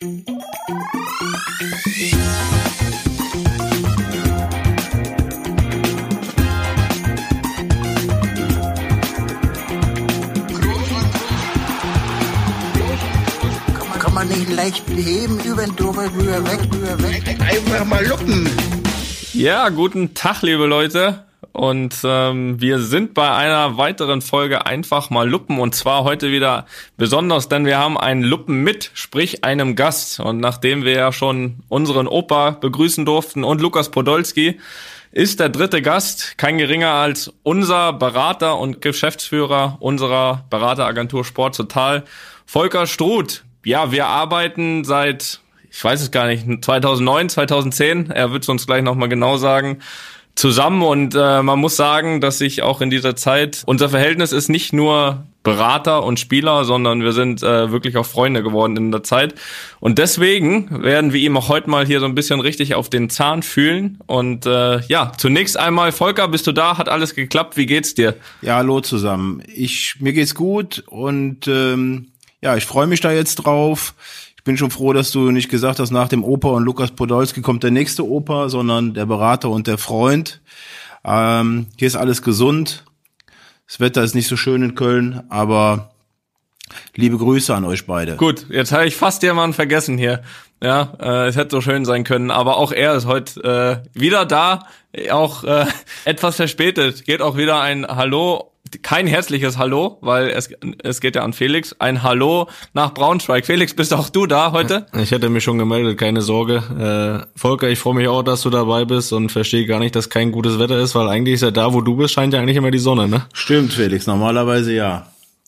Kann man nicht leicht heben, über den drüber, rüber, weg, rüber, weg. Einfach mal luppen. Ja, guten Tag, liebe Leute. Und ähm, wir sind bei einer weiteren Folge einfach mal Luppen und zwar heute wieder besonders, denn wir haben einen Luppen mit, sprich einem Gast. Und nachdem wir ja schon unseren Opa begrüßen durften und Lukas Podolski, ist der dritte Gast kein geringer als unser Berater und Geschäftsführer unserer Berateragentur Sport Total, Volker Struth. Ja, wir arbeiten seit, ich weiß es gar nicht, 2009, 2010, er wird es uns gleich nochmal genau sagen, zusammen und äh, man muss sagen, dass sich auch in dieser Zeit unser Verhältnis ist nicht nur Berater und Spieler, sondern wir sind äh, wirklich auch Freunde geworden in der Zeit und deswegen werden wir ihm auch heute mal hier so ein bisschen richtig auf den Zahn fühlen und äh, ja, zunächst einmal Volker, bist du da? Hat alles geklappt? Wie geht's dir? Ja, hallo zusammen. Ich mir geht's gut und ähm, ja, ich freue mich da jetzt drauf. Bin schon froh, dass du nicht gesagt hast, nach dem Opa und Lukas Podolski kommt der nächste Opa, sondern der Berater und der Freund. Ähm, hier ist alles gesund. Das Wetter ist nicht so schön in Köln, aber liebe Grüße an euch beide. Gut, jetzt habe ich fast jemanden vergessen hier. Ja, äh, es hätte so schön sein können, aber auch er ist heute äh, wieder da, auch äh, etwas verspätet. Geht auch wieder ein Hallo kein herzliches Hallo, weil es, es geht ja an Felix. Ein Hallo nach Braunschweig. Felix, bist auch du da heute? Ich hätte mich schon gemeldet, keine Sorge. Äh, Volker, ich freue mich auch, dass du dabei bist und verstehe gar nicht, dass kein gutes Wetter ist, weil eigentlich ist ja da, wo du bist, scheint ja eigentlich immer die Sonne, ne? Stimmt, Felix, normalerweise ja.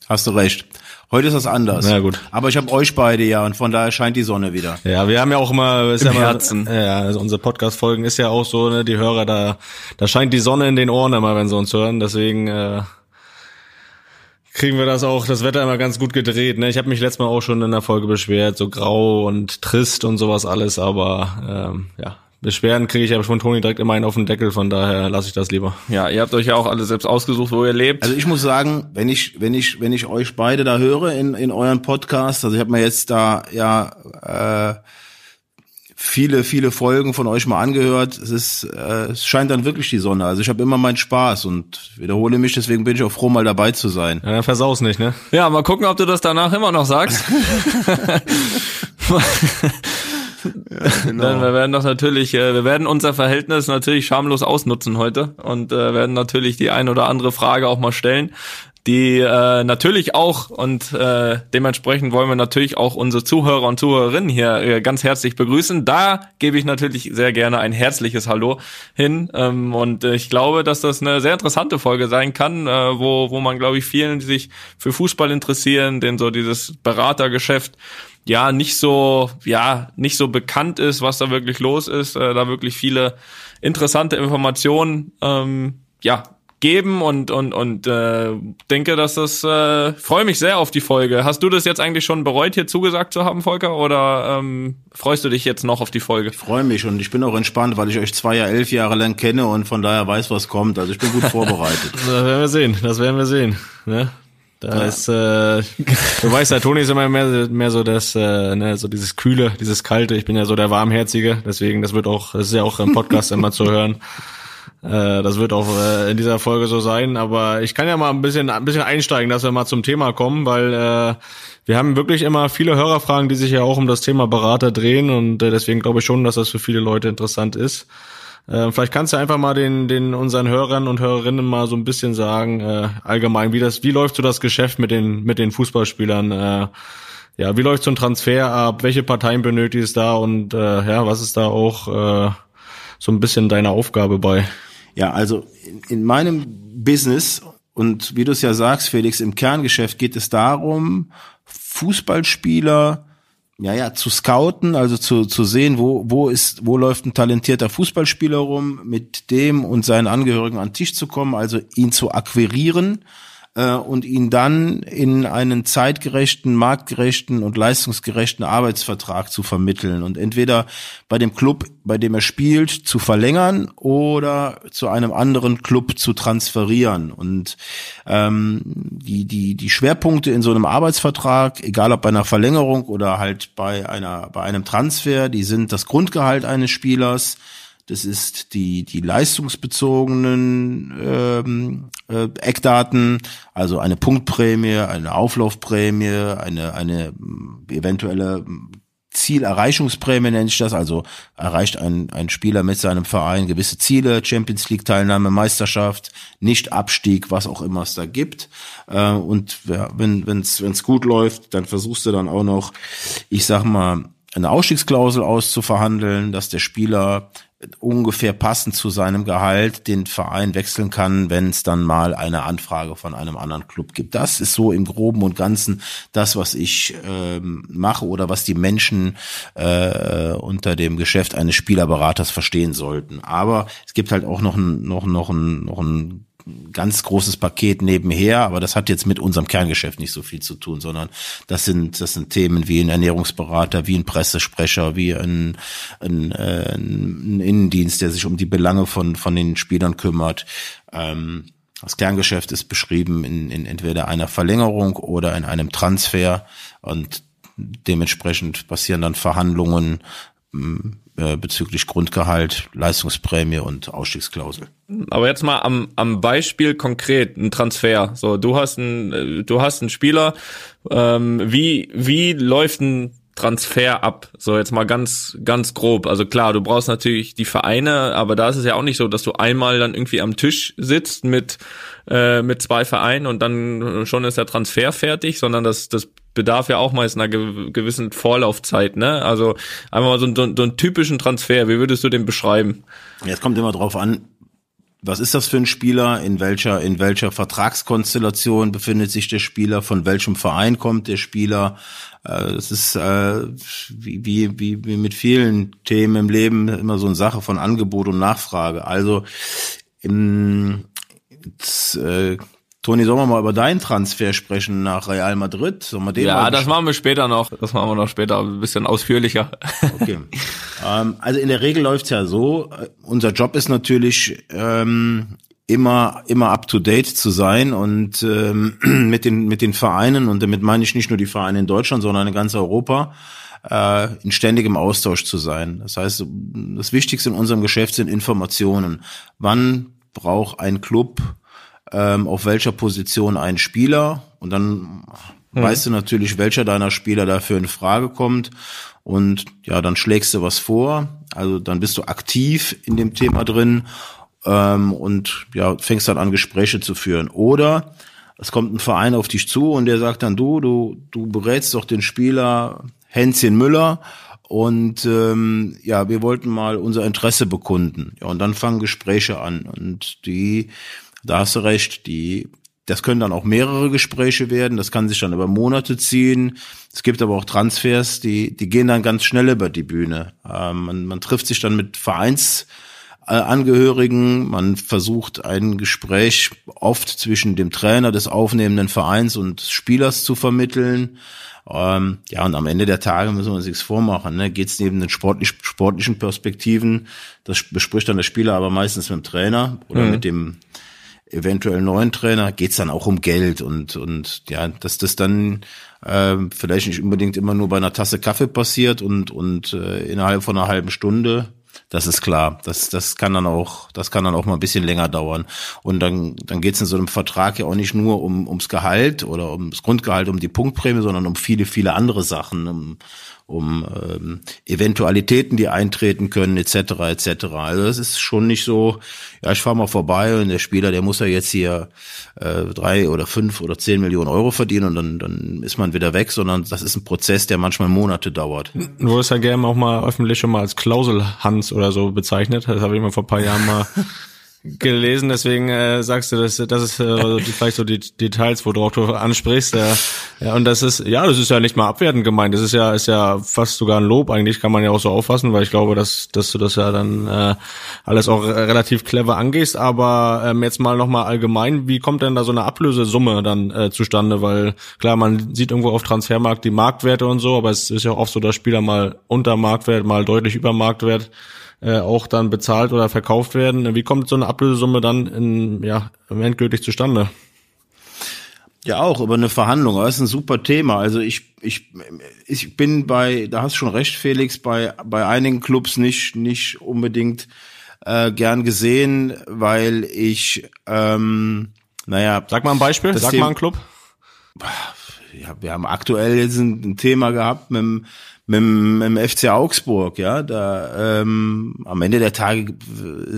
Hast du recht. Heute ist das anders. Na gut. Aber ich habe euch beide ja und von daher scheint die Sonne wieder. Ja, wir haben ja auch immer, ist Im ja immer, Herzen. Ja, also unsere Podcast-Folgen ist ja auch so, ne, die Hörer, da, da scheint die Sonne in den Ohren immer, wenn sie uns hören. Deswegen äh, kriegen wir das auch, das Wetter immer ganz gut gedreht. Ne? Ich habe mich letztes Mal auch schon in der Folge beschwert, so grau und trist und sowas alles, aber ähm, ja, Beschwerden kriege ich aber von Toni direkt immer einen auf den Deckel, von daher lasse ich das lieber. Ja, ihr habt euch ja auch alle selbst ausgesucht, wo ihr lebt. Also ich muss sagen, wenn ich wenn ich wenn ich euch beide da höre in in euren Podcast, also ich habe mir jetzt da ja äh, viele viele Folgen von euch mal angehört. Es ist äh, es scheint dann wirklich die Sonne. Also ich habe immer meinen Spaß und wiederhole mich, deswegen bin ich auch froh mal dabei zu sein. Ja, dann versaus nicht, ne? Ja, mal gucken, ob du das danach immer noch sagst. genau. Denn wir werden das natürlich, äh, wir werden unser Verhältnis natürlich schamlos ausnutzen heute und äh, werden natürlich die ein oder andere Frage auch mal stellen, die äh, natürlich auch und äh, dementsprechend wollen wir natürlich auch unsere Zuhörer und Zuhörerinnen hier äh, ganz herzlich begrüßen. Da gebe ich natürlich sehr gerne ein herzliches Hallo hin ähm, und äh, ich glaube, dass das eine sehr interessante Folge sein kann, äh, wo wo man glaube ich vielen, die sich für Fußball interessieren, den so dieses Beratergeschäft ja nicht so ja nicht so bekannt ist, was da wirklich los ist, äh, da wirklich viele interessante Informationen ähm, ja geben und und und äh, denke, dass das äh, freue mich sehr auf die Folge. Hast du das jetzt eigentlich schon bereut, hier zugesagt zu haben, Volker, oder ähm, freust du dich jetzt noch auf die Folge? Ich freue mich und ich bin auch entspannt, weil ich euch zwei ja elf Jahre lang kenne und von daher weiß, was kommt. Also ich bin gut vorbereitet. Das werden wir sehen, das werden wir sehen. Ne? Da Ja. ist, äh, du weißt ja, Toni ist immer mehr, mehr so das, äh, ne, so dieses Kühle, dieses Kalte. Ich bin ja so der Warmherzige, deswegen, das wird auch, das ist ja auch im Podcast immer zu hören. Äh, das wird auch äh, in dieser Folge so sein, aber ich kann ja mal ein bisschen, ein bisschen einsteigen, dass wir mal zum Thema kommen, weil äh, wir haben wirklich immer viele Hörerfragen, die sich ja auch um das Thema Berater drehen und äh, deswegen glaube ich schon, dass das für viele Leute interessant ist. Äh, vielleicht kannst du einfach mal den, den unseren Hörern und Hörerinnen mal so ein bisschen sagen, allgemein, wie das, wie läuft so das Geschäft mit den, mit den Fußballspielern? Ja, wie läuft so ein Transfer ab? Welche Parteien benötigst du da und ja, was ist da auch so ein bisschen deine Aufgabe bei? Ja, also in, in meinem Business und wie du es ja sagst, Felix, im Kerngeschäft geht es darum, Fußballspieler ja, ja, zu scouten, also zu, zu sehen, wo, wo ist, wo läuft ein talentierter Fußballspieler rum, mit dem und seinen Angehörigen an den Tisch zu kommen, also ihn zu akquirieren, äh, und ihn dann in einen zeitgerechten, marktgerechten und leistungsgerechten Arbeitsvertrag zu vermitteln und entweder bei dem Club, bei dem er spielt, zu verlängern oder zu einem anderen Club zu transferieren. Und ähm, die, die, die Schwerpunkte in so einem Arbeitsvertrag, egal ob bei einer Verlängerung oder halt bei einer, bei einem Transfer, die sind das Grundgehalt eines Spielers, das ist die, die leistungsbezogenen ähm, äh, Eckdaten, also eine Punktprämie, eine Auflaufprämie, eine, eine eventuelle Zielerreichungsprämie nenne ich das, also erreicht ein, ein Spieler mit seinem Verein gewisse Ziele, Champions League Teilnahme, Meisterschaft, nicht Abstieg, was auch immer es da gibt. Äh, und wenn es wenn's gut läuft, dann versuchst du dann auch noch, ich sag mal, eine Ausstiegsklausel auszuverhandeln, dass der Spieler ungefähr passend zu seinem Gehalt den Verein wechseln kann, wenn es dann mal eine Anfrage von einem anderen Club gibt. Das ist so im Groben und Ganzen das, was ich ähm, mache oder was die Menschen äh, unter dem Geschäft eines Spielerberaters verstehen sollten. Aber es gibt halt auch noch ein, noch, noch ein, noch ein ganz großes Paket nebenher, aber das hat jetzt mit unserem Kerngeschäft nicht so viel zu tun, sondern das sind das sind Themen wie ein Ernährungsberater, wie ein Pressesprecher, wie ein, ein, äh, ein Innendienst, der sich um die Belange von von den Spielern kümmert. Ähm, das Kerngeschäft ist beschrieben in, in entweder einer Verlängerung oder in einem Transfer und dementsprechend passieren dann Verhandlungen äh, bezüglich Grundgehalt, Leistungsprämie und Ausstiegsklausel. Aber jetzt mal am, am Beispiel konkret ein Transfer. So, du hast einen, äh, du hast einen Spieler. Ähm, wie wie läuft ein Transfer ab? So jetzt mal ganz ganz grob. Also klar, du brauchst natürlich die Vereine, aber da ist es ja auch nicht so, dass du einmal dann irgendwie am Tisch sitzt mit äh, mit zwei Vereinen und dann schon ist der Transfer fertig, sondern das das bedarf ja auch meist einer gewissen Vorlaufzeit, ne? Also einmal mal so, so, so einen typischen Transfer, wie würdest du den beschreiben? Ja, es kommt immer drauf an, was ist das für ein Spieler? In welcher, in welcher Vertragskonstellation befindet sich der Spieler? Von welchem Verein kommt der Spieler? Äh, das ist äh, wie, wie, wie mit vielen Themen im Leben immer so eine Sache von Angebot und Nachfrage. Also im, äh, Toni, sollen wir mal über deinen Transfer sprechen nach Real Madrid? Sollen wir den ja, das machen wir später noch. Das machen wir noch später, ein bisschen ausführlicher. Okay. ähm, also in der Regel läuft's ja so. Äh, unser Job ist natürlich ähm, immer immer up to date zu sein und ähm, mit den mit den Vereinen und damit meine ich nicht nur die Vereine in Deutschland, sondern in ganz Europa äh, in ständigem Austausch zu sein. Das heißt, das Wichtigste in unserem Geschäft sind Informationen. Wann braucht ein Club ähm, auf welcher Position ein Spieler? Und dann mhm. weißt du natürlich, welcher deiner Spieler dafür in Frage kommt. Und ja, dann schlägst du was vor, also dann bist du aktiv in dem Thema drin ähm, und ja, fängst dann an Gespräche zu führen. Oder es kommt ein Verein auf dich zu und der sagt dann, du, du, du berätst doch den Spieler Hänschen Müller. Und ähm, ja, wir wollten mal unser Interesse bekunden. Ja, und dann fangen Gespräche an. Und die da hast du recht, die, das können dann auch mehrere Gespräche werden, das kann sich dann über Monate ziehen. Es gibt aber auch Transfers, die, die gehen dann ganz schnell über die Bühne. Ähm, man, man trifft sich dann mit Vereinsangehörigen, man versucht ein Gespräch oft zwischen dem Trainer des aufnehmenden Vereins und Spielers zu vermitteln. Ähm, ja, und am Ende der Tage müssen wir uns nichts vormachen. Ne? Geht es neben den sportlich, sportlichen Perspektiven, das bespricht dann der Spieler aber meistens mit dem Trainer oder mhm. mit dem eventuell neuen Trainer, geht's dann auch um Geld und und ja, dass das dann äh, vielleicht nicht unbedingt immer nur bei einer Tasse Kaffee passiert und und äh, innerhalb von einer halben Stunde, das ist klar. Das das kann dann auch das kann dann auch mal ein bisschen länger dauern und dann dann geht's in so einem Vertrag ja auch nicht nur um ums Gehalt oder ums Grundgehalt, um die Punktprämie, sondern um viele viele andere Sachen, um um ähm, Eventualitäten, die eintreten können, etc. etc. Also das ist schon nicht so, ja, ich fahre mal vorbei und der Spieler, der muss ja jetzt hier äh, drei oder fünf oder zehn Millionen Euro verdienen und dann, dann ist man wieder weg, sondern das ist ein Prozess, der manchmal Monate dauert. Du wurdest ja gerne auch mal öffentlich schon mal als Klausel Hans oder so bezeichnet. Das habe ich mal vor ein paar Jahren mal gelesen, deswegen äh, sagst du, dass das ist äh, vielleicht so die Details, worauf du ansprichst. Ja. ja, und das ist, ja, das ist ja nicht mal abwertend gemeint. Das ist ja, ist ja fast sogar ein Lob eigentlich, kann man ja auch so auffassen, weil ich glaube, dass, dass du das ja dann äh, alles auch relativ clever angehst. Aber ähm, jetzt mal nochmal allgemein, wie kommt denn da so eine Ablösesumme dann äh, zustande? Weil klar, man sieht irgendwo auf Transfermarkt die Marktwerte und so, aber es ist ja auch oft so, dass Spieler mal unter Marktwert, mal deutlich über Marktwert äh, auch dann bezahlt oder verkauft werden. Wie kommt so eine Ablösesumme dann in, ja, endgültig zustande? Ja, auch über eine Verhandlung. Das ist ein super Thema. Also ich, ich, ich bin bei, da hast du schon recht, Felix, bei, bei einigen Clubs nicht, nicht unbedingt äh, gern gesehen, weil ich, ähm, naja. Sag mal ein Beispiel, sag Thema, mal einen Club. Ja, wir haben aktuell jetzt ein, ein Thema gehabt mit dem, mit, mit dem FC Augsburg, ja, da ähm, am Ende der Tage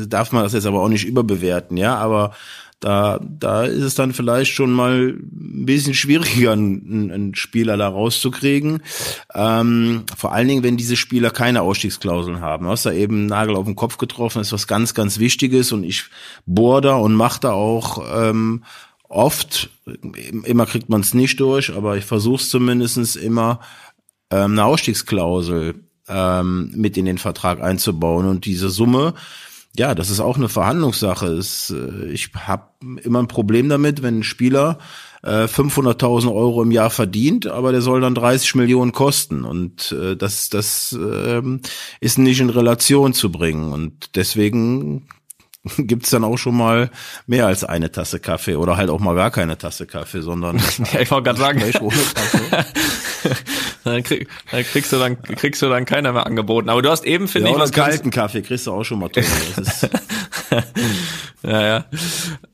darf man das jetzt aber auch nicht überbewerten, ja, aber da, da ist es dann vielleicht schon mal ein bisschen schwieriger, einen, einen Spieler da rauszukriegen. Ähm, vor allen Dingen, wenn diese Spieler keine Ausstiegsklauseln haben. Du hast da eben einen Nagel auf den Kopf getroffen, ist was ganz, ganz Wichtiges und ich bohr da und mache da auch ähm, oft, immer kriegt man es nicht durch, aber ich versuche es zumindest immer, ähm, eine Ausstiegsklausel ähm, mit in den Vertrag einzubauen. Und diese Summe, ja, das ist auch eine Verhandlungssache. Es, äh, ich habe immer ein Problem damit, wenn ein Spieler äh, 500.000 Euro im Jahr verdient, aber der soll dann 30 Millionen kosten. Und äh, das, das äh, ist nicht in Relation zu bringen. Und deswegen gibt's dann auch schon mal mehr als eine Tasse Kaffee oder halt auch mal gar keine Tasse Kaffee, sondern ja, ich wollte gerade sagen, dann, krieg, dann, kriegst du dann kriegst du dann keiner mehr angeboten. Aber du hast eben finde ja, ich was kalten Kaffee kriegst du auch schon mal. Toll. ja, ja.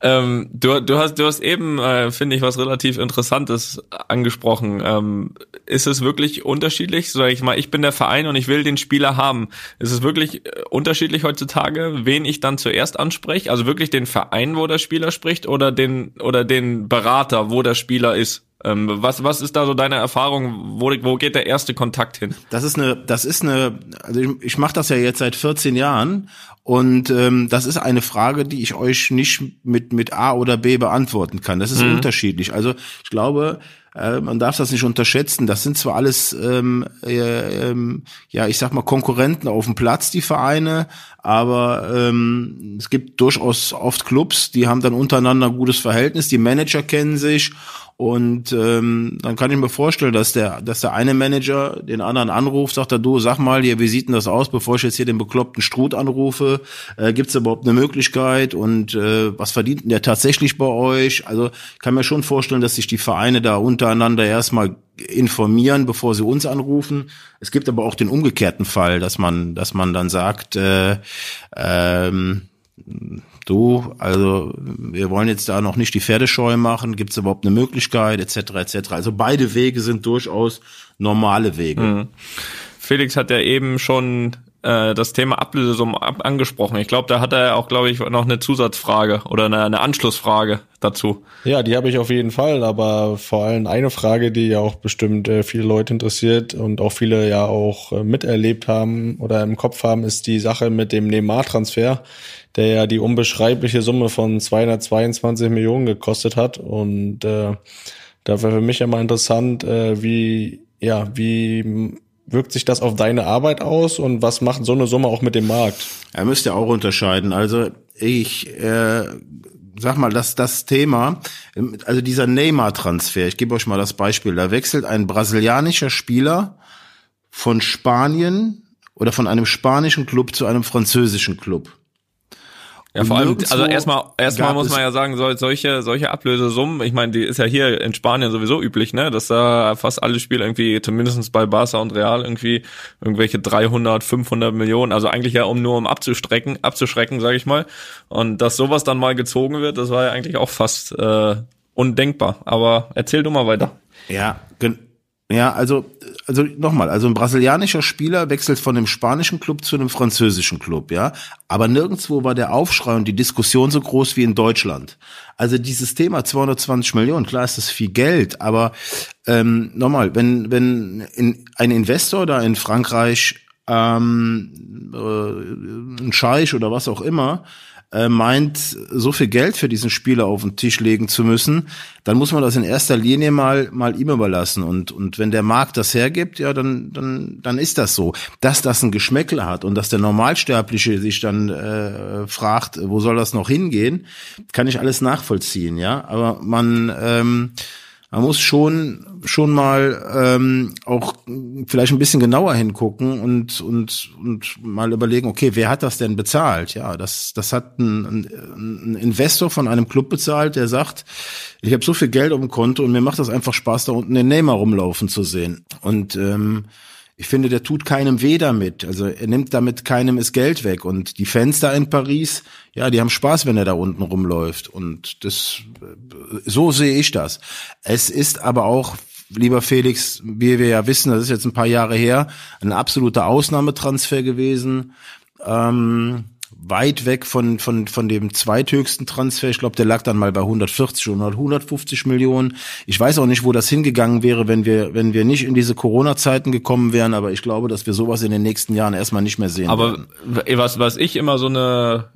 Ähm, du, du hast, du hast eben, äh, finde ich, was relativ Interessantes angesprochen. Ähm, ist es wirklich unterschiedlich? Sag ich mal, ich bin der Verein und ich will den Spieler haben. Ist es wirklich äh, unterschiedlich heutzutage, wen ich dann zuerst anspreche? Also wirklich den Verein, wo der Spieler spricht, oder den oder den Berater, wo der Spieler ist? Ähm, was, was ist da so deine Erfahrung? Wo, wo geht der erste Kontakt hin? Das ist eine, das ist eine, also ich, ich mache das ja jetzt seit 14 Jahren und ähm, das ist eine Frage, die ich euch nicht mit, mit A oder B beantworten kann. Das ist mhm. unterschiedlich. Also ich glaube, äh, man darf das nicht unterschätzen. Das sind zwar alles, ähm, äh, ähm, ja, ich sag mal, Konkurrenten auf dem Platz, die Vereine, aber ähm, es gibt durchaus oft Clubs, die haben dann untereinander ein gutes Verhältnis, die Manager kennen sich und ähm, dann kann ich mir vorstellen, dass der, dass der eine Manager den anderen anruft, sagt er, du, sag mal hier, wie sieht denn das aus, bevor ich jetzt hier den bekloppten Struth anrufe? Äh, Gibt es überhaupt eine Möglichkeit? Und äh, was verdient denn der tatsächlich bei euch? Also ich kann mir schon vorstellen, dass sich die Vereine da untereinander erstmal informieren, bevor sie uns anrufen. Es gibt aber auch den umgekehrten Fall, dass man, dass man dann sagt, äh, ähm, du, also wir wollen jetzt da noch nicht die Pferdescheu machen, gibt es überhaupt eine Möglichkeit, etc. etc. Also beide Wege sind durchaus normale Wege. Mhm. Felix hat ja eben schon äh, das Thema Ablösesummen ab angesprochen. Ich glaube, da hat er auch, glaube ich, noch eine Zusatzfrage oder eine, eine Anschlussfrage dazu. Ja, die habe ich auf jeden Fall, aber vor allem eine Frage, die ja auch bestimmt äh, viele Leute interessiert und auch viele ja auch äh, miterlebt haben oder im Kopf haben, ist die Sache mit dem Neymar-Transfer der ja die unbeschreibliche Summe von 222 Millionen gekostet hat. Und äh, da wäre für mich ja mal interessant, äh, wie, ja, wie wirkt sich das auf deine Arbeit aus und was macht so eine Summe auch mit dem Markt? Er müsste auch unterscheiden. Also ich äh, sag mal, dass das Thema, also dieser Neymar-Transfer, ich gebe euch mal das Beispiel, da wechselt ein brasilianischer Spieler von Spanien oder von einem spanischen Club zu einem französischen Club. Ja, vor allem, also erstmal, erstmal muss man ja sagen, solche, solche Ablösesummen, ich meine, die ist ja hier in Spanien sowieso üblich, ne, dass da fast alle Spiele irgendwie, zumindestens bei Barca und Real irgendwie irgendwelche 300, 500 Millionen, also eigentlich ja um nur um abzustrecken, abzuschrecken, sage ich mal. Und dass sowas dann mal gezogen wird, das war ja eigentlich auch fast äh, undenkbar. Aber erzähl du mal weiter. Ja, ja, also, also nochmal, also ein brasilianischer Spieler wechselt von einem spanischen Club zu einem französischen Club, ja. Aber nirgendwo war der Aufschrei und die Diskussion so groß wie in Deutschland. Also dieses Thema 220 Millionen, klar ist das viel Geld, aber ähm, nochmal, wenn, wenn in, ein Investor da in Frankreich ähm, äh, ein Scheich oder was auch immer äh, meint, so viel Geld für diesen Spieler auf den Tisch legen zu müssen, dann muss man das in erster Linie mal mal ihm überlassen. Und und wenn der Markt das hergibt, ja, dann dann dann ist das so. Dass das ein Geschmäckle hat und dass der Normalsterbliche sich dann äh, fragt, wo soll das noch hingehen, kann ich alles nachvollziehen, ja. Aber man ähm, man muss schon schon mal ähm, auch vielleicht ein bisschen genauer hingucken und und und mal überlegen, okay, wer hat das denn bezahlt? Ja, das das hat ein, ein Investor von einem Club bezahlt, der sagt, ich habe so viel Geld auf dem Konto und mir macht das einfach Spaß, da unten den Neymar rumlaufen zu sehen. Und ähm, ich finde, der tut keinem weh damit. Also er nimmt damit keinem das Geld weg. Und die da in Paris, ja, die haben Spaß, wenn er da unten rumläuft. Und das, so sehe ich das. Es ist aber auch, lieber Felix, wie wir ja wissen, das ist jetzt ein paar Jahre her, ein absoluter Ausnahmetransfer gewesen. Ähm, weit weg von, von, von dem zweithöchsten Transfer. Ich glaube, der lag dann mal bei 140 oder 150 Millionen. Ich weiß auch nicht, wo das hingegangen wäre, wenn wir, wenn wir nicht in diese Corona-Zeiten gekommen wären, aber ich glaube, dass wir sowas in den nächsten Jahren erstmal nicht mehr sehen aber werden. was, was ich immer so eine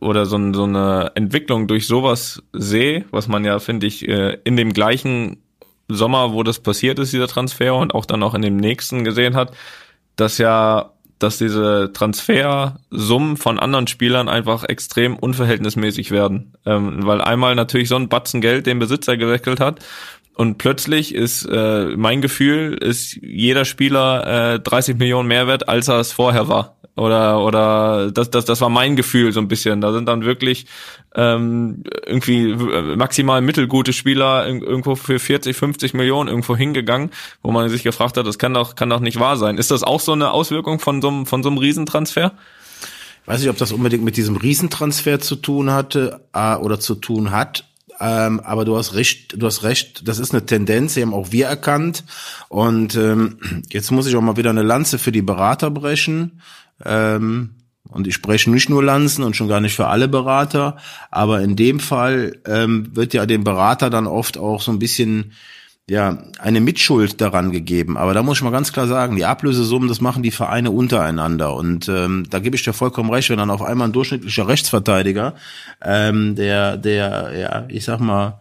oder so, so eine Entwicklung durch sowas sehe, was man ja, finde ich, äh, in dem gleichen Sommer, wo das passiert ist, dieser Transfer und auch dann auch in dem nächsten gesehen hat, dass ja dass diese Transfersummen von anderen Spielern einfach extrem unverhältnismäßig werden. Ähm, weil einmal natürlich so ein Batzen Geld den Besitzer gewechselt hat und plötzlich ist äh, mein Gefühl, ist jeder Spieler äh, 30 Millionen mehr wert, als er es vorher war. Oder oder das, das, das war mein Gefühl so ein bisschen. Da sind dann wirklich ähm, irgendwie maximal mittelgute Spieler irgendwo für 40, 50 Millionen irgendwo hingegangen, wo man sich gefragt hat, das kann doch, kann doch nicht wahr sein. Ist das auch so eine Auswirkung von so einem, von so einem Riesentransfer? Ich weiß nicht, ob das unbedingt mit diesem Riesentransfer zu tun hatte äh, oder zu tun hat. Ähm, aber du hast recht, du hast recht, das ist eine Tendenz, die haben auch wir erkannt. Und ähm, jetzt muss ich auch mal wieder eine Lanze für die Berater brechen. Ähm, und ich spreche nicht nur Lanzen und schon gar nicht für alle Berater, aber in dem Fall ähm, wird ja dem Berater dann oft auch so ein bisschen ja eine Mitschuld daran gegeben. Aber da muss ich mal ganz klar sagen, die Ablösesummen, das machen die Vereine untereinander. Und ähm, da gebe ich dir vollkommen recht, wenn dann auf einmal ein durchschnittlicher Rechtsverteidiger, ähm, der, der, ja, ich sag mal,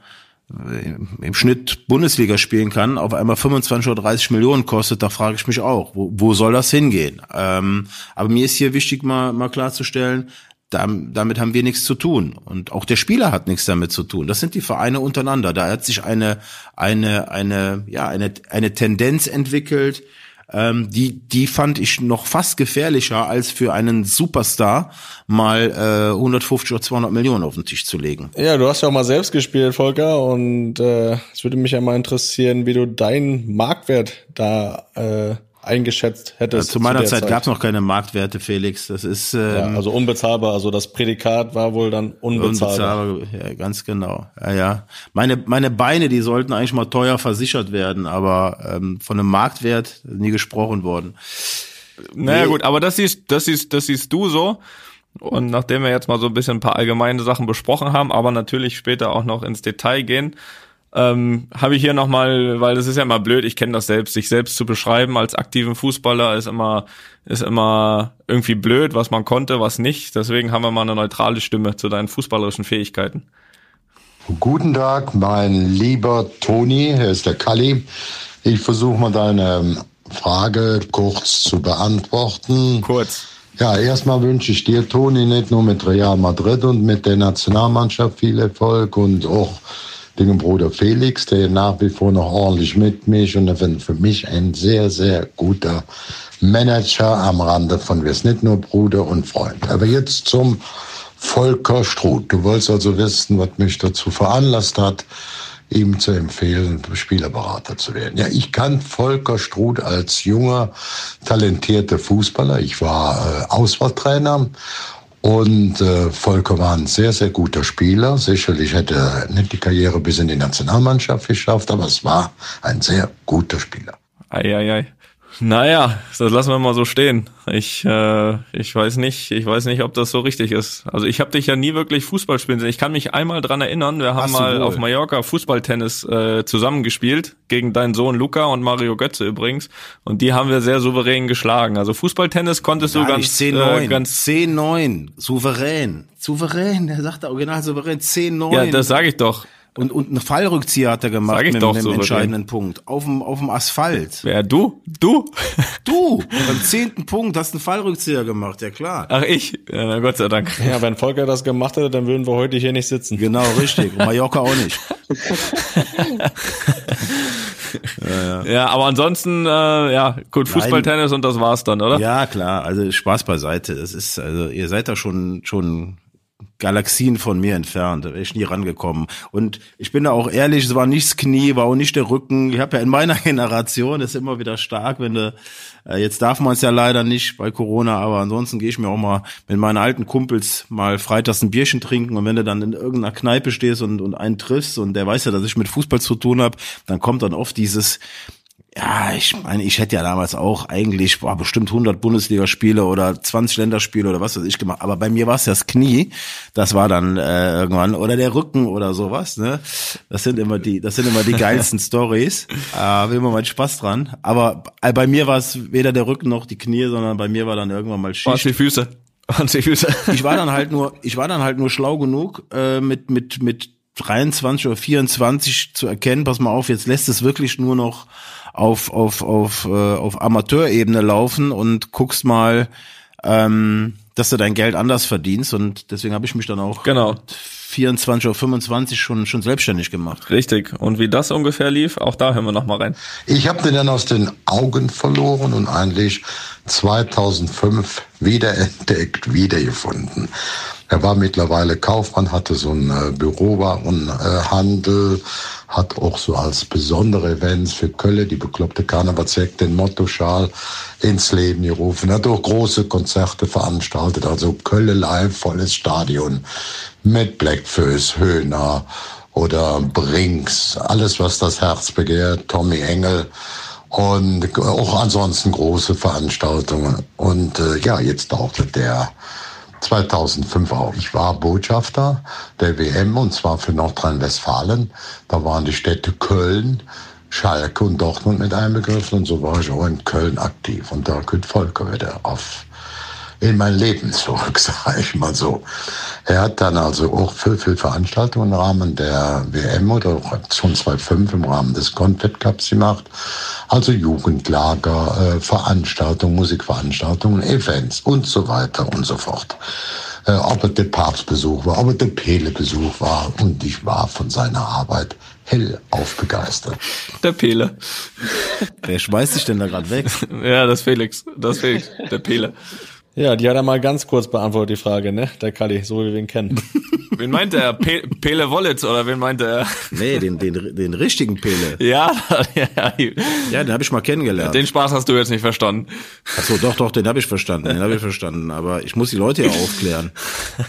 im Schnitt Bundesliga spielen kann, auf einmal 25 oder 30 Millionen kostet, da frage ich mich auch, wo, wo soll das hingehen? Ähm, aber mir ist hier wichtig, mal, mal klarzustellen, damit haben wir nichts zu tun. Und auch der Spieler hat nichts damit zu tun. Das sind die Vereine untereinander. Da hat sich eine, eine, eine, ja, eine, eine Tendenz entwickelt, ähm, die, die fand ich noch fast gefährlicher, als für einen Superstar mal äh, 150 oder 200 Millionen auf den Tisch zu legen. Ja, du hast ja auch mal selbst gespielt, Volker, und äh, es würde mich ja mal interessieren, wie du deinen Marktwert da äh, eingeschätzt hättest. Ja, zu meiner zu Zeit, Zeit. gab es noch keine Marktwerte, Felix. Das ist ähm, ja, also unbezahlbar. Also das Prädikat war wohl dann unbezahlbar. unbezahlbar. Ja, ganz genau. Ja, ja. Meine meine Beine, die sollten eigentlich mal teuer versichert werden, aber ähm, von einem Marktwert nie gesprochen worden. Naja nee. gut, aber das siehst, das siehst, das siehst du so. Und nachdem wir jetzt mal so ein bisschen ein paar allgemeine Sachen besprochen haben, aber natürlich später auch noch ins Detail gehen, ähm, habe ich hier nochmal, weil das ist ja immer blöd, ich kenne das selbst, sich selbst zu beschreiben als aktiven Fußballer ist immer, ist immer irgendwie blöd, was man konnte, was nicht. Deswegen haben wir mal eine neutrale Stimme zu deinen fußballerischen Fähigkeiten. Guten Tag, mein lieber Toni, hier ist der Kalli. Ich versuche mal deine Frage kurz zu beantworten. Kurz. Ja, erstmal wünsche ich dir, Toni, nicht nur mit Real Madrid und mit der Nationalmannschaft viel Erfolg und auch den Bruder Felix, der nach wie vor noch ordentlich mitmischt und für mich ein sehr, sehr guter Manager am Rande von wir sind nicht nur Bruder und Freund. Aber jetzt zum Volker Struth. Du wolltest also wissen, was mich dazu veranlasst hat, ihm zu empfehlen, Spielerberater zu werden. Ja, ich kann Volker Struth als junger, talentierter Fußballer. Ich war äh, Auswahltrainer und äh, Volker war ein sehr, sehr guter Spieler. Sicherlich hätte er nicht die Karriere bis in die Nationalmannschaft geschafft, aber es war ein sehr guter Spieler. Eieiei. Naja, das lassen wir mal so stehen. Ich, äh, ich weiß nicht, ich weiß nicht, ob das so richtig ist. Also ich habe dich ja nie wirklich Fußball spielen sehen. Ich kann mich einmal dran erinnern, wir haben du mal wohl. auf Mallorca Fußballtennis äh, zusammengespielt, gegen deinen Sohn Luca und Mario Götze übrigens. Und die haben wir sehr souverän geschlagen. Also Fußballtennis konntest du Gar ganz, nicht 10-9. äh, ganz 10-9. Souverän. Souverän. Der sagt original souverän. 10-9. ja, das sage ich doch. Und, und einen Fallrückzieher hat er gemacht mit doch, einem souverän. entscheidenden Punkt. Auf dem, auf dem Asphalt. Wer, du? Du? Du, beim zehnten Punkt hast einen Fallrückzieher gemacht, ja klar. Ach, ich? Ja, na Gott sei Dank. Ja, wenn Volker das gemacht hätte, dann würden wir heute hier nicht sitzen. Genau, richtig. Und Mallorca auch nicht. Ja, aber ansonsten, äh, ja, gut, Fußballtennis und das war's dann, oder? Ja, klar. Also Spaß beiseite. Das ist, also ihr seid da schon, schon Galaxien von mir entfernt. Da wäre ich nie rangekommen. Und ich bin da auch ehrlich, es war nicht das Knie, war auch nicht der Rücken. Ich habe ja in meiner Generation, das ist immer wieder stark, wenn du, äh, jetzt darf man es ja leider nicht bei Corona, aber ansonsten gehe ich mir auch mal mit meinen alten Kumpels mal freitags ein Bierchen trinken und wenn du dann in irgendeiner Kneipe stehst und, und einen triffst und der weiß ja, dass ich mit Fußball zu tun habe, dann kommt dann oft dieses, ja, ich meine, ich hätte ja damals auch eigentlich boah, bestimmt 100 Bundesligaspiele oder 20 Länderspiele oder was weiß ich gemacht. Aber bei mir war es ja das Knie. Das war dann äh, irgendwann oder der Rücken oder sowas. Ne, das sind immer die, das sind immer die geilsten Stories. Äh, will immer mal Spaß dran. Aber äh, bei mir war es weder der Rücken noch die Knie, sondern bei mir war dann irgendwann mal Schicht. die Füße? Die Füße? Ich war dann halt nur, ich war dann halt nur schlau genug äh, mit mit mit 23 oder 24 zu erkennen, pass mal auf, jetzt lässt es wirklich nur noch auf auf auf äh, auf Amateurebene laufen und guckst mal, ähm, dass du dein Geld anders verdienst und deswegen habe ich mich dann auch Genau. mit 24 oder 25 schon schon selbstständig gemacht. Richtig. Und wie das ungefähr lief, auch da hören wir noch mal rein. Ich habe den dann aus den Augen verloren und eigentlich 2005 wiederentdeckt, wiedergefunden. Er war mittlerweile Kaufmann, hatte so ein äh, Bürowarenhandel, hat auch so als besondere Events für Kölle, die bekloppte Karnevalsjagd, den Mottoschal ins Leben gerufen, hat auch große Konzerte veranstaltet, also Kölle live, volles Stadion mit Blackfoes, Höhner oder Brinks, alles was das Herz begehrt, Tommy Engel und auch ansonsten große Veranstaltungen. Und äh, ja, jetzt tauchte der 2005 auf. Ich war Botschafter der WM und zwar für Nordrhein-Westfalen. Da waren die Städte Köln, Schalke und Dortmund mit einbegriffen und so war ich auch in Köln aktiv. Und da kommt Volker wieder auf in mein Leben zurück, sage ich mal so. Er hat dann also auch viel, viel Veranstaltungen im Rahmen der WM oder auch schon 2005 im Rahmen des Confed Cups gemacht. Also Jugendlager, äh, Veranstaltungen, Musikveranstaltungen, Events und so weiter und so fort. Äh, ob es der Papstbesuch war, ob es der Pele-Besuch war. Und ich war von seiner Arbeit hellauf begeistert. Der Pele. Wer schmeißt sich denn da gerade weg? Ja, das Felix. Das Felix. Der Pele. Ja, die hat er mal ganz kurz beantwortet, die Frage, ne? Der Kali, so wie wir ihn kennen. Wen meint er? Pe Pele Wollitz oder wen meint er? Nee, den den den richtigen Pele. Ja, ja, Ja, den habe ich mal kennengelernt. den Spaß hast du jetzt nicht verstanden. Ach so, doch, doch, den habe ich verstanden, den habe ich verstanden. Aber ich muss die Leute ja aufklären.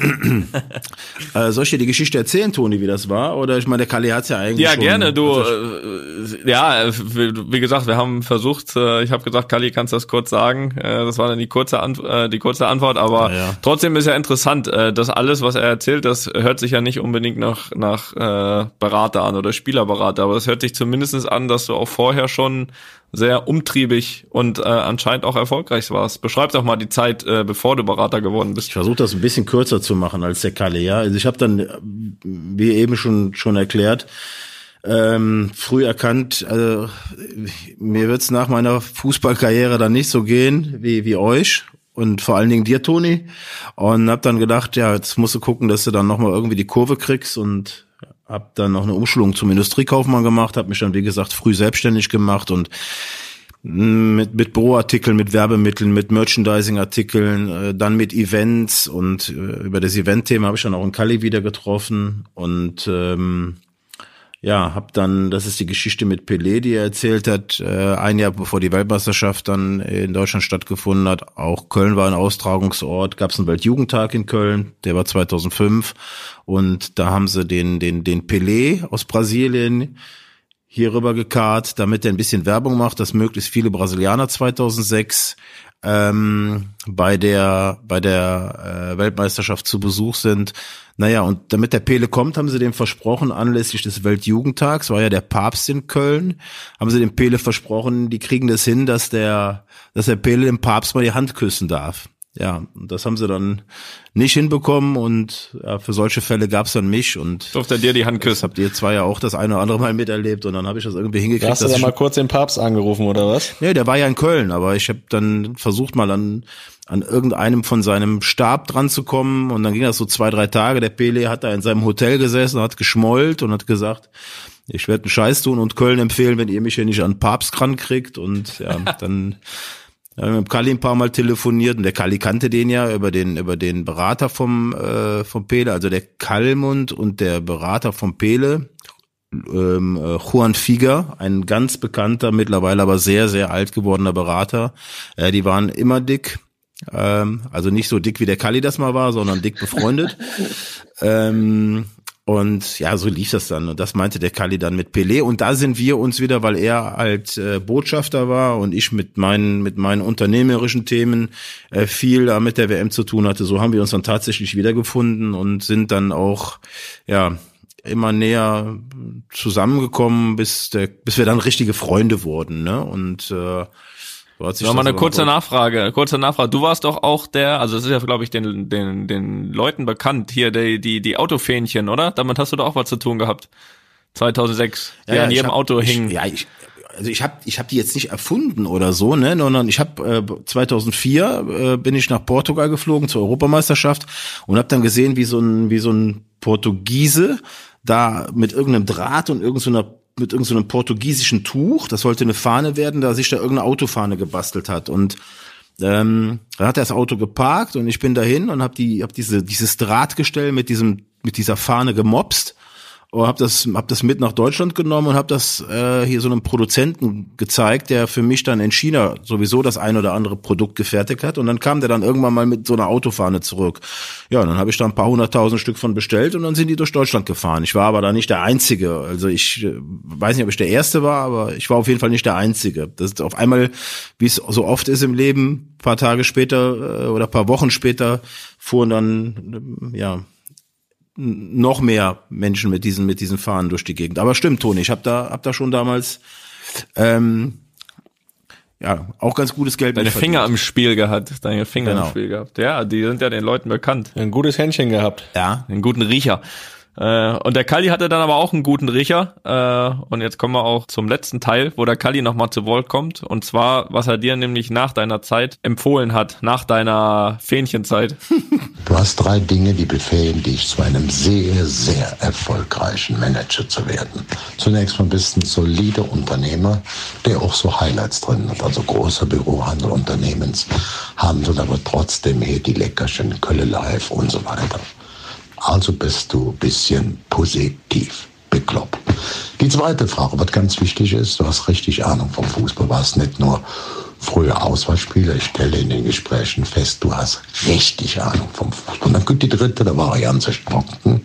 äh, soll ich dir die Geschichte erzählen, Toni, wie das war? Oder ich meine, der Kalle hat's ja eigentlich Ja, schon. gerne. Du, Also, äh, ja, wie, wie gesagt, wir haben versucht. Äh, ich habe gesagt, Kali, kannst du das kurz sagen? Äh, das war dann die kurze, Ant äh, die kurze Antwort. Aber Ja, ja. trotzdem ist ja interessant, äh, dass alles, was er erzählt, das hört sich ja nicht unbedingt nach nach äh, Berater an oder Spielerberater, aber es hört sich zumindestens an, dass du auch vorher schon sehr umtriebig und äh, anscheinend auch erfolgreich warst. Beschreib doch mal die Zeit, äh, bevor du Berater geworden bist. ich versuche das ein bisschen kürzer zu machen als der Kalle, ja. Also ich habe dann, wie eben schon schon erklärt, ähm, früh erkannt, also mir wird's nach meiner Fußballkarriere dann nicht so gehen wie wie euch und vor allen Dingen dir, Toni. Und hab dann gedacht, ja, jetzt musst du gucken, dass du dann nochmal irgendwie die Kurve kriegst. Und hab dann noch eine Umschulung zum Industriekaufmann gemacht, hab mich dann wie gesagt früh selbstständig gemacht und mit, mit Büroartikeln, mit Werbemitteln, mit Merchandising-Artikeln, äh, dann mit Events. Und äh, über das Event-Thema habe ich dann auch in Cali wieder getroffen. Und ähm, ja, hab dann, das ist die Geschichte mit Pelé, die er erzählt hat, äh, ein Jahr bevor die Weltmeisterschaft dann in Deutschland stattgefunden hat. Auch Köln war ein Austragungsort, gab es einen Weltjugendtag in Köln, der war 2005 und da haben sie den den den Pelé aus Brasilien hier rüber gekarrt, damit er ein bisschen Werbung macht, dass möglichst viele Brasilianer 2006 ähm, bei der bei der äh, Weltmeisterschaft zu Besuch sind. Naja, und damit der Pele kommt, haben sie dem versprochen, anlässlich des Weltjugendtags, war ja der Papst in Köln, haben sie dem Pele versprochen, die kriegen das hin, dass der, dass der Pele dem Papst mal die Hand küssen darf. Ja, und das haben sie dann nicht hinbekommen und ja, für solche Fälle gab's dann mich und Durfte er dir die Hand küssen? habt ihr zwei ja auch das eine oder andere Mal miterlebt und dann habe ich das irgendwie hingekriegt. Hast du dass da mal kurz den Papst angerufen oder was? Nee, der war ja in Köln, aber ich habe dann versucht mal an, an irgendeinem von seinem Stab dran zu kommen und dann ging das so zwei, drei Tage. Der Pele hat da in seinem Hotel gesessen, hat geschmollt und hat gesagt, ich werde einen Scheiß tun und Köln empfehlen, wenn ihr mich hier nicht an Papst krank kriegt und ja, dann ja, wir haben mit Kali ein paar Mal telefoniert und der Kali kannte den ja über den über den Berater vom äh, vom Pele, also der Kalmund und der Berater vom Pele, ähm, äh, Juan Figer, ein ganz bekannter, mittlerweile aber sehr, sehr alt gewordener Berater. Äh, die waren immer dick. Ähm, also nicht so dick wie der Kali das mal war, sondern dick befreundet. ähm, und ja, so lief das dann. Und das meinte der Kali dann mit Pelé. Und da sind wir uns wieder, weil er halt äh, Botschafter war und ich mit meinen, mit meinen unternehmerischen Themen äh, viel da mit der WM zu tun hatte. So haben wir uns dann tatsächlich wiedergefunden und sind dann auch, ja, immer näher zusammengekommen, bis der, bis wir dann richtige Freunde wurden, ne? Und äh, so hat sich Ja, mal das eine kurze Nachfrage, kurze Nachfrage. Du warst doch auch der, also es ist ja, glaube ich, den, den, den Leuten bekannt, hier die, die, die Autofähnchen, oder? Damit hast du doch auch was zu tun gehabt. 2006, die an ich jedem hab- Auto ich, hingen. Ja, ich, also ich habe ich hab die jetzt nicht erfunden oder so, ne, sondern ich habe äh, 2004 äh, bin ich nach Portugal geflogen zur Europameisterschaft und habe dann gesehen, wie so ein wie so ein Portugiese da mit irgendeinem Draht und irgend so mit irgendeinem so portugiesischen Tuch, das sollte eine Fahne werden, da sich da irgendeine Autofahne gebastelt hat. Und ähm, dann hat er das Auto geparkt und ich bin dahin und habe die hab diese dieses Drahtgestell mit diesem mit dieser Fahne gemopst und habe das hab das mit nach Deutschland genommen und habe das äh, hier so einem Produzenten gezeigt, der für mich dann in China sowieso das ein oder andere Produkt gefertigt hat und dann kam der dann irgendwann mal mit so einer Autofahne zurück. Ja, und dann habe ich da ein paar hunderttausend Stück von bestellt und dann sind die durch Deutschland gefahren. Ich war aber da nicht der einzige, also ich äh, weiß nicht, ob ich der erste war, aber ich war auf jeden Fall nicht der einzige. Das ist auf einmal, wie es so oft ist im Leben, paar Tage später äh, oder paar Wochen später fuhren dann äh, ja noch mehr Menschen mit diesen mit diesen Fahnen durch die Gegend. Aber stimmt, Toni, ich habe da hab da schon damals ähm, ja auch ganz gutes Geld Deine verdient. Finger im Spiel gehabt, deine Finger Genau. im Spiel gehabt. Ja, die sind ja den Leuten bekannt. Ein gutes Händchen gehabt. Ja, einen guten Riecher. Äh, und der Kalli hatte dann aber auch einen guten Riecher. Äh, und jetzt kommen wir auch zum letzten Teil, wo der Kalli nochmal zu Wort kommt. Und zwar, was er dir nämlich nach deiner Zeit empfohlen hat, nach deiner Fähnchenzeit. Du hast drei Dinge, die befähigen dich zu einem sehr, sehr erfolgreichen Manager zu werden. Zunächst mal bist du ein solider Unternehmer, der auch so Highlights drin hat. Also großer Bürohandel, Unternehmenshandel, aber trotzdem hier die Leckerchen, Kölle Live und so weiter. Also bist du ein bisschen positiv bekloppt. Die zweite Frage, was ganz wichtig ist, du hast richtig Ahnung vom Fußball, warst nicht nur früher Auswahlspieler, ich stelle in den Gesprächen fest, du hast richtig Ahnung vom Fußball. Und dann kommt die dritte, da war Jan Stockton.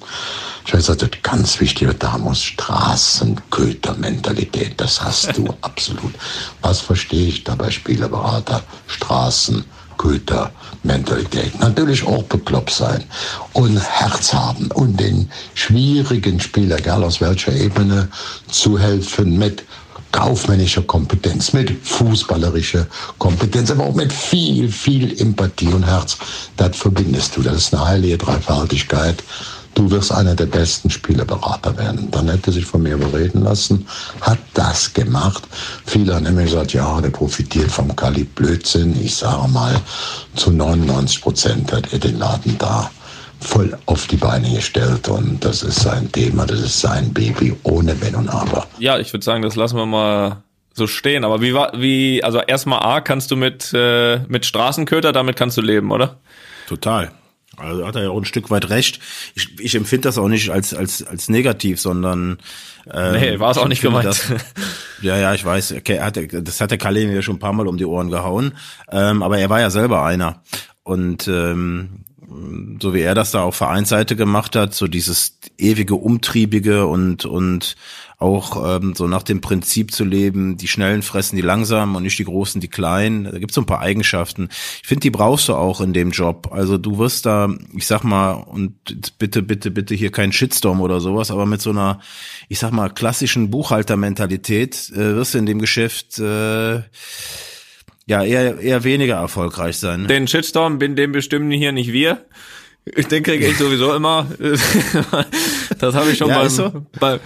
Ich weiß, das ist ganz wichtig, da muss Straßenköter-Mentalität, das hast du absolut. Was verstehe ich dabei, Spielerberater, Straßenköter, Mentalität. Natürlich auch bekloppt sein und Herz haben und den schwierigen Spieler, egal aus welcher Ebene, zu helfen mit kaufmännischer Kompetenz, mit fußballerischer Kompetenz, aber auch mit viel, viel Empathie und Herz. Das verbindest du. Das ist eine heilige Dreifaltigkeit. Du wirst einer der besten Spielerberater werden. Dann hätte sich von mir überreden lassen, hat das gemacht. Viele haben immer gesagt, ja, der profitiert vom Kali Blödsinn. Ich sage mal, zu 99 Prozent hat er den Laden da voll auf die Beine gestellt und das ist sein Thema, das ist sein Baby ohne Wenn und Aber. Ja, ich würde sagen, das lassen wir mal so stehen. Aber wie war, wie, also erstmal A, kannst du mit, äh, mit Straßenköter, damit kannst du leben, oder? total. Also hat er ja auch ein Stück weit recht. Ich, ich empfinde das auch nicht als als als negativ, sondern ähm, Nee, war es auch ich nicht gemeint. Das, ja, ja, ich weiß. Okay, hat, das hat der Kalle mir schon ein paar Mal um die Ohren gehauen. Ähm, aber er war ja selber einer. Und ähm, so wie er das da auf Vereinsseite gemacht hat, so dieses ewige Umtriebige und und auch ähm, so nach dem Prinzip zu leben, die Schnellen fressen die Langsamen und nicht die Großen die Kleinen. Da gibt's so ein paar Eigenschaften. Ich finde, die brauchst du auch in dem Job. Also du wirst da, ich sag mal, und bitte, bitte, bitte hier kein Shitstorm oder sowas, aber mit so einer, ich sag mal, klassischen Buchhaltermentalität äh, wirst du in dem Geschäft äh, ja eher eher weniger erfolgreich sein. Den Shitstorm bin dem bestimmen hier nicht wir. Den kriege ich sowieso immer. das habe ich schon Ja, ist so? bei,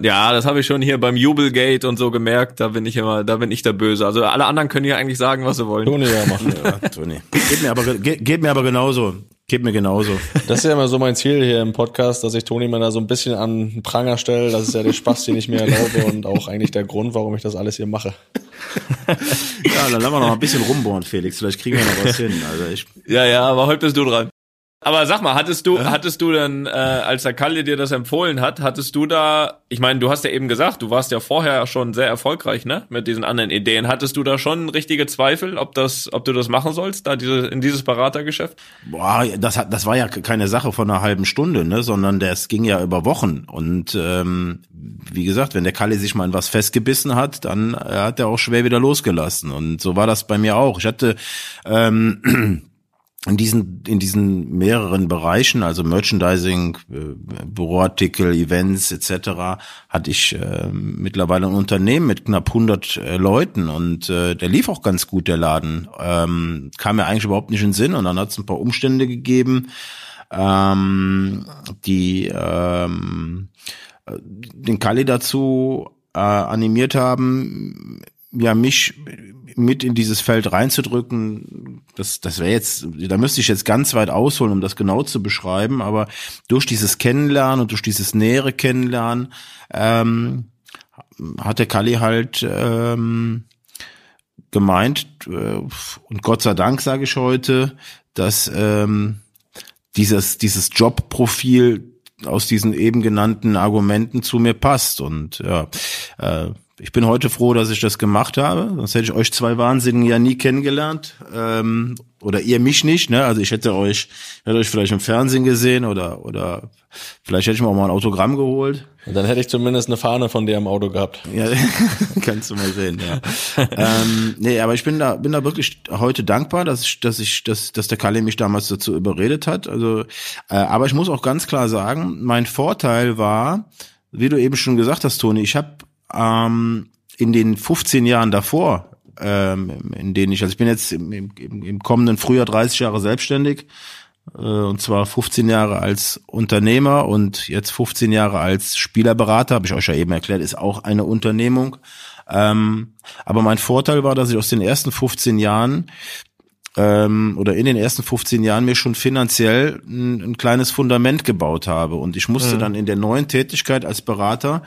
ja, das habe ich schon hier beim Jubelgate und so gemerkt. Da bin ich immer, da bin ich der Böse. Also alle anderen können hier eigentlich sagen, was sie wollen. Toni ja machen. Ja, Toni. Geht mir aber geht, geht mir aber genauso. Geht mir genauso. Das ist ja immer so mein Ziel hier im Podcast, dass ich Toni mal da so ein bisschen an den Pranger stelle. Das ist ja der Spaß, den ich mir erlaube und auch eigentlich der Grund, warum ich das alles hier mache. Ja, dann lassen wir noch mal ein bisschen rumbohren, Felix. Vielleicht kriegen wir noch was hin. Also ich Ja, ja, aber heute bist du dran. Aber sag mal, hattest du, hattest du denn, äh, als der Kalle dir das empfohlen hat, hattest du da, ich meine, du hast ja eben gesagt, du warst ja vorher schon sehr erfolgreich, ne, mit diesen anderen Ideen. Hattest du da schon richtige Zweifel, ob das, ob du das machen sollst, da diese, in dieses Beratergeschäft? Boah, das hat, das war ja keine Sache von einer halben Stunde, ne, sondern das ging ja über Wochen. Und ähm, wie gesagt, wenn der Kalle sich mal in was festgebissen hat, dann äh, hat er auch schwer wieder losgelassen. Und so war das bei mir auch. Ich hatte ähm, in diesen in diesen mehreren Bereichen, also Merchandising, äh, Büroartikel, Events etc., hatte ich äh, mittlerweile ein Unternehmen mit knapp 100 äh, Leuten und äh, der lief auch ganz gut der Laden. Ähm, kam mir eigentlich überhaupt nicht in Sinn und dann hat es ein paar Umstände gegeben, ähm, die ähm, äh, den Kali dazu äh, animiert haben, ja mich mit in dieses Feld reinzudrücken, das, das wäre jetzt, da müsste ich jetzt ganz weit ausholen, um das genau zu beschreiben, aber durch dieses Kennenlernen und durch dieses nähere Kennenlernen ähm, hat der Kali halt ähm, gemeint, äh, und Gott sei Dank sage ich heute, dass ähm, dieses, dieses Jobprofil aus diesen eben genannten Argumenten zu mir passt. Und ja, äh, ich bin heute froh, dass ich das gemacht habe. Sonst hätte ich euch zwei Wahnsinnigen ja nie kennengelernt. Ähm, oder ihr mich nicht, ne? Also ich hätte euch, hätte euch vielleicht im Fernsehen gesehen oder oder vielleicht hätte ich mir auch mal ein Autogramm geholt. Und dann hätte ich zumindest eine Fahne von dir im Auto gehabt. Ja, kannst du mal sehen, ja. ähm, nee, aber ich bin da, bin da wirklich heute dankbar, dass ich, dass ich, dass, dass der Kalle mich damals dazu überredet hat. Also, äh, aber ich muss auch ganz klar sagen, mein Vorteil war, wie du eben schon gesagt hast, Toni, ich habe ähm, in den 15 Jahren davor, ähm, in denen ich, also ich bin jetzt im, im, im kommenden Frühjahr 30 Jahre selbstständig, äh, und zwar 15 Jahre als Unternehmer und jetzt 15 Jahre als Spielerberater, habe ich euch ja eben erklärt, ist auch eine Unternehmung. Ähm, aber mein Vorteil war, dass ich aus den ersten 15 Jahren ähm, oder in den ersten 15 Jahren mir schon finanziell ein, ein kleines Fundament gebaut habe. Und ich musste dann in der neuen Tätigkeit als Berater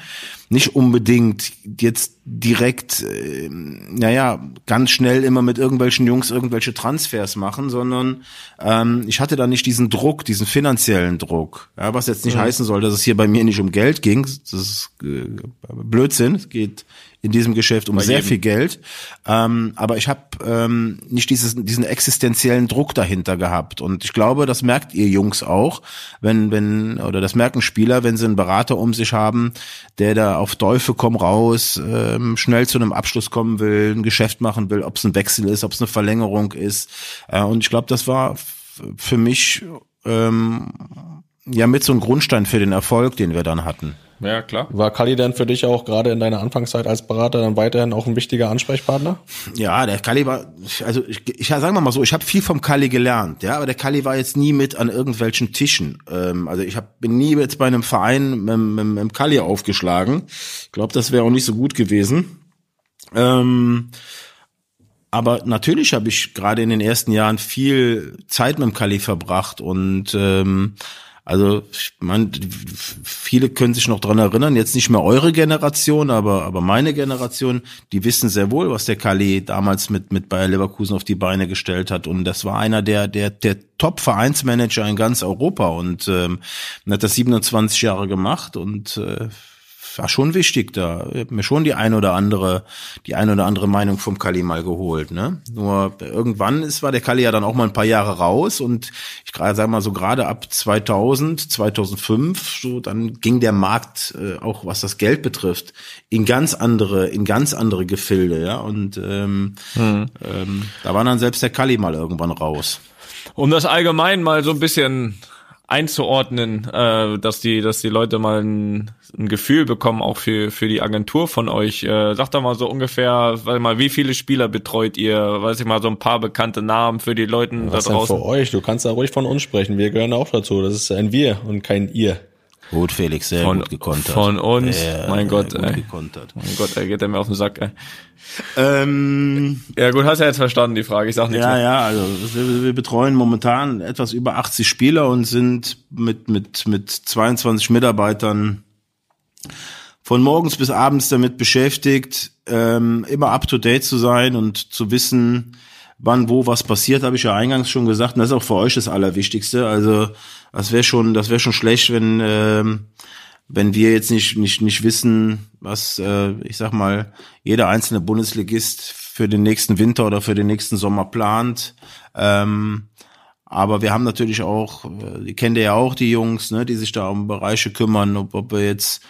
nicht unbedingt jetzt direkt, äh, naja, ganz schnell immer mit irgendwelchen Jungs irgendwelche Transfers machen, sondern ähm, ich hatte da nicht diesen Druck, diesen finanziellen Druck. Ja, was jetzt nicht heißen soll, dass es hier bei mir nicht um Geld ging. Das ist äh, Blödsinn. Es geht in diesem Geschäft um sehr viel Geld. Ähm, aber ich habe ähm, nicht dieses, diesen existenziellen Druck dahinter gehabt. Und ich glaube, das merkt ihr Jungs auch, wenn, wenn, oder das merken Spieler, wenn sie einen Berater um sich haben, der da auf Teufel komm raus, ähm, schnell zu einem Abschluss kommen will, ein Geschäft machen will, ob es ein Wechsel ist, ob es eine Verlängerung ist. Äh, und ich glaube, das war für mich ähm, ja mit so ein Grundstein für den Erfolg, den wir dann hatten. Ja, klar. War Kali denn für dich auch gerade in deiner Anfangszeit als Berater dann weiterhin auch ein wichtiger Ansprechpartner? Ja, der Kali war, also ich, ich sagen wir mal so, ich habe viel vom Kali gelernt, ja, aber der Kali war jetzt nie mit an irgendwelchen Tischen. Ähm, also ich hab, bin nie jetzt bei einem Verein mit, mit, mit dem Kali aufgeschlagen. Ich glaube, das wäre auch nicht so gut gewesen. Ähm, aber natürlich habe ich gerade in den ersten Jahren viel Zeit mit dem Kali verbracht und ähm, also ich mein, viele können sich noch dran erinnern, jetzt nicht mehr eure Generation, aber aber meine Generation, die wissen sehr wohl, was der Kali damals mit mit Bayer Leverkusen auf die Beine gestellt hat. Und das war einer der der der Top Vereinsmanager in ganz Europa. Und ähm, hat das 27 Jahre gemacht und äh, war schon wichtig da. Ich hab mir schon die eine oder andere, die eine oder andere Meinung vom Kali mal geholt, ne? Nur irgendwann ist, war der Kali ja dann auch mal ein paar Jahre raus und ich gerade sag mal so gerade ab 2000, 2005, so dann ging der Markt äh, auch was das Geld betrifft in ganz andere, in ganz andere Gefilde, ja und ähm, Hm. ähm, da war dann selbst der Kali mal irgendwann raus. Um das allgemein mal so ein bisschen einzuordnen, äh, dass die, dass die Leute mal ein, ein Gefühl bekommen, auch für, für die Agentur von euch. Äh, sagt doch mal so ungefähr, weil mal, wie viele Spieler betreut ihr? Weiß ich mal, so ein paar bekannte Namen für die Leute da Was denn draußen. für euch? Du kannst da ruhig von uns sprechen. Wir gehören auch dazu. Das ist ein Wir und kein Ihr. Gut, Felix, sehr Von- gut gekontert. von uns? Ja, Mein Gott, gut ey. gekontert. Mein Gott, er geht er mir auf den Sack, ey. Ähm, Ja gut, hast ja jetzt verstanden, die Frage. Ich sag nichts Ja, mehr. ja, also wir, wir betreuen momentan etwas über 80 Spieler und sind mit, mit, mit 22 Mitarbeitern von morgens bis abends damit beschäftigt, ähm, immer up to date zu sein und zu wissen, wann wo was passiert, habe ich ja eingangs schon gesagt. Und das ist auch für euch das Allerwichtigste. Also das wäre schon, das wäre schon schlecht, wenn ähm, wenn wir jetzt nicht nicht nicht wissen, was äh, ich sag mal jeder einzelne Bundesligist für den nächsten Winter oder für den nächsten Sommer plant. Ähm, aber wir haben natürlich auch, äh, die kennt ihr ja auch, die Jungs, ne, die sich da um Bereiche kümmern, ob, ob wir jetzt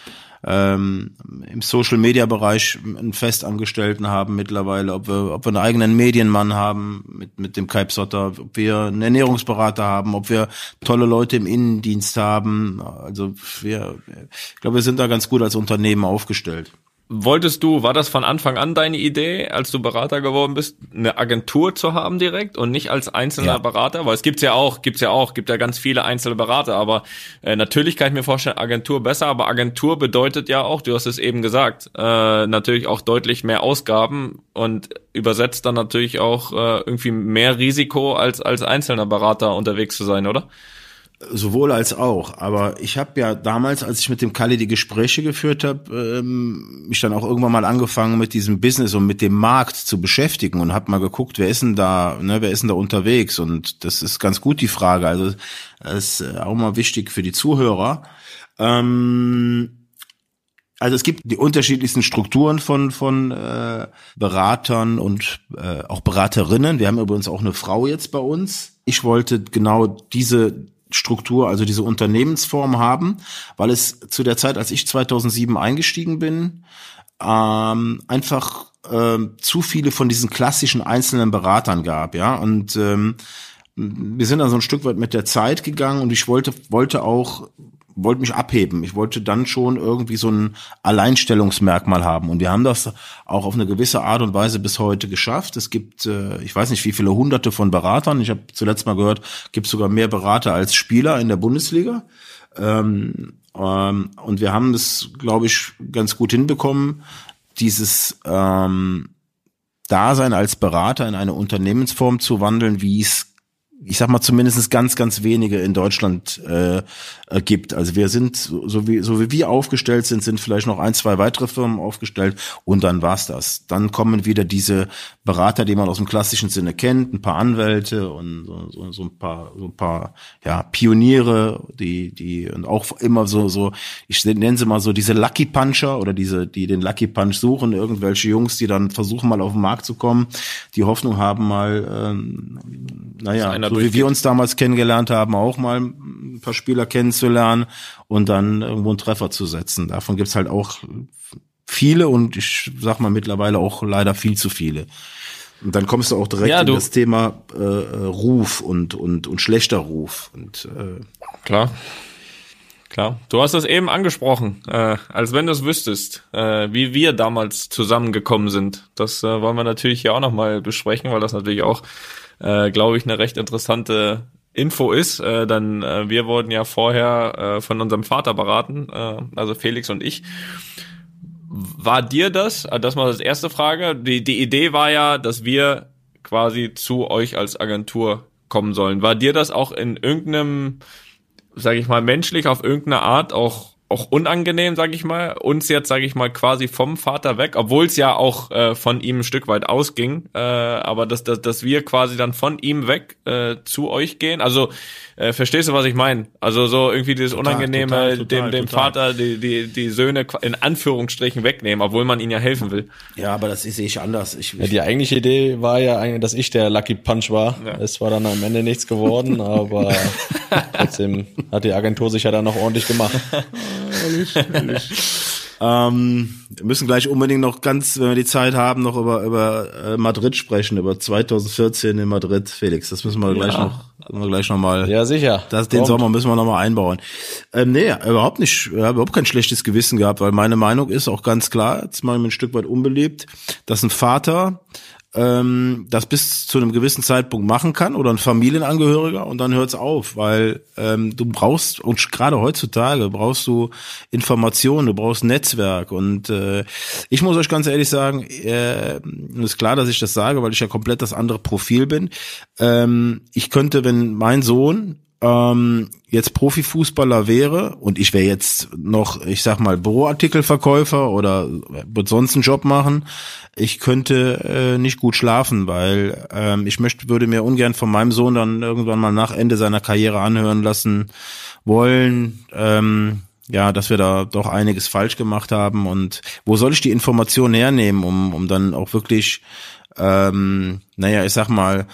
ähm, im Social Media Bereich einen Festangestellten haben mittlerweile, ob wir, ob wir einen eigenen Medienmann haben mit, mit dem Kai Sotter, ob wir einen Ernährungsberater haben, ob wir tolle Leute im Innendienst haben. Also wir, ich glaube, wir sind da ganz gut als Unternehmen aufgestellt. Wolltest du, war das von Anfang an deine Idee, als du Berater geworden bist, eine Agentur zu haben direkt und nicht als einzelner Ja. Berater? Weil es gibt's ja auch, gibt's ja auch, gibt ja ganz viele einzelne Berater, aber äh, natürlich kann ich mir vorstellen, Agentur besser, aber Agentur bedeutet ja auch, du hast es eben gesagt, äh, natürlich auch deutlich mehr Ausgaben und übersetzt dann natürlich auch äh, irgendwie mehr Risiko als als einzelner Berater unterwegs zu sein, oder? Sowohl als auch. Aber ich habe ja damals, als ich mit dem Kalle die Gespräche geführt habe, ähm, mich dann auch irgendwann mal angefangen mit diesem Business und mit dem Markt zu beschäftigen und habe mal geguckt, wer ist denn da, ne, wer ist denn da unterwegs? Und das ist ganz gut die Frage. Also das ist äh, auch mal wichtig für die Zuhörer. Ähm, also es gibt die unterschiedlichsten Strukturen von von äh, Beratern und äh, auch Beraterinnen. Wir haben übrigens auch eine Frau jetzt bei uns. Ich wollte genau diese Struktur, also diese Unternehmensform haben, weil es zu der Zeit, als ich 2007 eingestiegen bin, ähm, einfach ähm, zu viele von diesen klassischen einzelnen Beratern gab, ja. Und ähm, wir sind dann so ein Stück weit mit der Zeit gegangen und ich wollte wollte auch wollte mich abheben. Ich wollte dann schon irgendwie so ein Alleinstellungsmerkmal haben. Und wir haben das auch auf eine gewisse Art und Weise bis heute geschafft. Es gibt, äh, ich weiß nicht, wie viele hunderte von Beratern. Ich habe zuletzt mal gehört, gibt sogar mehr Berater als Spieler in der Bundesliga. Ähm, ähm, und wir haben das, glaube ich, ganz gut hinbekommen, dieses ähm, Dasein als Berater in eine Unternehmensform zu wandeln, wie es ich sag mal zumindest ganz, ganz wenige in Deutschland äh, gibt. Also wir sind, so, so wie so wie wir aufgestellt sind, sind vielleicht noch ein, zwei weitere Firmen aufgestellt und dann war's das. Dann kommen wieder diese Berater, die man aus dem klassischen Sinne kennt, ein paar Anwälte und so, so, so ein paar, so ein paar ja, Pioniere, die, die und auch immer so, so, ich nenne sie mal so diese Lucky Puncher oder diese, die den Lucky Punch suchen, irgendwelche Jungs, die dann versuchen mal auf den Markt zu kommen, die Hoffnung haben mal, ähm, naja, so wie wir uns damals kennengelernt haben, auch mal ein paar Spieler kennenzulernen und dann irgendwo einen Treffer zu setzen. Davon gibt's halt auch viele und ich sag mal mittlerweile auch leider viel zu viele. Und dann kommst du auch direkt Ja, in du- das Thema äh, äh, Ruf und und und schlechter Ruf und äh, Klar. Klar. Du hast das eben angesprochen, äh, als wenn du es wüsstest, äh, wie wir damals zusammengekommen sind. Das äh, wollen wir natürlich hier auch nochmal besprechen, weil das natürlich auch, äh, glaube ich, eine recht interessante Info ist. Äh, dann äh, wir wurden ja vorher äh, von unserem Vater beraten, äh, also Felix und ich. War dir das, äh, das war das erste Frage, die, die Idee war ja, dass wir quasi zu euch als Agentur kommen sollen. War dir das auch in irgendeinem sage ich mal, menschlich auf irgendeine Art auch auch unangenehm, sage ich mal, uns jetzt, sage ich mal, quasi vom Vater weg, obwohl es ja auch äh, von ihm ein Stück weit ausging, äh, aber dass, dass, dass wir quasi dann von ihm weg äh, zu euch gehen. Also äh, verstehst du, was ich meine? Also so irgendwie dieses Unangenehme, total, total, dem, dem total. Vater die, die, die Söhne in Anführungsstrichen wegnehmen, obwohl man ihnen ja helfen will. Ja, aber das sehe ich anders. Ich, Ja, die eigentliche Idee war ja eigentlich, dass ich der Lucky Punch war. Es war dann am Ende nichts geworden, aber trotzdem hat die Agentur sich ja dann noch ordentlich gemacht. Ähm, wir müssen gleich unbedingt noch ganz, wenn wir die Zeit haben, noch über, über äh, Madrid sprechen, über 2014 in Madrid, Felix. Das müssen wir gleich noch, müssen wir gleich noch mal. Ja, sicher. Das, den Kommt. Sommer müssen wir noch mal einbauen. Ähm, nee, überhaupt nicht, ich habe überhaupt kein schlechtes Gewissen gehabt, weil meine Meinung ist auch ganz klar, jetzt mal ein Stück weit unbeliebt, dass ein Vater ähm, das bis zu einem gewissen Zeitpunkt machen kann oder ein Familienangehöriger und dann hört's auf, weil ähm, du brauchst und gerade heutzutage brauchst du Informationen, du brauchst Netzwerk und äh, ich muss euch ganz ehrlich sagen, äh, ist klar, dass ich das sage, weil ich ja komplett das andere Profil bin. Ähm, ich könnte, wenn mein Sohn ähm, jetzt Profifußballer wäre und ich wäre jetzt noch, ich sag mal, Büroartikelverkäufer oder würde sonst einen Job machen, ich könnte äh, nicht gut schlafen, weil ähm, ich möchte, würde mir ungern von meinem Sohn dann irgendwann mal nach Ende seiner Karriere anhören lassen wollen, ähm, ja, dass wir da doch einiges falsch gemacht haben und wo soll ich die Information hernehmen, um, um dann auch wirklich, ähm, naja, ich sag mal,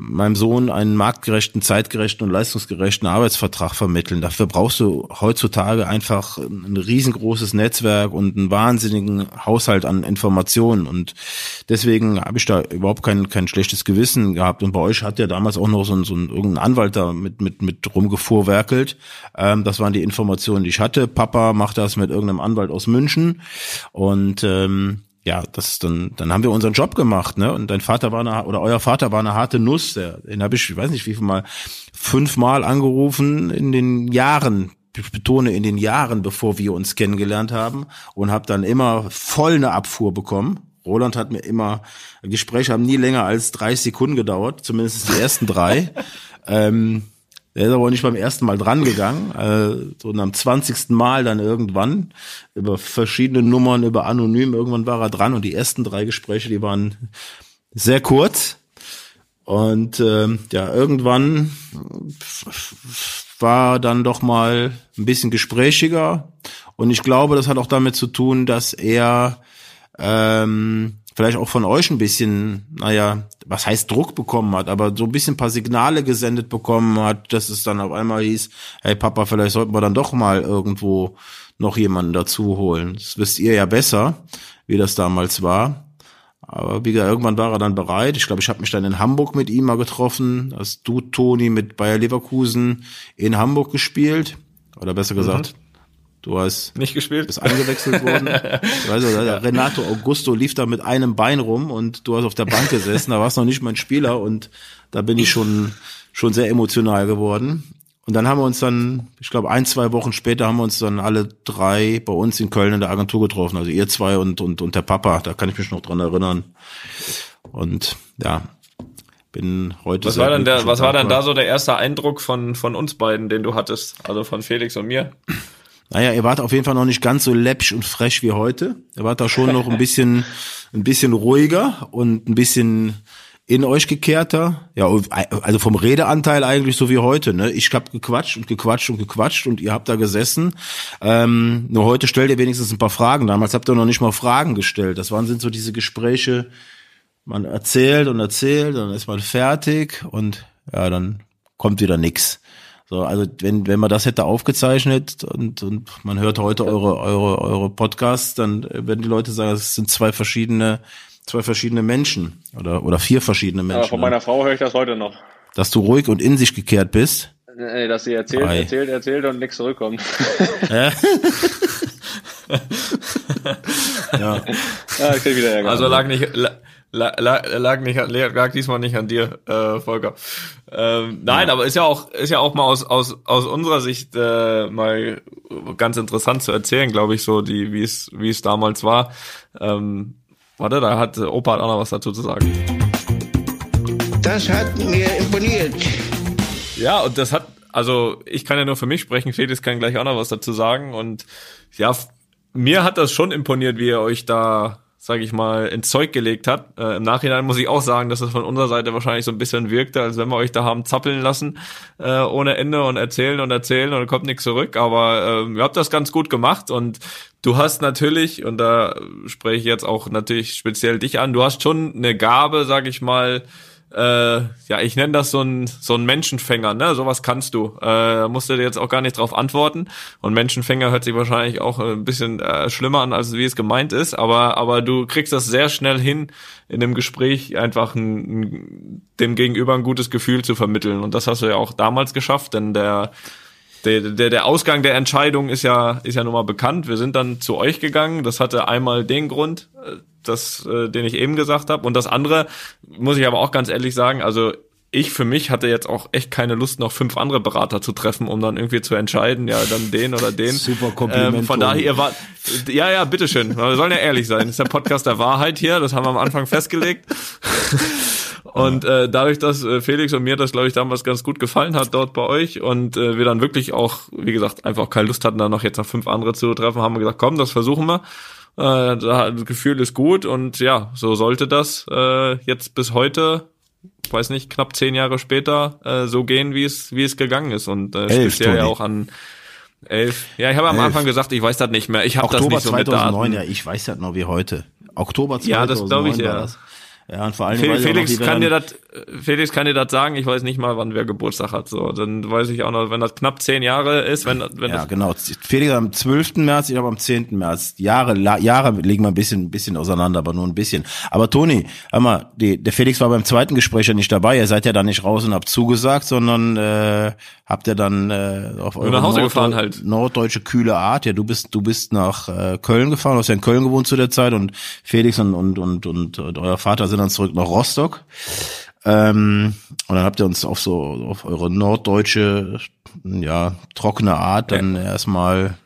meinem Sohn einen marktgerechten, zeitgerechten und leistungsgerechten Arbeitsvertrag vermitteln. Dafür brauchst du heutzutage einfach ein riesengroßes Netzwerk und einen wahnsinnigen Haushalt an Informationen. Und deswegen habe ich da überhaupt kein, kein schlechtes Gewissen gehabt. Und bei euch hat ja damals auch noch so ein, so ein irgendein Anwalt da mit, mit, mit rumgefuhrwerkelt. Ähm, das waren die Informationen, die ich hatte. Papa macht das mit irgendeinem Anwalt aus München. Und ähm, ja, das dann, dann haben wir unseren Job gemacht, ne? Und dein Vater war eine, oder euer Vater war eine harte Nuss. Der, den habe ich, ich weiß nicht wie viel mal, fünfmal angerufen in den Jahren. Ich betone in den Jahren, bevor wir uns kennengelernt haben und habe dann immer voll eine Abfuhr bekommen. Roland hat mir immer, Gespräche haben nie länger als 30 Sekunden gedauert, zumindest die ersten drei. ähm, der ist aber nicht beim ersten Mal dran gegangen, äh, so am 20. Mal dann irgendwann über verschiedene Nummern, über anonym, irgendwann war er dran und die ersten drei Gespräche, die waren sehr kurz. Und ähm, ja, irgendwann war dann doch mal ein bisschen gesprächiger. Und ich glaube, das hat auch damit zu tun, dass er ähm, vielleicht auch von euch ein bisschen, naja, was heißt Druck bekommen hat, aber so ein bisschen ein paar Signale gesendet bekommen hat, dass es dann auf einmal hieß, hey Papa, vielleicht sollten wir dann doch mal irgendwo noch jemanden dazu holen. Das wisst ihr ja besser, wie das damals war. Aber wie gesagt, irgendwann war er dann bereit. Ich glaube, ich habe mich dann in Hamburg mit ihm mal getroffen. Hast du, Toni, mit Bayer Leverkusen in Hamburg gespielt. Oder besser gesagt, du hast Nicht gespielt? bist eingewechselt worden. Weißt, ja. Renato Augusto lief da mit einem Bein rum und du hast auf der Bank gesessen. Da warst noch nicht mein Spieler und da bin ich schon schon sehr emotional geworden. Und dann haben wir uns dann, ich glaube, ein, zwei Wochen später haben wir uns dann alle drei bei uns in Köln in der Agentur getroffen. Also ihr zwei und, und, und der Papa, da kann ich mich noch dran erinnern. Und ja, bin heute Was war denn der, was war denn da so der erste Eindruck von, von uns beiden, den du hattest? Also von Felix und mir? Naja, ihr wart auf jeden Fall noch nicht ganz so läppsch und frech wie heute. Ihr wart da schon noch ein bisschen, ein bisschen ruhiger und ein bisschen in euch gekehrter. Ja, also vom Redeanteil eigentlich so wie heute. Ne? Ich hab gequatscht und gequatscht und gequatscht und ihr habt da gesessen. Ähm, nur heute stellt ihr wenigstens ein paar Fragen. Damals habt ihr noch nicht mal Fragen gestellt. Das waren sind so diese Gespräche. Man erzählt und erzählt, dann ist man fertig und ja, dann kommt wieder nix. So, also wenn wenn man das hätte aufgezeichnet und und man hört heute eure eure eure Podcasts, dann werden die Leute sagen, es sind zwei verschiedene zwei verschiedene Menschen oder oder vier verschiedene Aber Menschen. von ne? meiner Frau höre ich das heute noch. Dass du ruhig und in sich gekehrt bist. Nee, dass sie erzählt, Ei. erzählt, erzählt und nichts zurückkommt. Ja. Ja, ich krieg wieder Ärger. Also lag nicht, la, la, la, lag nicht, lag diesmal nicht an dir, äh, Volker. Ähm, nein, aber ist ja auch, ist ja auch mal aus, aus, aus unserer Sicht äh, mal ganz interessant zu erzählen, glaube ich, so die, wie es, wie es damals war. Ähm, warte, da hat Opa hat auch noch was dazu zu sagen. Das hat mir imponiert. Ja, und das hat, also ich kann ja nur für mich sprechen, Felix kann gleich auch noch was dazu sagen und ja, mir hat das schon imponiert, wie ihr euch da sage ich mal, ins Zeug gelegt hat. Äh, Im Nachhinein muss ich auch sagen, dass es von unserer Seite wahrscheinlich so ein bisschen wirkte, als wenn wir euch da haben zappeln lassen äh, ohne Ende und erzählen und erzählen und kommt nichts zurück. Aber äh, ihr habt das ganz gut gemacht und du hast natürlich, und da spreche ich jetzt auch natürlich speziell dich an, du hast schon eine Gabe, sag ich mal, äh, ja, ich nenne das so ein, so ein Menschenfänger, ne? Sowas kannst du. Äh, musst du dir jetzt auch gar nicht drauf antworten. Und Menschenfänger hört sich wahrscheinlich auch ein bisschen äh, schlimmer an, als wie es gemeint ist, aber, aber du kriegst das sehr schnell hin, in dem Gespräch einfach ein, ein, dem Gegenüber ein gutes Gefühl zu vermitteln. Und das hast du ja auch damals geschafft, denn der der, der, der Ausgang der Entscheidung ist ja, ist ja nun mal bekannt. Wir sind dann zu euch gegangen. Das hatte einmal den Grund, äh, das, äh, den ich eben gesagt habe. Und das andere muss ich aber auch ganz ehrlich sagen, also ich für mich hatte jetzt auch echt keine Lust, noch fünf andere Berater zu treffen, um dann irgendwie zu entscheiden, ja, dann den oder den. Super Kompliment. Ähm, von daher, ihr wart, ja, ja, bitteschön. Wir sollen ja ehrlich sein. Das ist der Podcast der Wahrheit hier. Das haben wir am Anfang festgelegt. Und äh, dadurch, dass äh, Felix und mir das, glaube ich, damals ganz gut gefallen hat dort bei euch und äh, wir dann wirklich auch, wie gesagt, einfach keine Lust hatten, da noch jetzt noch fünf andere zu treffen, haben wir gesagt, komm, das versuchen wir. Äh, das Gefühl ist gut und ja, so sollte das äh, jetzt bis heute weiß nicht, knapp zehn Jahre später äh, so gehen, wie es wie es gegangen ist und äh, Elf, speziell ja auch an elf. Ja, ich habe am. Anfang gesagt, ich weiß das nicht mehr. Ich habe das Oktober nicht so mit 2009, Daten. ja, ich weiß das noch wie heute. Oktober 2009 Ja, das glaube ich, war ja. das. Ja, und vor allem Felix wir kann dir das, Felix kann dir das sagen. Ich weiß nicht mal, wann wer Geburtstag hat. So, dann weiß ich auch noch, wenn das knapp zehn Jahre ist, wenn, wenn Ja, das, genau. Felix am 12. März, ich aber am 10. März. Jahre, Jahre liegen wir ein bisschen, ein bisschen auseinander, aber nur ein bisschen. Aber Toni, hör mal, die, der Felix war beim zweiten Gespräch ja nicht dabei. Ihr seid ja da nicht raus und habt zugesagt, sondern äh, habt ihr dann äh, auf eure nach Hause gefahren halt. norddeutsche kühle Art. Ja, du bist, du bist nach äh, Köln gefahren, du hast ja in Köln gewohnt zu der Zeit und Felix und und und und, und euer Vater sind dann zurück nach Rostock. Ähm, und dann habt ihr uns auf so auf eure norddeutsche, ja, trockene Art dann erstmal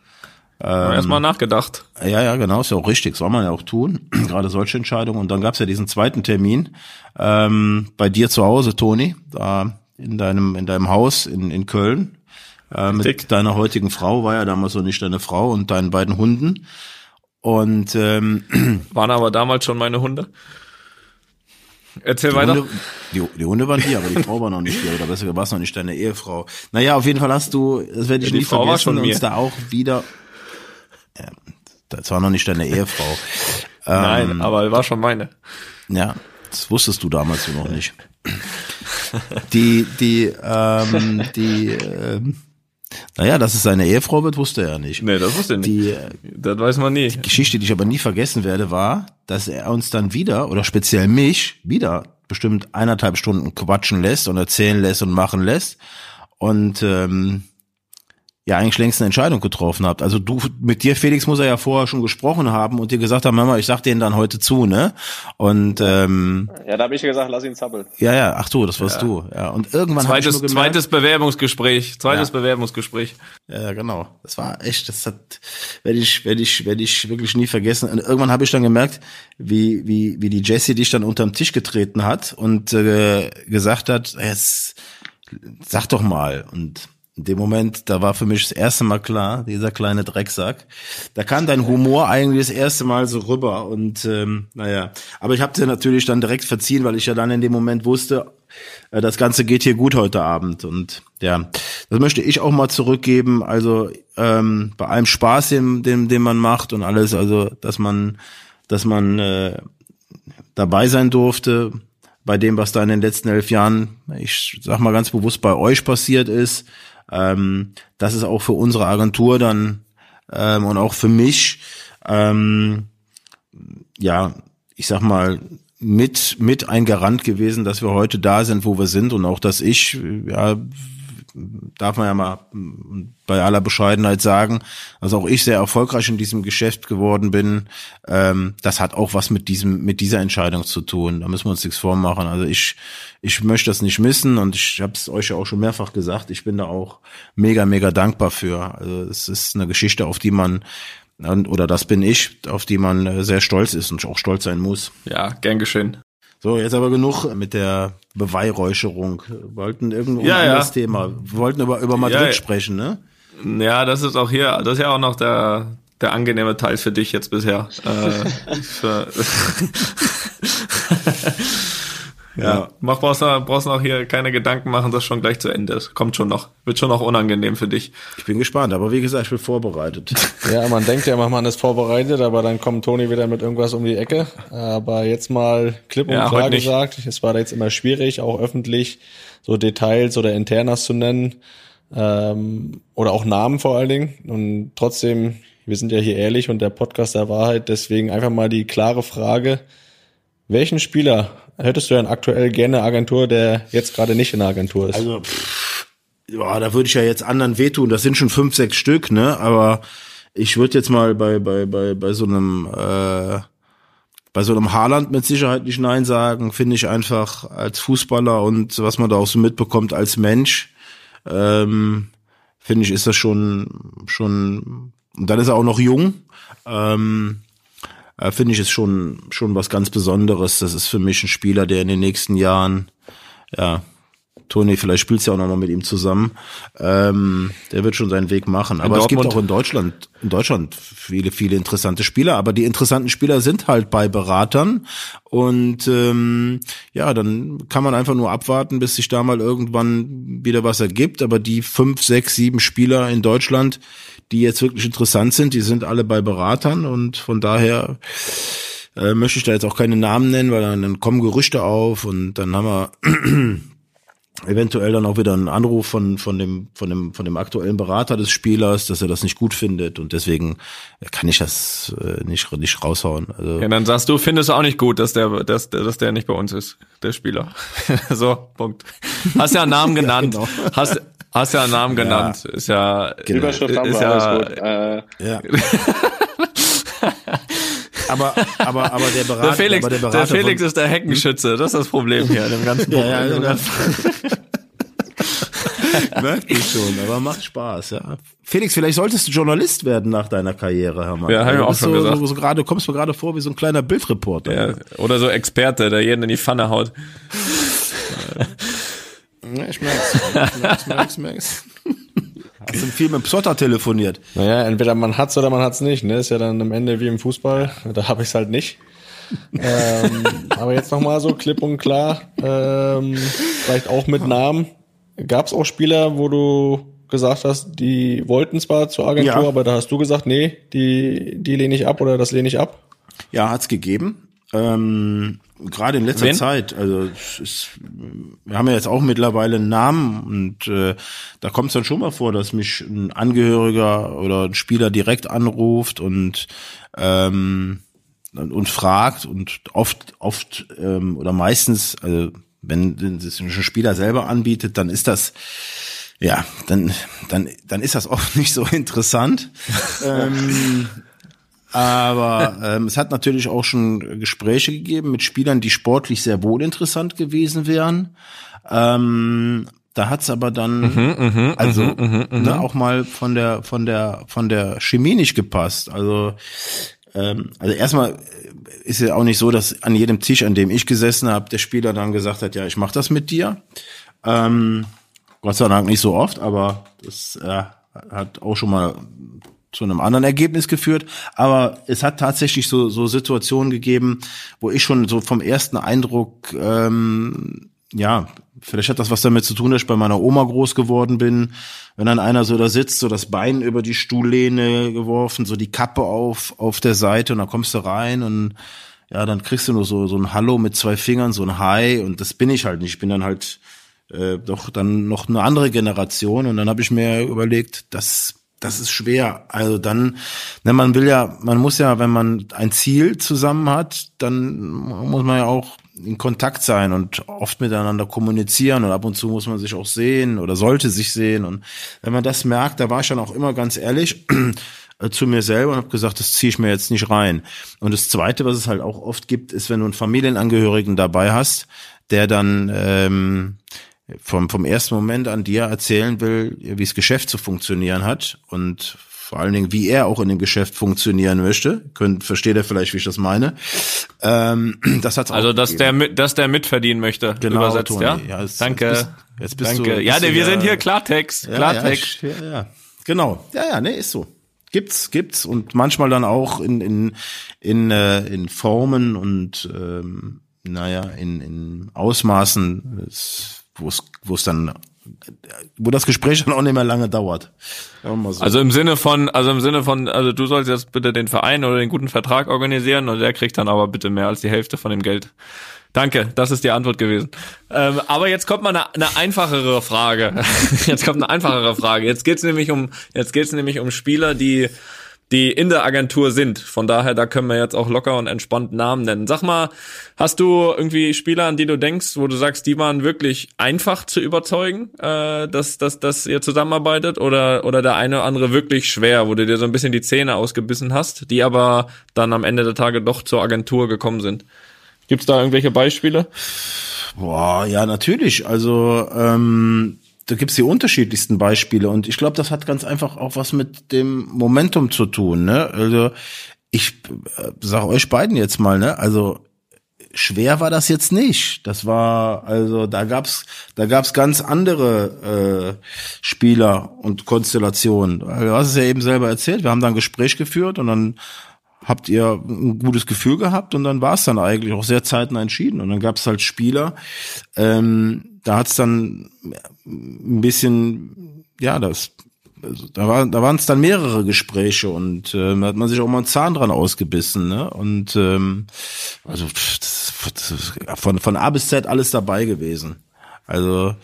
ähm, erstmal nachgedacht. ja, ja, genau, ist ja auch richtig, soll man ja auch tun, gerade solche Entscheidungen. Und dann gab's ja diesen zweiten Termin ähm, bei dir zu Hause, Toni, da in deinem in deinem Haus in in Köln äh, mit deiner heutigen Frau, war ja damals noch nicht deine Frau und deinen beiden Hunden. Und ähm, Waren aber damals schon meine Hunde. Erzähl die, weiter. Hunde, die, die Hunde waren hier, aber die Frau war noch nicht hier, oder besser gesagt, war es noch nicht deine Ehefrau. Naja, auf jeden Fall hast du, das werde ich Ja, nie Frau vergessen, schon uns da auch wieder, ja, das war noch nicht deine Ehefrau. Ähm, Nein, aber war schon meine. Ja, das wusstest du damals noch nicht. Die, die, ähm, die, ähm, naja, dass es seine Ehefrau wird, wusste er nicht. Nee, das wusste ich nicht. Die das weiß man nie. Geschichte, die ich aber nie vergessen werde, war, dass er uns dann wieder, oder speziell mich, wieder bestimmt eineinhalb Stunden quatschen lässt und erzählen lässt und machen lässt. Und ähm, ja eigentlich längst eine Entscheidung getroffen habt. Also du mit dir, Felix, muss er ja vorher schon gesprochen haben und dir gesagt haben, Mama, ich sag denen dann heute zu, ne? Und ähm, Ja, da habe ich gesagt, lass ihn zappeln. ja, ja, ach du, das warst du. Ja, und irgendwann hab ich Zweites, nur gemerkt, zweites Bewerbungsgespräch. Zweites Ja. Bewerbungsgespräch. Ja, genau. Das war echt, das hat, werde ich, werde ich, werde ich wirklich nie vergessen. Und irgendwann habe ich dann gemerkt, wie, wie, wie die Jessie dich dann unterm Tisch getreten hat und äh, gesagt hat, jetzt sag doch mal. Und in dem Moment, da war für mich das erste Mal klar, dieser kleine Drecksack. Da kam dein Humor eigentlich das erste Mal so rüber. Und ähm, naja, aber ich habe dir natürlich dann direkt verziehen, weil ich ja dann in dem Moment wusste, äh, das Ganze geht hier gut heute Abend. Und ja, das möchte ich auch mal zurückgeben. Also ähm, bei allem Spaß, den, den, den man macht und alles, also dass man, dass man äh, dabei sein durfte bei dem, was da in den letzten elf Jahren, ich sag mal ganz bewusst, bei euch passiert ist. Ähm, das ist auch für unsere Agentur dann ähm, und auch für mich, ähm, ja, ich sag mal, mit, mit ein Garant gewesen, dass wir heute da sind, wo wir sind und auch, dass ich, ja, darf man ja mal bei aller Bescheidenheit sagen, dass auch ich sehr erfolgreich in diesem Geschäft geworden bin. Ähm, das hat auch was mit diesem, mit dieser Entscheidung zu tun. Da müssen wir uns nichts vormachen. Also ich, ich möchte das nicht missen und ich habe es euch ja auch schon mehrfach gesagt. Ich bin da auch mega, mega dankbar für. Also es ist eine Geschichte, auf die man oder das bin ich, auf die man äh, sehr stolz ist und auch stolz sein muss. Ja, gern geschehen. So, jetzt aber genug mit der Beweihräucherung. Wir wollten irgendwo Ja, ein ja. anderes Thema. Wir wollten über, über Madrid Ja, ja. sprechen, ne? Ja, das ist auch hier, das ist ja auch noch der, der angenehme Teil für dich jetzt bisher. Äh, für, ja. Mach, brauchst du, brauchst du noch hier keine Gedanken machen, dass schon gleich zu Ende ist. Kommt schon noch. Wird schon noch unangenehm für dich. Ich bin gespannt, aber wie gesagt, ich bin vorbereitet. Ja, man denkt ja, man ist vorbereitet, aber dann kommt Toni wieder mit irgendwas um die Ecke. Aber jetzt mal klipp und Ja, klar gesagt, es war jetzt immer schwierig, auch öffentlich so Details oder Internas zu nennen. Ähm, oder auch Namen vor allen Dingen. Und trotzdem, wir sind ja hier ehrlich und der Podcast der Wahrheit, deswegen einfach mal die klare Frage, welchen Spieler hättest du denn aktuell gerne eine Agentur, der jetzt gerade nicht in der Agentur ist? Also, pff, ja, da würde ich ja jetzt anderen wehtun. Das sind schon fünf, sechs Stück, ne? Aber ich würde jetzt mal bei, bei, bei, bei so einem, äh, bei so einem Haaland mit Sicherheit nicht Nein sagen. Finde ich einfach als Fußballer und was man da auch so mitbekommt als Mensch, ähm, finde ich, ist das schon, schon, und dann ist er auch noch jung. Ähm, äh, finde ich es schon schon was ganz Besonderes. Das ist für mich ein Spieler, der in den nächsten Jahren, ja, Toni, vielleicht spielst du ja auch nochmal mit ihm zusammen. Ähm, der wird schon seinen Weg machen. Aber es gibt auch in Deutschland, in Deutschland viele, viele interessante Spieler. Aber die interessanten Spieler sind halt bei Beratern. Und ähm, ja, dann kann man einfach nur abwarten, bis sich da mal irgendwann wieder was ergibt. Aber die fünf, sechs, sieben Spieler in Deutschland, die jetzt wirklich interessant sind, die sind alle bei Beratern und von daher äh, möchte ich da jetzt auch keine Namen nennen, weil dann, dann kommen Gerüchte auf und dann haben wir eventuell dann auch wieder einen Anruf von von dem von dem von dem aktuellen Berater des Spielers, dass er das nicht gut findet und deswegen kann ich das äh, nicht nicht raushauen. Also Ja, dann sagst du, findest du auch nicht gut, dass der, dass, dass der nicht bei uns ist, der Spieler. so, Punkt. Hast ja einen Namen genannt. genau. Hast, hast ja einen Namen genannt. Ist ja, Überschrift haben ist wir, ja, alles gut. Äh, ja. aber aber aber der Berater, der Felix, der der, Berater Felix von, ist der Heckenschütze. Das ist das Problem hier in dem ganzen ja, ja, ja, merkt ich schon, aber macht Spaß, ja. Felix, vielleicht solltest du Journalist werden nach deiner Karriere, Herr Mann. Ja, hab ich Du auch schon so, gesagt. So, so gerade, kommst mir gerade vor wie so ein kleiner Bildreporter. Ja, oder so Experte, der jeden in die Pfanne haut. Ich merk's. Ich merk's, merk's, merk's. Hast du viel mit Psotter telefoniert? Naja, entweder man hat's oder man hat's nicht. Ne? Ist ja dann am Ende wie im Fußball. Da habe ich's halt nicht. ähm, aber jetzt nochmal so klipp und klar, ähm, vielleicht auch mit Namen. Gab's auch Spieler, wo du gesagt hast, die wollten zwar zur Agentur, Ja. aber da hast du gesagt, nee, die, die lehne ich ab oder das lehne ich ab? Ja, hat's gegeben. Ähm, Gerade in letzter Wen? Zeit. Also es ist, wir haben ja jetzt auch mittlerweile einen Namen und äh, da kommt es dann schon mal vor, dass mich ein Angehöriger oder ein Spieler direkt anruft und ähm, und, und fragt und oft oft ähm, oder meistens also wenn es ein Spieler selber anbietet, dann ist das ja, dann, dann, dann ist das oft nicht so interessant. ähm, aber ähm, es hat natürlich auch schon Gespräche gegeben mit Spielern, die sportlich sehr wohl interessant gewesen wären. Ähm, da hat's aber dann also ne, auch mal von der von der von der Chemie nicht gepasst. Also ähm, also erstmal ist ja auch nicht so, dass an jedem Tisch, an dem ich gesessen habe, der Spieler dann gesagt hat, ja, ich mache das mit dir. Ähm, Gott sei Dank nicht so oft, aber das äh, hat auch schon mal zu einem anderen Ergebnis geführt. Aber es hat tatsächlich so, so Situationen gegeben, wo ich schon so vom ersten Eindruck, ähm, ja, vielleicht hat das was damit zu tun, dass ich bei meiner Oma groß geworden bin. Wenn dann einer so da sitzt, so das Bein über die Stuhllehne geworfen, so die Kappe auf, auf der Seite und dann kommst du rein und ja, dann kriegst du nur so, so ein Hallo mit zwei Fingern, so ein Hi und das bin ich halt nicht. Ich bin dann halt äh, doch dann noch eine andere Generation und dann habe ich mir überlegt, das das ist schwer. Also dann, ne, man will ja, man muss ja, wenn man ein Ziel zusammen hat, dann muss man ja auch in Kontakt sein und oft miteinander kommunizieren und ab und zu muss man sich auch sehen oder sollte sich sehen und wenn man das merkt, da war ich dann auch immer ganz ehrlich äh, zu mir selber und habe gesagt, das ziehe ich mir jetzt nicht rein. Und das Zweite, was es halt auch oft gibt, ist, wenn du einen Familienangehörigen dabei hast, der dann ähm, vom, vom ersten Moment an dir erzählen will, wie das Geschäft zu funktionieren hat und vor allen Dingen, wie er auch in dem Geschäft funktionieren möchte. Könnt, versteht er vielleicht, wie ich das meine. Ähm, das hat's Also, dass gegeben. der, mit, dass der mitverdienen möchte, Genau, übersetzt, Toni. ja? Ja, jetzt- Danke. jetzt bist- jetzt bist Danke. du- ja, bist du wir ja- sind hier Klartext, Ja, Klartext. Ja, ja, ja, genau. Ja, ja, nee, ist so. Gibt's, gibt's und manchmal dann auch in in in äh, in Formen und ähm, naja in in Ausmaßen, es- wo es dann wo das Gespräch dann auch nicht mehr lange dauert. So. Also im Sinne von, also im Sinne von, also du sollst jetzt bitte den Verein oder den guten Vertrag organisieren und der kriegt dann aber bitte mehr als die Hälfte von dem Geld. Danke, das ist die Antwort gewesen. Ähm, aber jetzt kommt mal eine, eine einfachere Frage. Jetzt kommt eine einfachere Frage. Jetzt geht's nämlich um, jetzt geht's nämlich um Spieler, die die in der Agentur sind. Von daher, da können wir jetzt auch locker und entspannt Namen nennen. Sag mal, hast du irgendwie Spieler, an die du denkst, wo du sagst, die waren wirklich einfach zu überzeugen, äh, dass, dass, dass ihr zusammenarbeitet oder, oder der eine oder andere wirklich schwer, wo du dir so ein bisschen die Zähne ausgebissen hast, die aber dann am Ende der Tage doch zur Agentur gekommen sind? Gibt's da irgendwelche Beispiele? Boah, ja, natürlich. Also ähm, da gibt's die unterschiedlichsten Beispiele und ich glaube, das hat ganz einfach auch was mit dem Momentum zu tun. Ne? Also ich äh, sag euch beiden jetzt mal, ne? Also schwer war das jetzt nicht. Das war also da gab's da gab's ganz andere äh, Spieler und Konstellationen. Du hast es ja eben selber erzählt. Wir haben da ein Gespräch geführt und dann habt ihr ein gutes Gefühl gehabt und dann war es dann eigentlich auch sehr zeitnah entschieden. Und dann gab es halt Spieler, ähm, da hat es dann ein bisschen, ja, das, also da war, da waren es dann mehrere Gespräche und ähm, da hat man sich auch mal einen Zahn dran ausgebissen, ne? Und ähm, also pff, das, das von von A bis Z alles dabei gewesen. Also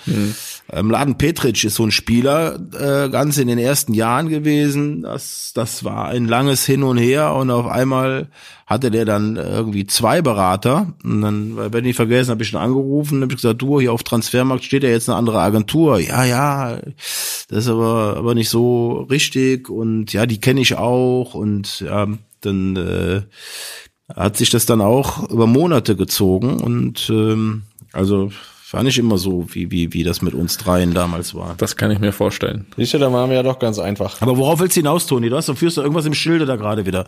ähm, Laden Petric ist so ein Spieler äh, ganz in den ersten Jahren gewesen. Das, das war ein langes Hin und Her und auf einmal hatte der dann irgendwie zwei Berater. Und dann, weil wenn ich vergessen, habe ich ihn angerufen, habe ich gesagt, du, hier auf Transfermarkt steht ja jetzt eine andere Agentur. Ja, ja, das ist aber, aber nicht so richtig und ja, die kenne ich auch und ja, dann äh, hat sich das dann auch über Monate gezogen und ähm, also war nicht immer so, wie, wie, wie das mit uns dreien damals war. Das kann ich mir vorstellen. Siehst du, da waren wir ja doch ganz einfach. Aber worauf willst du hinaus, Toni? Du hast, du führst da irgendwas im Schilde da gerade wieder.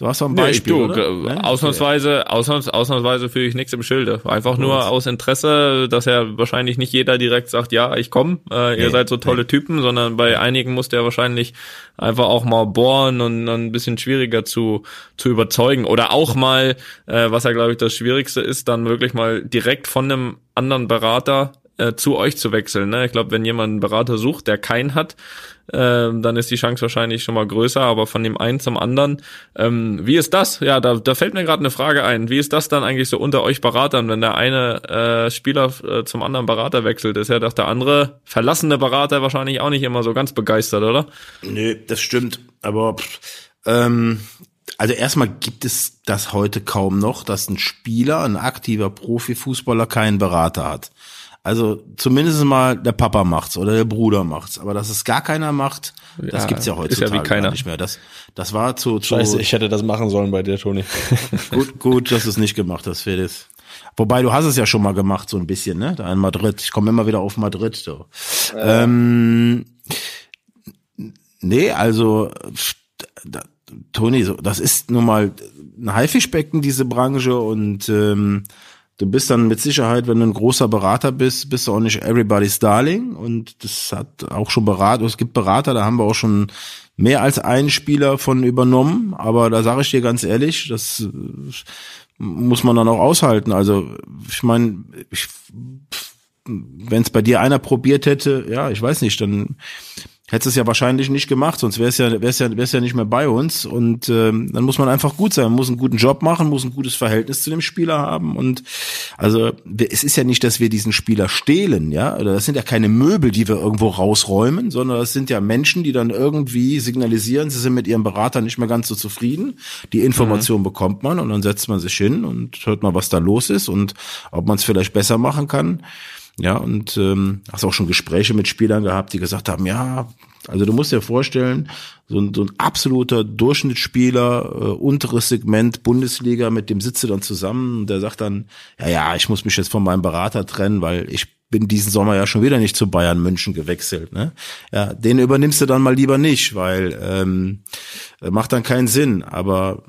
Du hast doch ein Beispiel, du, oder? ge- Ne? ausnahmsweise, ausnahms, ausnahmsweise führe ich nichts im Schilde. Einfach nur aus Interesse, dass ja wahrscheinlich nicht jeder direkt sagt, ja, ich komme, äh, ihr Nee, seid so tolle Typen, sondern bei einigen muss der wahrscheinlich einfach auch mal bohren und dann ein bisschen schwieriger zu, zu überzeugen. Oder auch mal, äh, was ja glaube ich das Schwierigste ist, dann wirklich mal direkt von einem anderen Berater äh, zu euch zu wechseln. Ne? Ich glaube, wenn jemand einen Berater sucht, der keinen hat, ähm, dann ist die Chance wahrscheinlich schon mal größer, aber von dem einen zum anderen. Ähm, wie ist das? Ja, da, da fällt mir gerade eine Frage ein. Wie ist das dann eigentlich so unter euch Beratern, wenn der eine äh, Spieler äh, zum anderen Berater wechselt? Ist ja doch der andere verlassene Berater wahrscheinlich auch nicht immer so ganz begeistert, oder? Nö, das stimmt. Aber pff, ähm, also erstmal gibt es das heute kaum noch, dass ein Spieler, ein aktiver Profifußballer keinen Berater hat. Also zumindest mal der Papa macht's oder der Bruder macht's. Aber dass es gar keiner macht, das Ja, gibt's ja ist ja heutzutage wie keiner. gar nicht mehr. Das, das war zu, zu Scheiße, ich hätte das machen sollen bei dir, Toni. gut, gut, dass du es nicht gemacht hast, Felix. Wobei du hast es ja schon mal gemacht, so ein bisschen, ne? Da in Madrid. Ich komme immer wieder auf Madrid. So. Ähm, nee, also da, Toni, so, das ist nun mal ein Haifischbecken, diese Branche, und ähm, du bist dann mit Sicherheit, wenn du ein großer Berater bist, bist du auch nicht everybody's darling. Und das hat auch schon Berater, es gibt Berater, da haben wir auch schon mehr als einen Spieler von übernommen. Aber da sage ich dir ganz ehrlich, das äh, muss man dann auch aushalten. Also ich meine, ich, wenn es bei dir einer probiert hätte, ja, ich weiß nicht, dann hättest du es ja wahrscheinlich nicht gemacht, sonst wär's ja, wär's ja, wär's ja nicht mehr bei uns. Und ähm, dann muss man einfach gut sein, man muss einen guten Job machen, muss ein gutes Verhältnis zu dem Spieler haben. Und also es ist ja nicht, dass wir diesen Spieler stehlen, ja, oder das sind ja keine Möbel, die wir irgendwo rausräumen, sondern das sind ja Menschen, die dann irgendwie signalisieren, sie sind mit ihrem Berater nicht mehr ganz so zufrieden. Die Information bekommt man und dann setzt man sich hin und hört mal, was da los ist und ob man es vielleicht besser machen kann. Ja, und ähm, hast auch schon Gespräche mit Spielern gehabt, die gesagt haben, ja, also du musst dir vorstellen, so ein, so ein absoluter Durchschnittsspieler, äh, unteres Segment Bundesliga, mit dem sitze dann zusammen und der sagt dann, ja, ja, ich muss mich jetzt von meinem Berater trennen, weil ich bin diesen Sommer ja schon wieder nicht zu Bayern München gewechselt. Ne? Ja, den übernimmst du dann mal lieber nicht, weil ähm, macht dann keinen Sinn. Aber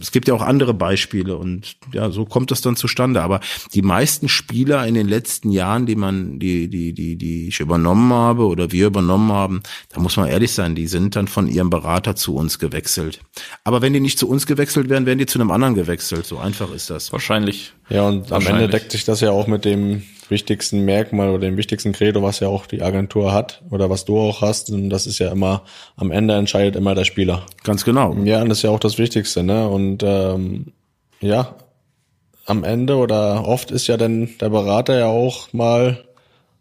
es gibt ja auch andere Beispiele und ja, so kommt das dann zustande. Aber die meisten Spieler in den letzten Jahren, die man, die, die, die, die ich übernommen habe oder wir übernommen haben, da muss man ehrlich sein, die sind dann von ihrem Berater zu uns gewechselt. Aber wenn die nicht zu uns gewechselt wären, wären die zu einem anderen gewechselt. So einfach ist das. Wahrscheinlich. Ja, und am Ende deckt sich das ja auch mit dem wichtigsten Merkmal oder dem wichtigsten Credo, was ja auch die Agentur hat oder was du auch hast. Und das ist ja immer, am Ende entscheidet immer der Spieler. Ganz genau. Ja, und das ist ja auch das Wichtigste, ne? Und ähm, ja, am Ende oder oft ist ja dann der Berater ja auch mal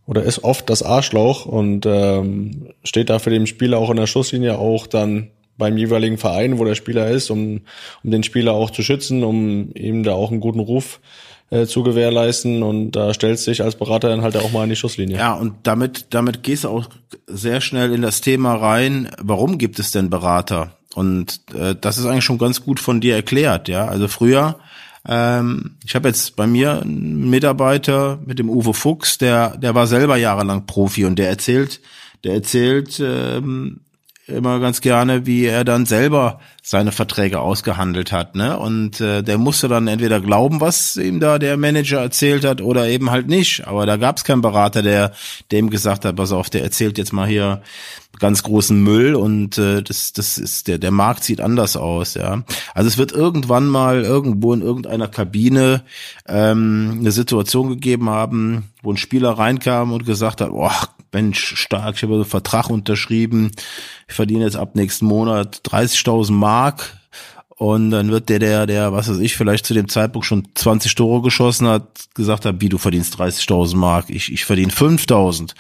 oder ist oft das Arschloch und ähm, steht da für den Spieler auch in der Schusslinie auch dann beim jeweiligen Verein, wo der Spieler ist, um, um den Spieler auch zu schützen, um ihm da auch einen guten Ruf äh, zu gewährleisten und da stellst dich als Berater dann halt auch mal in die Schusslinie. Ja, und damit, damit gehst du auch sehr schnell in das Thema rein, warum gibt es denn Berater? Und äh, das ist eigentlich schon ganz gut von dir erklärt, ja. Also früher, ähm, ich habe jetzt bei mir einen Mitarbeiter mit dem Uwe Fuchs, der, der war selber jahrelang Profi und der erzählt, der erzählt ähm, immer ganz gerne, wie er dann selber seine Verträge ausgehandelt hat, ne? Und äh, der musste dann entweder glauben, was ihm da der Manager erzählt hat, oder eben halt nicht. Aber da gab es keinen Berater, der dem gesagt hat, pass auf, der erzählt jetzt mal hier ganz großen Müll und äh, das, das ist der, der Markt sieht anders aus, ja. Also es wird irgendwann mal irgendwo in irgendeiner Kabine ähm, eine Situation gegeben haben, wo ein Spieler reinkam und gesagt hat, boah, Mensch, stark, ich habe einen Vertrag unterschrieben, ich verdiene jetzt ab nächsten Monat 30.000 Mark und dann wird der, der, der, was weiß ich, vielleicht zu dem Zeitpunkt schon 20 Tore geschossen hat, gesagt hat, wie du verdienst 30.000 Mark, ich, ich verdiene 5.000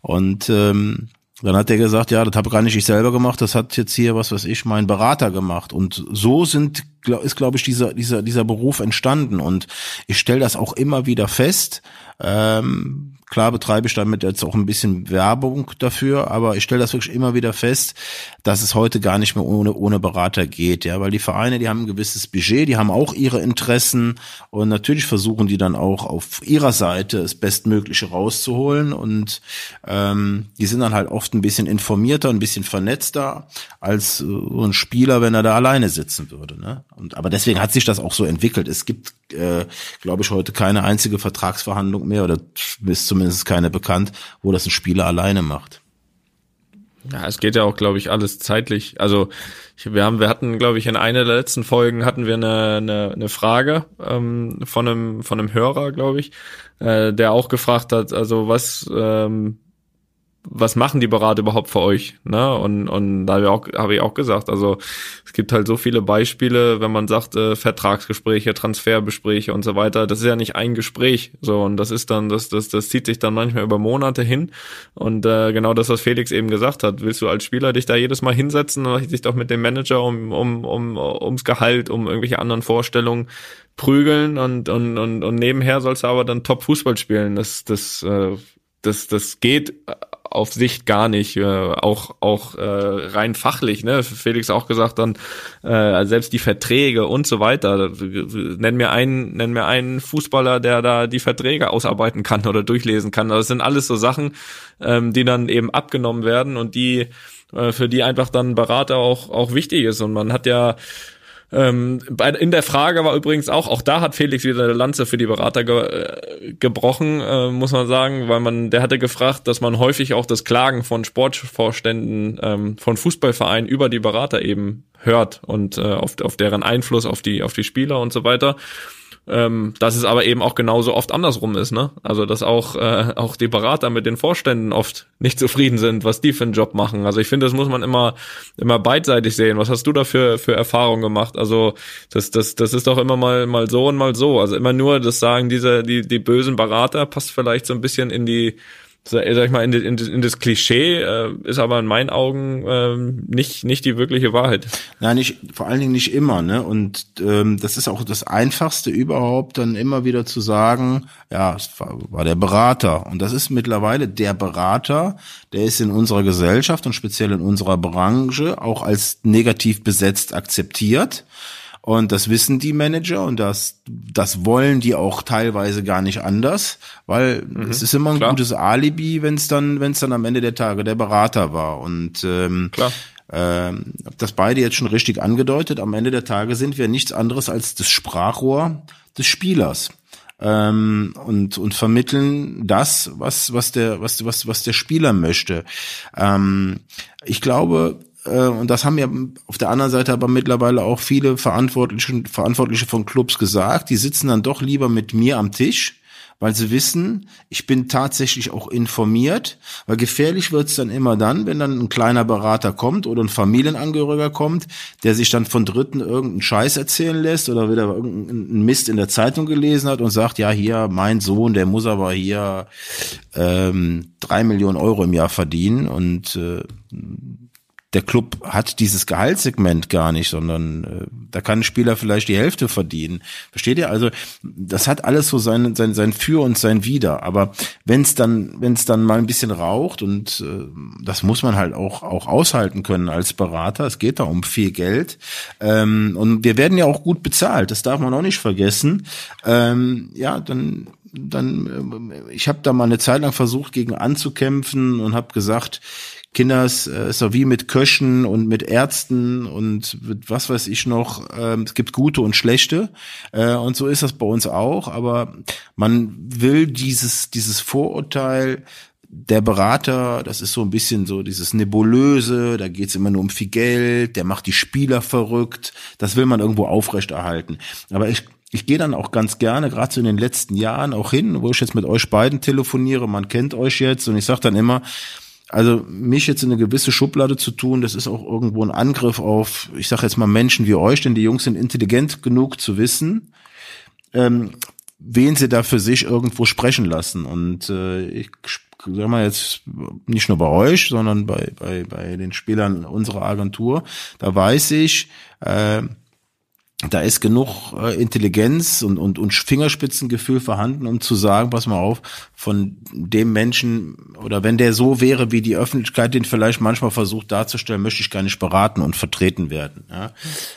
und ähm, dann hat er gesagt, ja, das habe gar nicht ich selber gemacht, das hat jetzt hier, was weiß ich, mein Berater gemacht. Und so sind, ist, glaube ich, dieser, dieser, dieser Beruf entstanden. Und ich stelle das auch immer wieder fest. Ähm, Klar betreibe ich damit jetzt auch ein bisschen Werbung dafür, aber ich stelle das wirklich immer wieder fest, dass es heute gar nicht mehr ohne, ohne Berater geht, ja, weil die Vereine, die haben ein gewisses Budget, die haben auch ihre Interessen und natürlich versuchen die dann auch auf ihrer Seite das Bestmögliche rauszuholen und ähm, die sind dann halt oft ein bisschen informierter, ein bisschen vernetzter als so ein Spieler, wenn er da alleine sitzen würde. Ne? Und aber deswegen hat sich das auch so entwickelt. Es gibt, äh, glaube ich, heute keine einzige Vertragsverhandlung mehr oder bis zumindest zumindest keine bekannt, wo das ein Spieler alleine macht. Ja, es geht ja auch, glaube ich, alles zeitlich. Also ich, wir haben, wir hatten, glaube ich, in einer der letzten Folgen hatten wir eine, eine, eine Frage ähm, von einem von einem Hörer, glaube ich, äh, der auch gefragt hat, also was ähm, was machen die Berater überhaupt für euch? Ne? Und, und da habe ich, auch, hab ich auch gesagt, also es gibt halt so viele Beispiele, wenn man sagt, äh, Vertragsgespräche, Transfergespräche und so weiter, das ist ja nicht ein Gespräch. So, und das ist dann, das, das, das zieht sich dann manchmal über Monate hin. Und äh, genau das, was Felix eben gesagt hat, willst du als Spieler dich da jedes Mal hinsetzen und dich doch mit dem Manager um, um, um, ums Gehalt, um irgendwelche anderen Vorstellungen prügeln und, und, und, und nebenher sollst du aber dann Top Fußball spielen. Das, das, äh, das, das geht auf Sicht gar nicht, äh, auch auch äh, rein fachlich, ne? Felix auch gesagt dann äh, selbst die Verträge und so weiter. Nenn mir einen, nenn mir einen Fußballer, der da die Verträge ausarbeiten kann oder durchlesen kann. Das sind alles so Sachen, ähm, die dann eben abgenommen werden und die äh, für die einfach dann Berater auch auch wichtig ist und man hat ja ähm, bei, in der Frage war übrigens auch, auch da hat Felix wieder eine Lanze für die Berater ge, äh, gebrochen, äh, muss man sagen, weil man, der hatte gefragt, dass man häufig auch das Klagen von Sportvorständen ähm, von Fußballvereinen über die Berater eben hört und äh, auf, auf deren Einfluss auf die, auf die Spieler und so weiter. Ähm, dass es aber eben auch genauso oft andersrum ist, ne? Also dass auch äh, auch die Berater mit den Vorständen oft nicht zufrieden sind, was die für einen Job machen. Also ich finde, das muss man immer immer beidseitig sehen. Was hast du da für für Erfahrungen gemacht? Also das das das ist doch immer mal mal so und mal so. Also immer nur das sagen diese die die bösen Berater passt vielleicht so ein bisschen in die sag ich mal, in, in, in das Klischee äh, ist aber in meinen Augen ähm, nicht nicht die wirkliche Wahrheit. Nein, nicht, vor allen Dingen nicht immer, ne? Und ähm, das ist auch das Einfachste überhaupt, dann immer wieder zu sagen, ja, es war, war der Berater. Und das ist mittlerweile der Berater, der ist in unserer Gesellschaft und speziell in unserer Branche auch als negativ besetzt akzeptiert. Und das wissen die Manager und das, das wollen die auch teilweise gar nicht anders, weil mhm, es ist immer ein klar. gutes Alibi, wenn es dann, wenn es dann am Ende der Tage der Berater war. Und ähm, Klar. ähm, das beide jetzt schon richtig angedeutet. Am Ende der Tage sind wir nichts anderes als das Sprachrohr des Spielers ähm, und und vermitteln das, was was der was was was der Spieler möchte. Ähm, ich glaube und das haben ja auf der anderen Seite aber mittlerweile auch viele Verantwortliche, Verantwortliche von Clubs gesagt, die sitzen dann doch lieber mit mir am Tisch, weil sie wissen, ich bin tatsächlich auch informiert, weil gefährlich wird's dann immer dann, wenn dann ein kleiner Berater kommt oder ein Familienangehöriger kommt, der sich dann von Dritten irgendeinen Scheiß erzählen lässt oder wieder irgendeinen Mist in der Zeitung gelesen hat und sagt, ja hier, mein Sohn, der muss aber hier ähm, drei Millionen Euro im Jahr verdienen. Und äh, der Club hat dieses Gehaltssegment gar nicht, sondern äh, da kann ein Spieler vielleicht die Hälfte verdienen. Versteht ihr? Also das hat alles so sein sein sein Für und sein Wider. Aber wenn es dann wenn es dann mal ein bisschen raucht und äh, das muss man halt auch auch aushalten können als Berater. Es geht da um viel Geld ähm, und wir werden ja auch gut bezahlt. Das darf man auch nicht vergessen. Ähm, ja, dann dann äh, ich habe da mal eine Zeit lang versucht gegen anzukämpfen und habe gesagt Kinders äh, ist so wie mit Köchen und mit Ärzten und mit was weiß ich noch. Ähm, es gibt gute und schlechte äh, und so ist das bei uns auch. Aber man will dieses dieses Vorurteil der Berater, das ist so ein bisschen so dieses Nebulöse, da geht's immer nur um viel Geld, der macht die Spieler verrückt, das will man irgendwo aufrechterhalten. Aber ich, ich gehe dann auch ganz gerne, gerade so in den letzten Jahren auch hin, wo ich jetzt mit euch beiden telefoniere, man kennt euch jetzt und ich sage dann immer, also mich jetzt in eine gewisse Schublade zu tun, das ist auch irgendwo ein Angriff auf, ich sage jetzt mal Menschen wie euch, denn die Jungs sind intelligent genug zu wissen, ähm, wen sie da für sich irgendwo sprechen lassen. Und äh, ich sag mal jetzt nicht nur bei euch, sondern bei, bei, bei den Spielern unserer Agentur, da weiß ich, äh, da ist genug äh, Intelligenz und, und, und Fingerspitzengefühl vorhanden, um zu sagen, pass mal auf, von dem Menschen oder wenn der so wäre, wie die Öffentlichkeit den vielleicht manchmal versucht darzustellen, möchte ich gar nicht beraten und vertreten werden. Ja?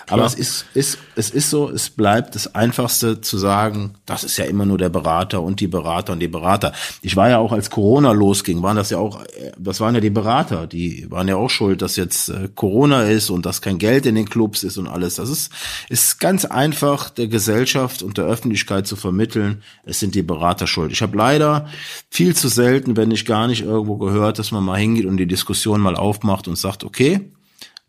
Aber es ist, ist, es ist so, es bleibt das Einfachste zu sagen, das ist ja immer nur der Berater und die Berater und die Berater. Ich war ja auch, als Corona losging, waren das ja auch, das waren ja die Berater, die waren ja auch schuld, dass jetzt äh, Corona ist und dass kein Geld in den Clubs ist und alles. Das ist, ist ganz einfach der Gesellschaft und der Öffentlichkeit zu vermitteln, es sind die Berater schuld. Ich habe leider viel zu selten, wenn nicht gar nicht irgendwo gehört, dass man mal hingeht und die Diskussion mal aufmacht und sagt, okay,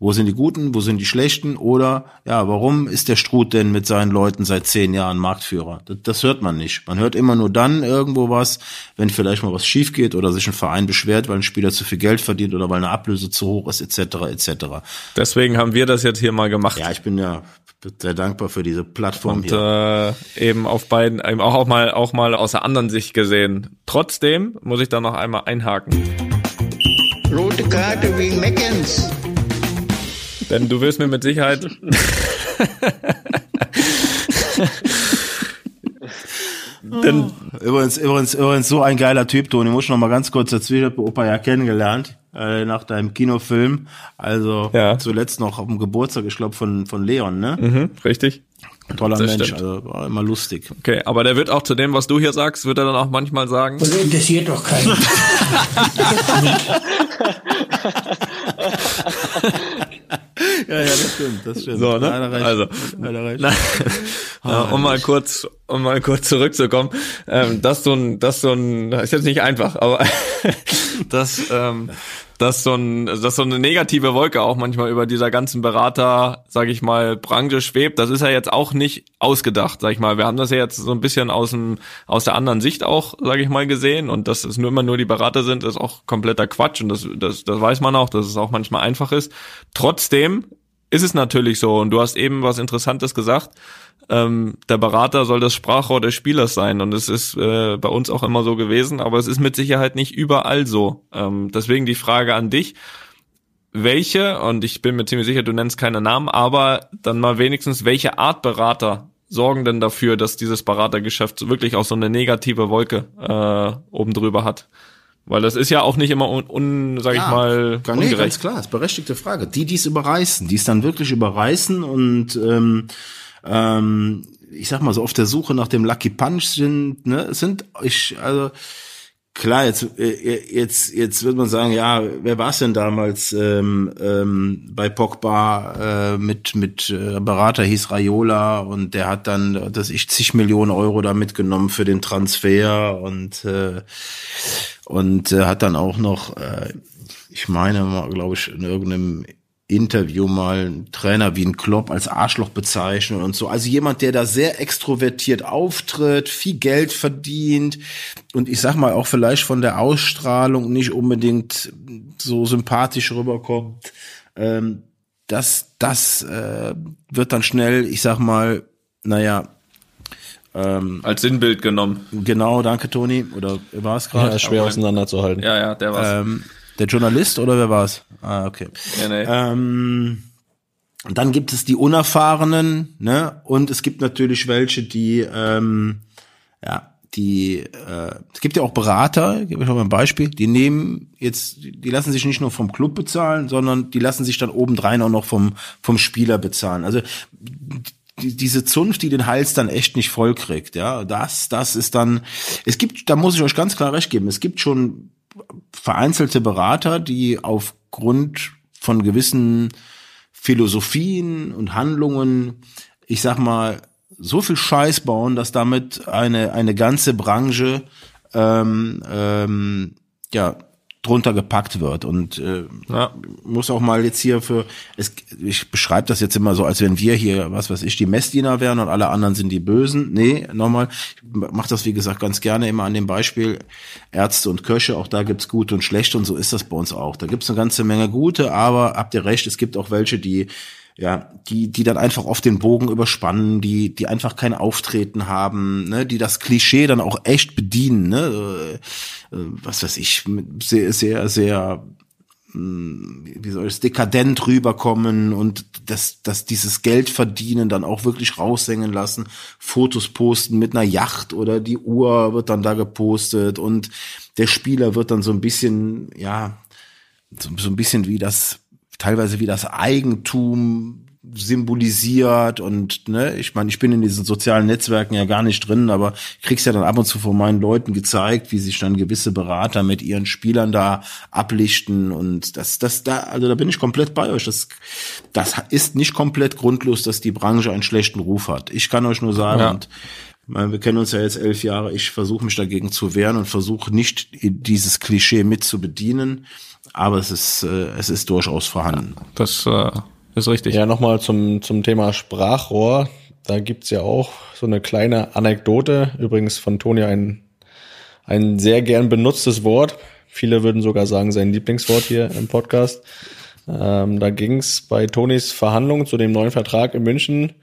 wo sind die Guten, wo sind die Schlechten oder ja, warum ist der Struth denn mit seinen Leuten seit zehn Jahren Marktführer? Das, das, hört man nicht. Man hört immer nur dann irgendwo was, wenn vielleicht mal was schief geht oder sich ein Verein beschwert, weil ein Spieler zu viel Geld verdient oder weil eine Ablöse zu hoch ist, etc. etc. Deswegen haben wir das jetzt hier mal gemacht. Ja, ich bin ja sehr dankbar für diese Plattform Und hier. Äh, eben auf beiden, eben auch, auch mal auch mal aus der anderen Sicht gesehen. Trotzdem muss ich da noch einmal einhaken. Rote Karte wegen Meckens. Denn du wirst mir mit Sicherheit. Denn übrigens, übrigens, übrigens so ein geiler Typ, Toni. Muss ich noch mal ganz kurz dazwischen. Ich habe Opa ja kennengelernt äh, nach deinem Kinofilm. Also Ja. zuletzt noch auf dem Geburtstag, ich glaube von von Leon, ne? mhm, richtig. Toller Das Mensch, stimmt. also war immer lustig. Okay, aber der wird auch zu dem, was du hier sagst, wird er dann auch manchmal sagen. Das interessiert doch keinen. Ja, ja, das stimmt, das stimmt. So, ne? Leider recht. Also, Leider recht. Na, ja, um mal kurz, um mal kurz zurückzukommen, ähm, das so ein, das so ein, ist jetzt nicht einfach, aber das, ähm, dass so ein, dass so eine negative Wolke auch manchmal über dieser ganzen Berater, sag ich mal, Branche schwebt. Das ist ja jetzt auch nicht ausgedacht, sag ich mal. Wir haben das ja jetzt so ein bisschen aus dem, aus der anderen Sicht auch, sag ich mal, gesehen. Und dass es nur immer nur die Berater sind, ist auch kompletter Quatsch. Und das, das, das weiß man auch, dass es auch manchmal einfach ist. Trotzdem ist es natürlich so. Und du hast eben was Interessantes gesagt. ähm, der Berater soll das Sprachrohr des Spielers sein und es ist äh, bei uns auch immer so gewesen, aber es ist mit Sicherheit nicht überall so. Ähm, deswegen die Frage an dich, welche, und ich bin mir ziemlich sicher, du nennst keine Namen, aber dann mal wenigstens, welche Art Berater sorgen denn dafür, dass dieses Beratergeschäft wirklich auch so eine negative Wolke äh, oben drüber hat? Weil das ist ja auch nicht immer un, un sag ich mal, gar, nee, ungerecht. ganz klar, ist berechtigte Frage. Die, die es überreißen, die es dann wirklich überreißen und ähm, ähm, ich sag mal so auf der Suche nach dem Lucky Punch sind, ne, sind ich also klar jetzt äh, jetzt jetzt wird man sagen, ja, wer war es denn damals ähm, ähm, bei Pogba äh, mit mit äh, Berater hieß Raiola und der hat dann, dass ich zig Millionen Euro da mitgenommen für den Transfer und äh, und äh, hat dann auch noch, äh, ich meine mal, glaube ich, in irgendeinem Interview mal einen Trainer wie ein Klopp als Arschloch bezeichnet und so. Also jemand, der da sehr extrovertiert auftritt, viel Geld verdient und ich sag mal auch vielleicht von der Ausstrahlung nicht unbedingt so sympathisch rüberkommt. Ähm, das, das äh, wird dann schnell, ich sag mal, naja, ähm, Als Sinnbild genommen. genau, danke Toni. Oder war es gerade? Ja, schwer auseinanderzuhalten. Ja, ja, der war's. Ähm, der Journalist oder wer war's? Ah, okay. nee, nee. Ähm, und dann gibt es die Unerfahrenen, ne? Und es gibt natürlich welche, die, ähm, ja, die, äh, es gibt ja auch Berater, gebe ich mal ein Beispiel, die nehmen jetzt, die lassen sich nicht nur vom Club bezahlen, sondern die lassen sich dann obendrein auch noch vom, vom Spieler bezahlen. Also die, diese Zunft, die den Hals dann echt nicht voll kriegt, ja, das, das ist dann, es gibt, da muss ich euch ganz klar recht geben, es gibt schon vereinzelte Berater, die aufgrund von gewissen Philosophien und Handlungen, ich sag mal, so viel Scheiß bauen, dass damit eine, eine ganze Branche ähm, ähm, ja, drunter gepackt wird. Und äh, Ja. muss auch mal jetzt hier für, es, ich beschreibe das jetzt immer so, als wenn wir hier, was weiß ich, die Messdiener wären und alle anderen sind die Bösen. Nee, nochmal, ich mache das wie gesagt ganz gerne immer an dem Beispiel Ärzte und Köche, auch da gibt's gute und schlechte und so ist das bei uns auch. Da gibt's eine ganze Menge gute, aber habt ihr recht, es gibt auch welche, die ja, die, die dann einfach auf den Bogen überspannen, die, die einfach kein Auftreten haben, ne, die das Klischee dann auch echt bedienen, ne, äh, äh, was weiß ich, sehr, sehr, sehr, mh, wie soll es, dekadent rüberkommen und das, das dieses Geld verdienen dann auch wirklich raushängen lassen, Fotos posten mit einer Yacht oder die Uhr wird dann da gepostet und der Spieler wird dann so ein bisschen, ja, so, so ein bisschen wie das, teilweise wie das Eigentum symbolisiert und ne, ich meine, ich bin in diesen sozialen Netzwerken ja gar nicht drin, aber ich krieg's ja dann ab und zu von meinen Leuten gezeigt, wie sich dann gewisse Berater mit ihren Spielern da ablichten und das, das da, also da bin ich komplett bei euch. Das, das ist nicht komplett grundlos, dass die Branche einen schlechten Ruf hat. Ich kann euch nur sagen, Ja. und wir kennen uns ja jetzt elf Jahre. Ich versuche mich dagegen zu wehren und versuche nicht dieses Klischee mit zu bedienen, aber es ist äh, es ist durchaus vorhanden. Das äh, ist richtig. Ja, nochmal zum, zum Thema Sprachrohr. Da gibt's ja auch so eine kleine Anekdote. Übrigens von Toni ein, ein sehr gern benutztes Wort. Viele würden sogar sagen, sein Lieblingswort hier im Podcast. Ähm, da ging's bei Tonis Verhandlungen zu dem neuen Vertrag in München.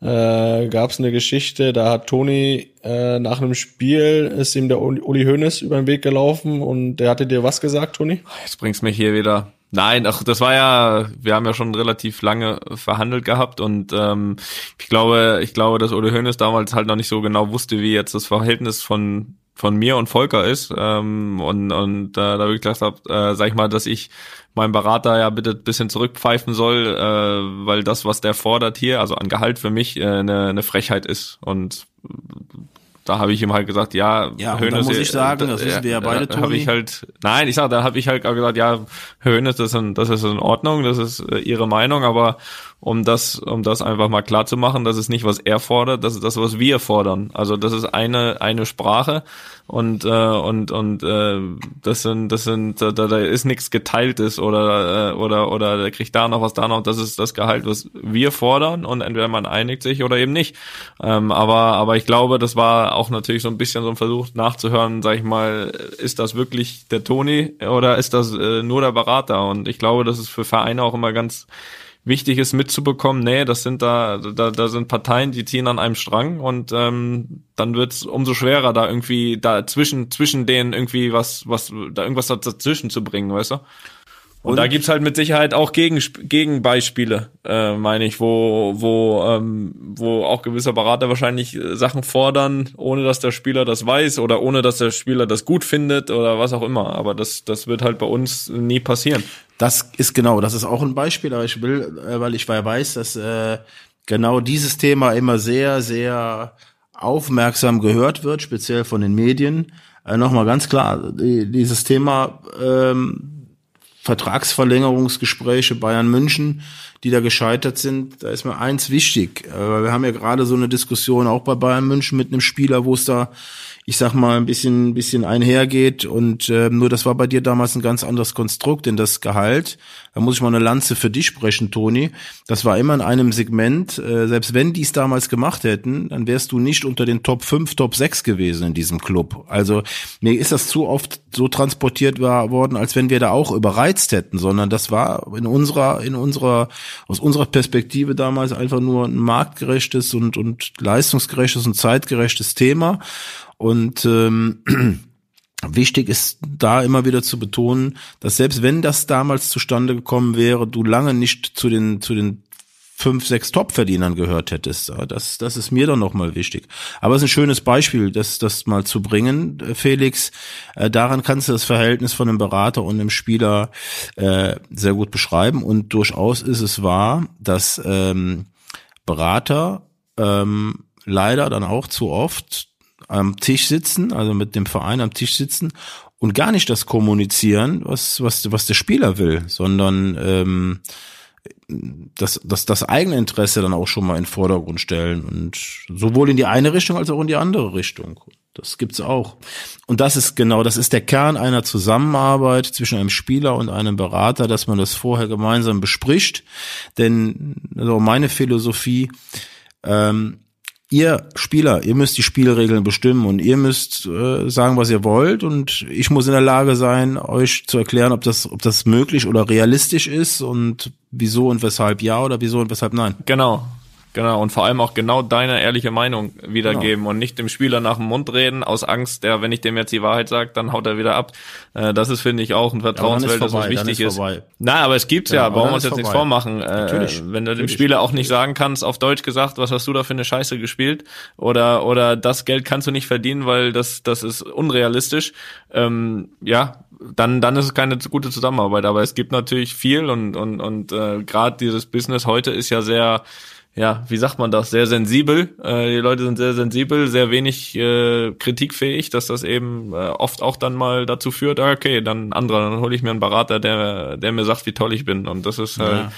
Äh, gab's eine Geschichte, da hat Toni äh, nach einem Spiel ist ihm der Uli Uli Hoeneß über den Weg gelaufen und der hatte dir was gesagt, Toni? Jetzt bringst mich hier wieder. Nein, ach, das war ja, wir haben ja schon relativ lange verhandelt gehabt und ähm, ich glaube, ich glaube, dass Ole Hoeneß damals halt noch nicht so genau wusste, wie jetzt das Verhältnis von von mir und Volker ist ähm, und und äh, da wirklich gesagt habe, äh, sag ich mal, dass ich meinen Berater ja bitte ein bisschen zurückpfeifen soll, äh, weil das, was der fordert hier, also an Gehalt für mich, äh, eine, eine Frechheit ist und da habe ich ihm halt gesagt, ja, Ja, da muss ich sagen, das wissen wir ja beide, da Toni. ich halt, nein, ich sag, da habe ich halt auch gesagt, ja, Hönes, das ist, in, das ist in Ordnung, das ist äh, Ihre Meinung, aber um das, um das einfach mal klar zu machen, das ist nicht, was er fordert, das ist das, was wir fordern. Also das ist eine eine Sprache und äh, und und äh, das sind das sind da, da ist nichts geteiltes oder äh, oder oder der kriegt da noch was da noch. Das ist das Gehalt, was wir fordern und entweder man einigt sich oder eben nicht. Ähm, aber aber ich glaube, das war auch natürlich so ein bisschen so ein Versuch nachzuhören, sag ich mal, ist das wirklich der Toni oder ist das äh, nur der Berater? Und ich glaube, das ist für Vereine auch immer ganz wichtig ist mitzubekommen, nee, das sind da, da, da sind Parteien, die ziehen an einem Strang und ähm, dann wird's umso schwerer, da irgendwie da zwischen, zwischen denen irgendwie was, was, da irgendwas dazwischen zu bringen, weißt du? Und, und da gibt's halt mit Sicherheit auch Gegen, Gegenbeispiele, äh, meine ich, wo, wo, ähm, wo auch gewisse Berater wahrscheinlich äh, Sachen fordern, ohne dass der Spieler das weiß oder ohne dass der Spieler das gut findet oder was auch immer. Aber das, das wird halt bei uns nie passieren. Das ist genau, das ist auch ein Beispiel, aber ich will, äh, weil ich weiß, dass äh, genau dieses Thema immer sehr, sehr aufmerksam gehört wird, speziell von den Medien. Äh, Nochmal ganz klar, die, dieses Thema ähm, Vertragsverlängerungsgespräche Bayern München, die da gescheitert sind, da ist mir eins wichtig. Äh, wir haben ja gerade so eine Diskussion auch bei Bayern München mit einem Spieler, wo es da ich sag mal, ein bisschen, bisschen einhergeht. Und äh, nur das war bei dir damals ein ganz anderes Konstrukt, denn das Gehalt, da muss ich mal eine Lanze für dich sprechen, Toni. Das war immer in einem Segment, äh, selbst wenn die es damals gemacht hätten, dann wärst du nicht unter den Top 5, Top 6 gewesen in diesem Club. Also mir ist das zu oft so transportiert war, worden, als wenn wir da auch überreizt hätten, sondern das war in unserer, in unserer, aus unserer Perspektive damals einfach nur ein marktgerechtes und, und leistungsgerechtes und zeitgerechtes Thema. Und ähm, Wichtig ist da immer wieder zu betonen, dass selbst wenn das damals zustande gekommen wäre, du lange nicht zu den zu den fünf, sechs Topverdienern gehört hättest. Das, das ist mir dann nochmal wichtig. Aber es ist ein schönes Beispiel, das, das mal zu bringen, äh, Felix. Äh, daran kannst du das Verhältnis von einem Berater und einem Spieler äh, sehr gut beschreiben. Und durchaus ist es wahr, dass ähm, Berater ähm, leider dann auch zu oft am Tisch sitzen, also mit dem Verein am Tisch sitzen und gar nicht das kommunizieren, was, was, was der Spieler will, sondern ähm, das, das, das eigene Interesse dann auch schon mal in den Vordergrund stellen und sowohl in die eine Richtung als auch in die andere Richtung. Das gibt's auch. Und das ist genau, das ist der Kern einer Zusammenarbeit zwischen einem Spieler und einem Berater, dass man das vorher gemeinsam bespricht. Denn also meine Philosophie, ähm, ihr Spieler, ihr müsst die Spielregeln bestimmen und ihr müsst äh, sagen, was ihr wollt und ich muss in der Lage sein, euch zu erklären, ob das, ob das möglich oder realistisch ist und wieso und weshalb ja oder wieso und weshalb nein. Genau. Genau, und vor allem auch genau deine ehrliche Meinung wiedergeben genau. und nicht dem Spieler nach dem Mund reden, aus Angst, der, wenn ich dem jetzt die Wahrheit sage, dann haut er wieder ab. Äh, das ist, finde ich, auch ein Vertrauenswelt, das was wichtig ist. ist. Na, aber es gibt's ja, ja brauchen wir uns jetzt vorbei. nichts vormachen. Äh, natürlich, wenn du dem Spieler auch nicht sagen kannst, auf Deutsch gesagt, was hast du da für eine Scheiße gespielt? Oder, oder das Geld kannst du nicht verdienen, weil das, das ist unrealistisch. Ähm, ja, dann, dann ist es keine gute Zusammenarbeit. Aber es gibt natürlich viel und, und, und äh, gerade dieses Business heute ist ja sehr ja, wie sagt man das, sehr sensibel. Äh, die Leute sind sehr sensibel, sehr wenig äh, kritikfähig, dass das eben äh, oft auch dann mal dazu führt, ah, okay, dann anderer, dann hole ich mir einen Berater, der, der mir sagt, wie toll ich bin. Und das ist halt,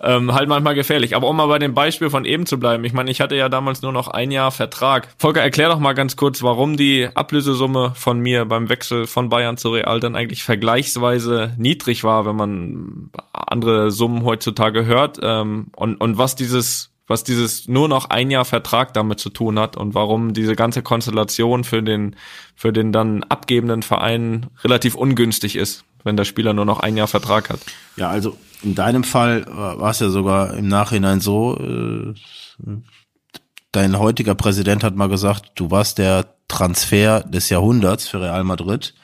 ja. ähm, halt manchmal gefährlich. Aber um mal bei dem Beispiel von eben zu bleiben, ich meine, ich hatte ja damals nur noch ein Jahr Vertrag. Volker, erklär doch mal ganz kurz, warum die Ablösesumme von mir beim Wechsel von Bayern zu Real dann eigentlich vergleichsweise niedrig war, wenn man andere Summen heutzutage hört. Ähm, und, und was dieses was dieses nur noch ein Jahr Vertrag damit zu tun hat und warum diese ganze Konstellation für den, für den dann abgebenden Verein relativ ungünstig ist, wenn der Spieler nur noch ein Jahr Vertrag hat. Ja, also in deinem Fall war es ja sogar im Nachhinein so, äh, dein heutiger Präsident hat mal gesagt, du warst der Transfer des Jahrhunderts für Real Madrid,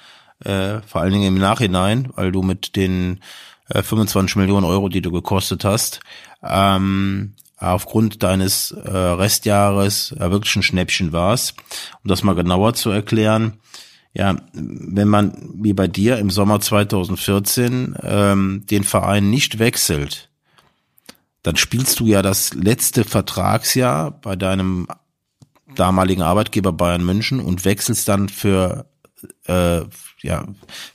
äh, vor allen Dingen im Nachhinein, weil du mit den äh, 25 Millionen Euro, die du gekostet hast, ähm, aufgrund deines äh, Restjahres äh, wirklich ein Schnäppchen warst. Um das mal genauer zu erklären, ja, wenn man wie bei dir im Sommer 2014 ähm, den Verein nicht wechselt, dann spielst du ja das letzte Vertragsjahr bei deinem damaligen Arbeitgeber Bayern München und wechselst dann für äh, ja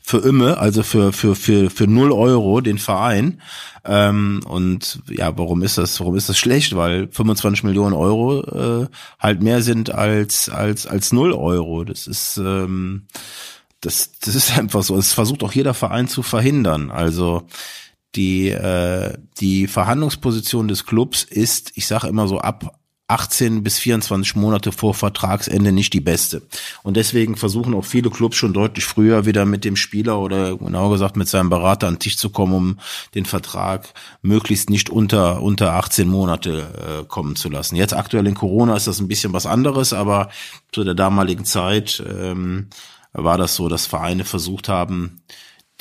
für immer, also für für für für null Euro den Verein. Ähm, und ja, warum ist das? Warum ist das schlecht? Weil 25 Millionen Euro äh, halt mehr sind als als als null Euro. Das ist ähm, das das ist einfach so. Es versucht auch jeder Verein zu verhindern. Also die äh, die Verhandlungsposition des Clubs ist, ich sage immer so ab 18 bis 24 Monate vor Vertragsende nicht die beste. Und deswegen versuchen auch viele Clubs schon deutlich früher wieder mit dem Spieler oder genauer gesagt mit seinem Berater an den Tisch zu kommen, um den Vertrag möglichst nicht unter, unter 18 Monate äh, kommen zu lassen. Jetzt aktuell in Corona ist das ein bisschen was anderes, aber zu der damaligen Zeit ähm, war das so, dass Vereine versucht haben,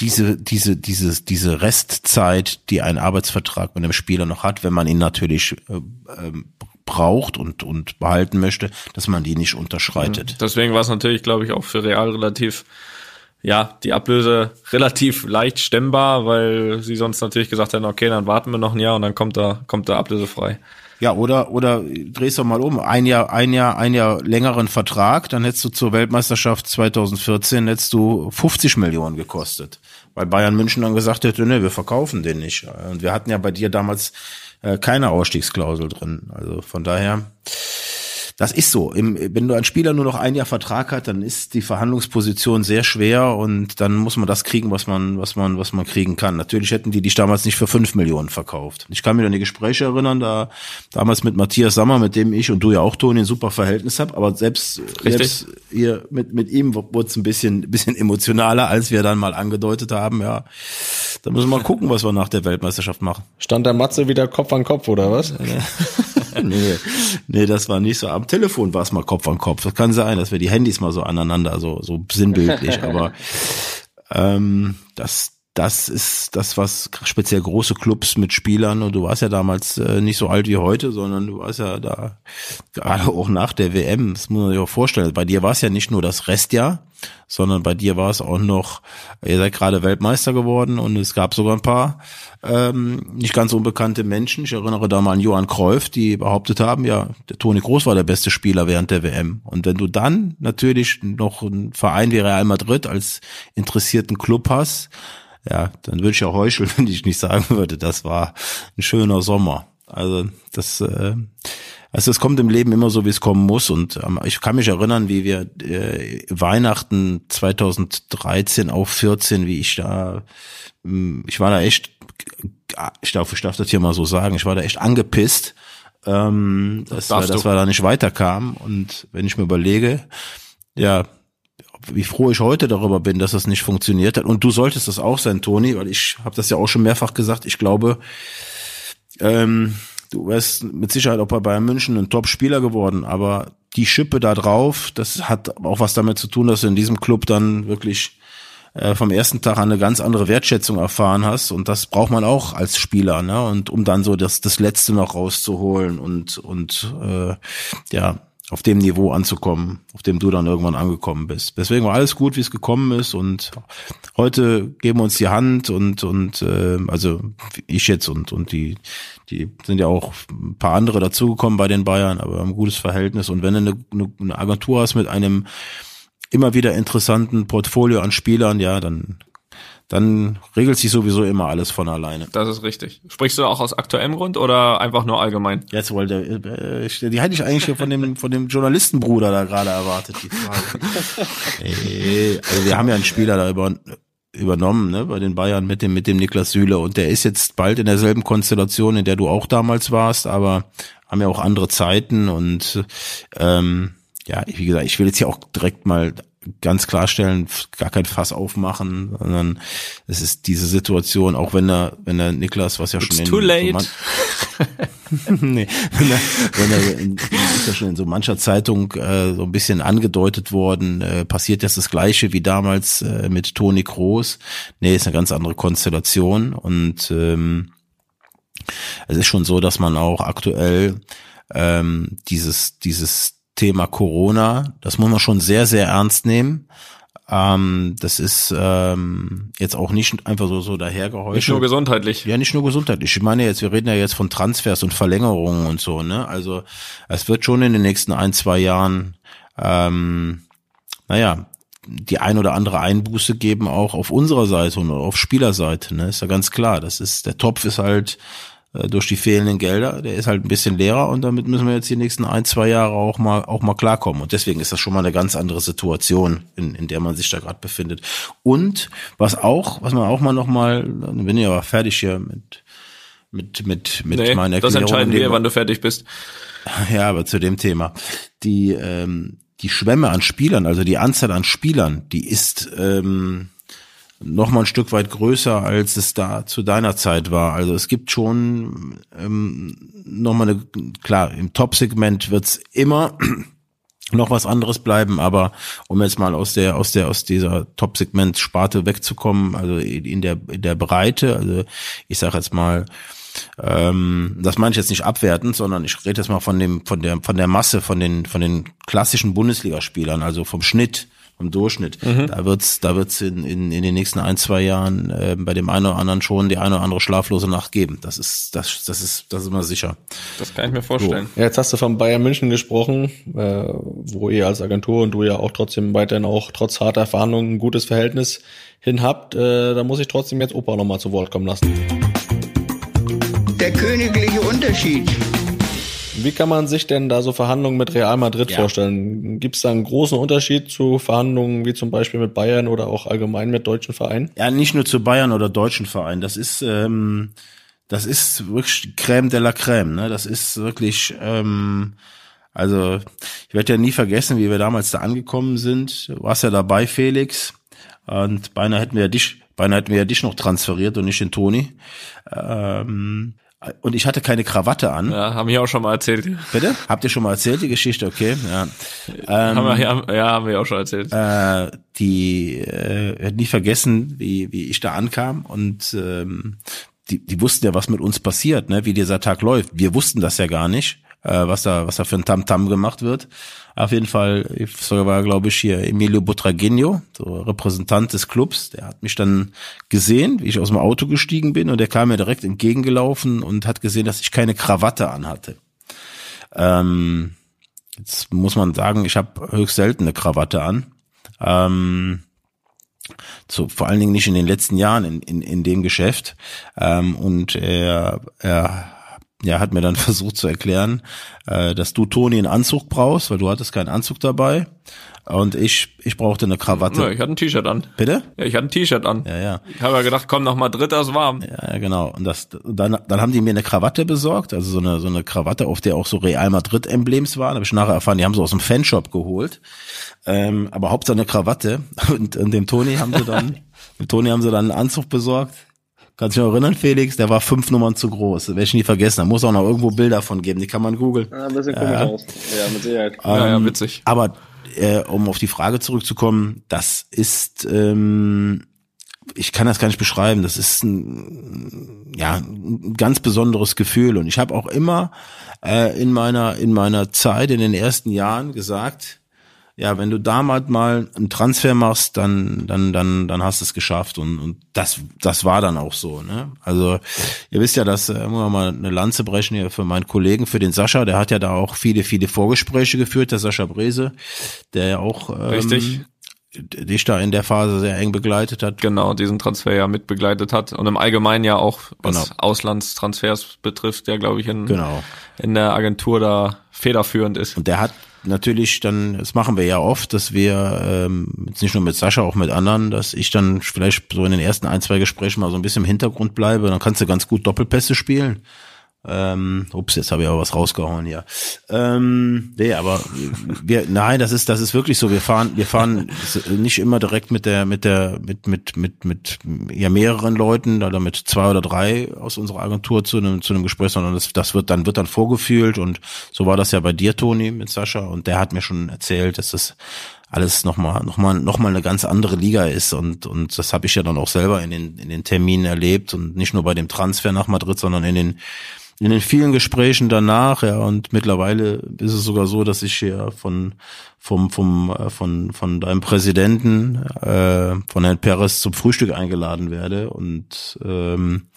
diese, diese, diese, diese Restzeit, die ein Arbeitsvertrag mit einem Spieler noch hat, wenn man ihn natürlich äh, ähm, braucht und, und behalten möchte, dass man die nicht unterschreitet. Deswegen war es natürlich, glaube ich, auch für Real relativ, ja, die Ablöse relativ leicht stemmbar, weil sie sonst natürlich gesagt hätten, okay, dann warten wir noch ein Jahr und dann kommt da, kommt da ablösefrei. Ja, oder, oder drehst doch mal um. Ein Jahr, ein Jahr, ein Jahr längeren Vertrag, dann hättest du zur Weltmeisterschaft 2014 hättest du 50 Millionen gekostet. Weil Bayern München dann gesagt hätte, ne, wir verkaufen den nicht. Und wir hatten ja bei dir damals keine Ausstiegsklausel drin. Also von daher, das ist so. Im, wenn du ein Spieler nur noch ein Jahr Vertrag hat, dann ist die Verhandlungsposition sehr schwer und dann muss man das kriegen, was man, was man, was man kriegen kann. Natürlich hätten die dich damals nicht für fünf Millionen verkauft. Ich kann mich an die Gespräche erinnern, da damals mit Matthias Sammer, mit dem ich und du ja auch Toni ein super Verhältnis hab, aber selbst, selbst ihr mit mit ihm wurde es ein bisschen, bisschen emotionaler, als wir dann mal angedeutet haben. Ja, da müssen wir mal gucken, was wir nach der Weltmeisterschaft machen. Stand der Matze wieder Kopf an Kopf, oder was? nee, nee, das war nicht so. Am Telefon war es mal Kopf an Kopf. Das kann sein, dass wir die Handys mal so aneinander, so, so sinnbildlich, aber ähm, das, das ist das, was speziell große Clubs mit Spielern, und du warst ja damals äh, nicht so alt wie heute, sondern du warst ja da gerade auch nach der WM, das muss man sich auch vorstellen. Bei dir war es ja nicht nur das Restjahr, sondern bei dir war es auch noch, ihr seid gerade Weltmeister geworden und es gab sogar ein paar ähm, nicht ganz unbekannte Menschen. Ich erinnere da mal an Johann Cruyff, die behauptet haben, ja, der Toni Groß war der beste Spieler während der WM. Und wenn du dann natürlich noch einen Verein wie Real Madrid als interessierten Club hast, ja, dann würde ich ja heucheln, wenn ich nicht sagen würde, das war ein schöner Sommer. Also das, äh, also es kommt im Leben immer so, wie es kommen muss. Und ähm, ich kann mich erinnern, wie wir äh, Weihnachten 2013 auf 14, wie ich da, mh, ich war da echt, ich darf, ich darf das hier mal so sagen, ich war da echt angepisst, ähm, dass, wir, dass wir da nicht weiterkamen. Und wenn ich mir überlege, ja, wie froh ich heute darüber bin, dass das nicht funktioniert hat. Und du solltest das auch sein, Toni, weil ich habe das ja auch schon mehrfach gesagt. Ich glaube, ähm, du wärst mit Sicherheit auch bei Bayern München ein Top-Spieler geworden, aber die Schippe da drauf, das hat auch was damit zu tun, dass du in diesem Club dann wirklich äh, vom ersten Tag an eine ganz andere Wertschätzung erfahren hast und das braucht man auch als Spieler, ne? Und um dann so das das Letzte noch rauszuholen und und äh, ja auf dem Niveau anzukommen, auf dem du dann irgendwann angekommen bist. Deswegen war alles gut, wie es gekommen ist und heute geben wir uns die Hand und und äh, also ich jetzt und und die die sind ja auch ein paar andere dazugekommen bei den Bayern, aber ein gutes Verhältnis und wenn du eine, eine Agentur hast mit einem immer wieder interessanten Portfolio an Spielern, ja, dann dann regelt sich sowieso immer alles von alleine. Das ist richtig. Sprichst du auch aus aktuellem Grund oder einfach nur allgemein? Jetzt wollte, äh, die hätte ich eigentlich von dem, von dem Journalistenbruder da gerade erwartet, die Frage. Ey, also wir haben ja einen Spieler da über, übernommen, ne, bei den Bayern mit dem, mit dem Niklas Süle. Und der ist jetzt bald in derselben Konstellation, in der du auch damals warst, aber haben ja auch andere Zeiten. Und, ähm, ja, wie gesagt, ich will jetzt hier auch direkt mal ganz klarstellen, gar kein Fass aufmachen, sondern es ist diese Situation, auch wenn er, wenn er Niklas, was ja It's schon in, too late. So nee, wenn er, wenn er in, ist ja schon in so mancher Zeitung äh, so ein bisschen angedeutet worden, äh, passiert jetzt das Gleiche wie damals äh, mit Toni Kroos. Nee, ist eine ganz andere Konstellation und ähm, es ist schon so, dass man auch aktuell ähm, dieses dieses Thema Corona, das muss man schon sehr, sehr ernst nehmen. Ähm, das ist ähm, jetzt auch nicht einfach so, so dahergehäuscht. Nicht nur gesundheitlich. Ja, nicht nur gesundheitlich. Ich meine jetzt, wir reden ja jetzt von Transfers und Verlängerungen und so, ne? Also es wird schon in den nächsten ein, zwei Jahren, ähm, naja, die ein oder andere Einbuße geben, auch auf unserer Seite und auf Spielerseite, ne? Ist ja ganz klar. Das ist, der Topf ist halt durch die fehlenden Gelder, der ist halt ein bisschen leerer und damit müssen wir jetzt die nächsten ein, zwei Jahre auch mal auch mal klarkommen. Und deswegen ist das schon mal eine ganz andere Situation, in, in der man sich da gerade befindet. Und was auch, was man auch mal noch mal, dann bin ich aber fertig hier mit mit mit mit Nee, meiner das Erklärung. entscheiden in dem- wir, wann du fertig bist. Ja, aber zu dem Thema. Die, ähm, die Schwemme an Spielern, also die Anzahl an Spielern, die ist ähm, noch mal ein Stück weit größer, als es da zu deiner Zeit war. Also es gibt schon ähm, noch mal eine, klar, im Top-Segment wird's immer noch was anderes bleiben, aber um jetzt mal aus der aus der aus dieser Top-Segment-Sparte wegzukommen, also in der in der Breite, also ich sage jetzt mal ähm, das meine ich jetzt nicht abwertend, sondern ich rede jetzt mal von dem, von der, von der Masse, von den, von den klassischen Bundesligaspielern, also vom Schnitt, vom Durchschnitt. Da wird's, da wird's in, in, in den nächsten ein, zwei Jahren äh, bei dem einen oder anderen schon die eine oder andere schlaflose Nacht geben. Das ist, das, das ist, das ist immer sicher. Das kann ich mir vorstellen. Ja, jetzt hast du von Bayern München gesprochen, äh, wo ihr als Agentur und du ja auch trotzdem weiterhin auch trotz harter Verhandlungen ein gutes Verhältnis hin habt. Äh, da muss ich trotzdem jetzt Opa nochmal zu Wort kommen lassen. Der königliche Unterschied. Wie kann man sich denn da so Verhandlungen mit Real Madrid Ja. vorstellen? Gibt es da einen großen Unterschied zu Verhandlungen wie zum Beispiel mit Bayern oder auch allgemein mit deutschen Vereinen? Ja, nicht nur zu Bayern oder deutschen Vereinen. Das ist, ähm, das ist wirklich Crème de la Crème. Ne? Das ist wirklich, ähm, also ich werde ja nie vergessen, wie wir damals da angekommen sind. Du warst ja dabei, Felix. Und beinahe hätten wir ja dich, beinahe hätten wir ja dich noch transferiert und nicht den Toni. Ähm, und ich hatte keine Krawatte an. Ja, haben wir auch schon mal erzählt. Bitte? Habt ihr schon mal erzählt, die Geschichte? Okay, ja. Ähm, haben wir, ja, ja, haben wir auch schon erzählt. äh, die äh, nie vergessen, wie, wie ich da ankam und ähm, die, die wussten ja, was mit uns passiert, ne, wie dieser Tag läuft. Wir wussten das ja gar nicht, äh, was da, was da für ein Tamtam gemacht wird. Auf jeden Fall, war, glaube ich, hier Emilio Butragueño, so Repräsentant des Clubs, der hat mich dann gesehen, wie ich aus dem Auto gestiegen bin und der kam mir direkt entgegengelaufen und hat gesehen, dass ich keine Krawatte anhatte. Ähm, jetzt muss man sagen, ich habe höchst selten eine Krawatte an. Ähm, so, vor allen Dingen nicht in den letzten Jahren in, in, in dem Geschäft. Ähm, und er, er ja, hat mir dann versucht zu erklären, äh, dass du, Toni, einen Anzug brauchst, weil du hattest keinen Anzug dabei. Und ich, ich brauchte eine Krawatte. Ja, ich hatte ein T-Shirt an. Bitte? Ja, ich hatte ein T-Shirt an. Ja, ja. Ich habe ja gedacht, komm noch mal dritter ist warm. Ja, ja, genau. Und das, dann, dann haben die mir eine Krawatte besorgt, also so eine, so eine Krawatte, auf der auch so Real Madrid Emblems waren. Habe ich nachher erfahren, die haben sie aus dem Fanshop geholt. Ähm, aber Hauptsache eine Krawatte. Und, und dem Toni haben sie dann, dem Toni haben sie dann einen Anzug besorgt. Kannst du dich noch erinnern, Felix? Der war fünf Nummern zu groß. Das werde ich nie vergessen. Da muss auch noch irgendwo Bilder von geben. Die kann man googeln. Ah, ein bisschen komisch aus. Ja, mit Sicherheit. Ja, ja, Ähm, witzig. Aber äh, um auf die Frage zurückzukommen, das ist, ähm, ich kann das gar nicht beschreiben. Das ist ein, ja, ein ganz besonderes Gefühl. Und ich habe auch immer äh, in meiner in meiner Zeit in den ersten Jahren gesagt, ja, wenn du damals mal einen Transfer machst, dann, dann, dann, dann hast du es geschafft. Und, und das, das war dann auch so, ne? Also, ihr wisst ja, dass, äh, man mal eine Lanze brechen hier für meinen Kollegen, für den Sascha, der hat ja da auch viele, viele Vorgespräche geführt, der Sascha Brese, der ja auch, ähm, Richtig. dich da in der Phase sehr eng begleitet hat. Genau, diesen Transfer ja mitbegleitet hat. Und im Allgemeinen ja auch, was Genau. Auslandstransfers betrifft, der, glaube ich, in, Genau. in der Agentur da federführend ist. Und der hat natürlich dann, das machen wir ja oft, dass wir, ähm, jetzt nicht nur mit Sascha, auch mit anderen, dass ich dann vielleicht so in den ersten ein, zwei Gesprächen mal so ein bisschen im Hintergrund bleibe, dann kannst du ganz gut Doppelpässe spielen. Ähm, ups, jetzt habe ich aber was rausgehauen hier. Ähm, nee, aber wir, nein, das ist, das ist wirklich so. Wir fahren, wir fahren nicht immer direkt mit der, mit der, mit, mit, mit, mit ja mehreren Leuten oder mit zwei oder drei aus unserer Agentur zu einem, zu einem Gespräch, sondern das, das wird dann, wird dann vorgefühlt und so war das ja bei dir, Toni, mit Sascha und der hat mir schon erzählt, dass das alles nochmal, nochmal, nochmal eine ganz andere Liga ist und, und das habe ich ja dann auch selber in den, in den Terminen erlebt und nicht nur bei dem Transfer nach Madrid, sondern in den, in den vielen Gesprächen danach, ja, und mittlerweile ist es sogar so, dass ich hier von vom vom äh, von von deinem Präsidenten äh, von Herrn Perez zum Frühstück eingeladen werde und ähm,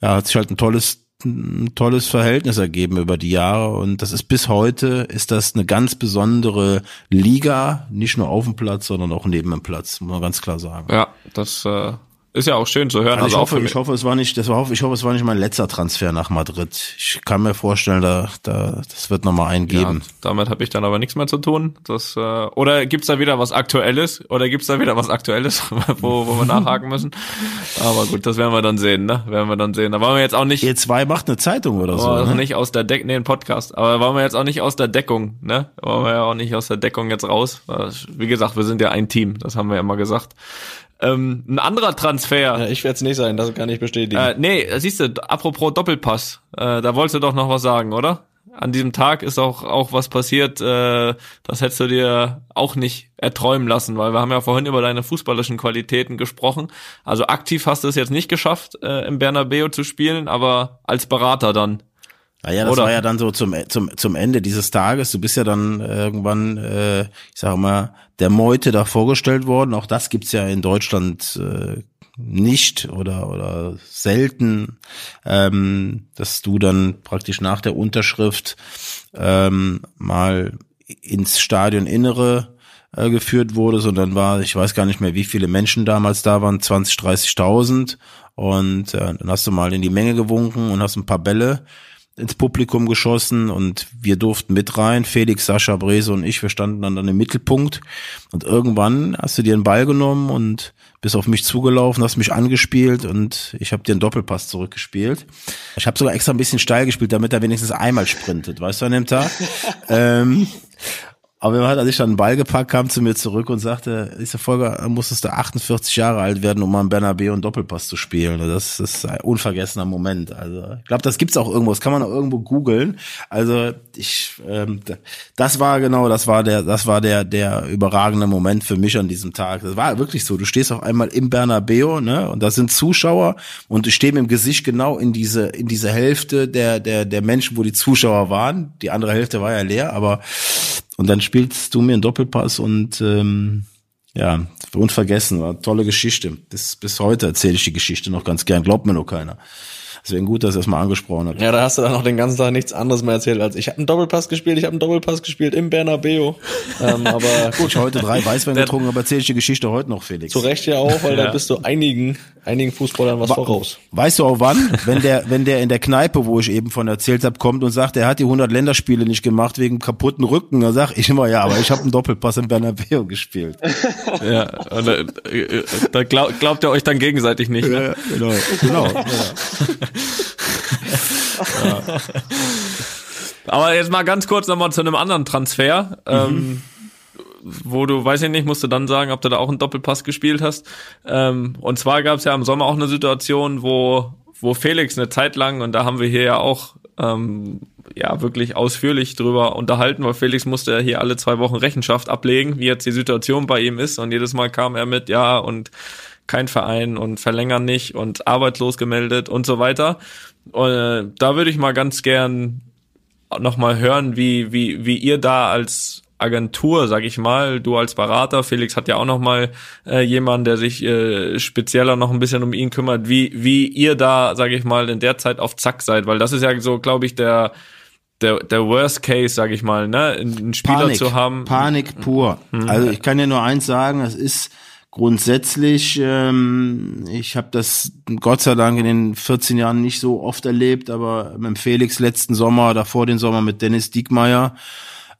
ja, hat sich halt ein tolles ein tolles Verhältnis ergeben über die Jahre und das ist bis heute ist das eine ganz besondere Liga, nicht nur auf dem Platz, sondern auch neben dem Platz, muss man ganz klar sagen. Ja, das äh, ist ja auch schön zu hören. Also, Also, ich, hoffe, ich hoffe, es war nicht, das war, ich hoffe, es war nicht mein letzter Transfer nach Madrid. Ich kann mir vorstellen, da, da, das wird noch mal einen Ja, geben. damit habe ich dann aber nichts mehr zu tun. Das, äh, oder gibt's da wieder was Aktuelles? Oder gibt's da wieder was Aktuelles, wo, wo wir nachhaken müssen? Aber gut, das werden wir dann sehen, ne? Werden wir dann sehen. Da wollen wir jetzt auch nicht, E2 macht eine Zeitung oder so. ne? nicht aus der Deckung, nee, ein Podcast. Aber wollen wir jetzt auch nicht aus der Deckung, ne? Wollen wir ja auch nicht aus der Deckung jetzt raus. Wie gesagt, wir sind ja ein Team. Das haben wir ja immer gesagt. Ähm, ein anderer Transfer. Ja, ich werde es nicht sein, das kann ich bestätigen. Äh, nee, siehst du, apropos Doppelpass, äh, da wolltest du doch noch was sagen, oder? An diesem Tag ist auch auch was passiert, äh, das hättest du dir auch nicht erträumen lassen, weil wir haben ja vorhin über deine fußballerischen Qualitäten gesprochen. Also aktiv hast du es jetzt nicht geschafft, äh, im Bernabeu zu spielen, aber als Berater dann. Naja, das Oder? war ja dann so zum, zum, zum Ende dieses Tages. Du bist ja dann irgendwann, äh, ich sage mal, der Meute da vorgestellt worden. Auch das gibt's ja in Deutschland äh, nicht oder, oder selten, ähm, dass du dann praktisch nach der Unterschrift ähm, mal ins Stadioninnere äh, geführt wurde, sondern war, ich weiß gar nicht mehr, wie viele Menschen damals da waren, 20, 30.000 und äh, dann hast du mal in die Menge gewunken und hast ein paar Bälle ins Publikum geschossen und wir durften mit rein. Felix, Sascha, Brese und ich, wir standen dann, dann im Mittelpunkt. Und irgendwann hast du dir einen Ball genommen und bist auf mich zugelaufen, hast mich angespielt und ich habe dir einen Doppelpass zurückgespielt. Ich habe sogar extra ein bisschen steil gespielt, damit er wenigstens einmal sprintet, weißt du, an dem Tag. ähm, aber er hat als ich dann einen Ball gepackt, kam zu mir zurück und sagte, diese Folge musstest du 48 Jahre alt werden, um am Bernabeu einen Doppelpass zu spielen. Und Das, ist ein unvergessener Moment. Also ich glaube, das gibt's auch irgendwo. Das kann man auch irgendwo googeln. Also ich, ähm, das war genau, das war der, das war der, der überragende Moment für mich an diesem Tag. Das war wirklich so. Du stehst auf einmal im Bernabeu, ne, und da sind Zuschauer und du stehst mit dem Gesicht genau in diese, in diese Hälfte der, der, der Menschen, wo die Zuschauer waren. Die andere Hälfte war ja leer, aber und dann spielst du mir einen Doppelpass und ähm, ja, unvergessen, war eine tolle Geschichte. Bis, bis heute erzähle ich die Geschichte noch ganz gern, glaubt mir nur keiner. Deswegen gut, dass er es mal angesprochen hat. Ja, da hast du dann noch den ganzen Tag nichts anderes mehr erzählt als ich habe einen Doppelpass gespielt, ich habe einen Doppelpass gespielt im Bernabeu. ähm, aber Gut, ich habe heute drei Weißwein getrunken, aber erzähle ich die Geschichte heute noch, Felix. zu Recht ja auch, weil da bist du einigen, einigen Fußballern was voraus. Weißt du auch wann? Wenn der, wenn der in der Kneipe, wo ich eben von erzählt habe, kommt und sagt, er hat die 100 Länderspiele nicht gemacht wegen kaputten Rücken, dann sag ich immer, ja, aber ich habe einen Doppelpass im Bernabeu gespielt. Ja, und, äh, äh, da glaub, glaubt ihr euch dann gegenseitig nicht, ne? genau, genau. Ja. Aber jetzt mal ganz kurz nochmal zu einem anderen Transfer. Ähm, wo du, weiß ich nicht, musst du dann sagen, ob du da auch einen Doppelpass gespielt hast. Ähm, und zwar gab es ja im Sommer auch eine Situation, wo, wo Felix eine Zeit lang, und da haben wir hier ja auch ähm, ja wirklich ausführlich drüber unterhalten, weil Felix musste ja hier alle zwei Wochen Rechenschaft ablegen, wie jetzt die Situation bei ihm ist. Und jedes Mal kam er mit, ja, und kein Verein und verlängern nicht und arbeitslos gemeldet und so weiter. Und, äh, da würde ich mal ganz gern noch mal hören, wie, wie, wie ihr da als Agentur, sag ich mal, du als Berater, Felix hat ja auch noch mal äh, jemanden, der sich äh, spezieller noch ein bisschen um ihn kümmert, wie, wie ihr da, sag ich mal, in der Zeit auf Zack seid, weil das ist ja so, glaube ich, der, der, der Worst Case, sag ich mal, ne, einen Spieler Panik, zu haben. Panik pur. Also ich kann dir nur eins sagen, es ist grundsätzlich, ähm, ich habe das Gott sei Dank in den 14 Jahren nicht so oft erlebt, aber mit dem Felix letzten Sommer, davor den Sommer mit Dennis Diekmeyer.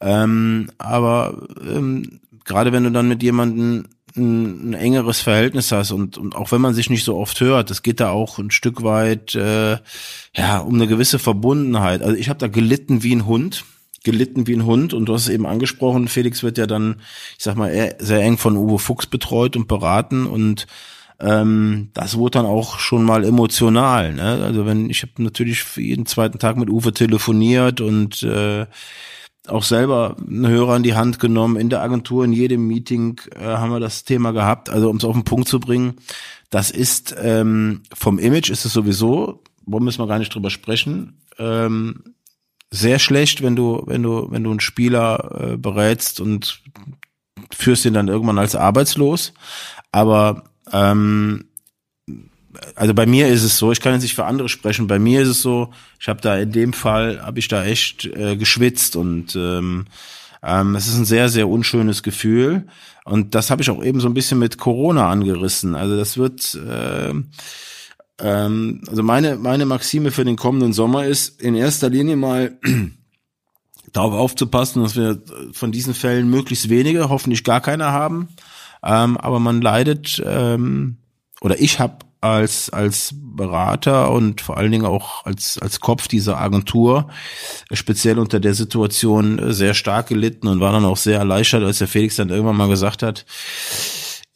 Ähm, aber ähm, gerade wenn du dann mit jemandem ein, ein engeres Verhältnis hast und, und auch wenn man sich nicht so oft hört, es geht da auch ein Stück weit äh, ja um eine gewisse Verbundenheit. Also ich habe da gelitten wie ein Hund gelitten wie ein Hund und du hast es eben angesprochen, Felix wird ja dann, ich sag mal, sehr eng von Uwe Fuchs betreut und beraten und ähm, das wurde dann auch schon mal emotional. Ne? Also wenn ich habe natürlich jeden zweiten Tag mit Uwe telefoniert und äh, auch selber einen Hörer in die Hand genommen, in der Agentur, in jedem Meeting äh, haben wir das Thema gehabt. Also um es auf den Punkt zu bringen, das ist ähm, vom Image ist es sowieso, wo müssen wir gar nicht drüber sprechen, ähm, sehr schlecht, wenn du, wenn du, wenn du einen Spieler äh, berätst und führst ihn dann irgendwann als arbeitslos. Aber ähm, also bei mir ist es so, ich kann jetzt nicht für andere sprechen, bei mir ist es so, ich habe da in dem Fall, habe ich da echt äh, geschwitzt und ähm, Ähm, es ist ein sehr, sehr unschönes Gefühl. Und das habe ich auch eben so ein bisschen mit Corona angerissen. Also das wird, äh, ähm, also meine, meine Maxime für den kommenden Sommer ist, in erster Linie mal darauf aufzupassen, dass wir von diesen Fällen möglichst wenige, hoffentlich gar keine haben. Ähm, aber man leidet, ähm, oder ich habe als als Berater und vor allen Dingen auch als als Kopf dieser Agentur speziell unter der Situation sehr stark gelitten und war dann auch sehr erleichtert, als der Felix dann irgendwann mal gesagt hat,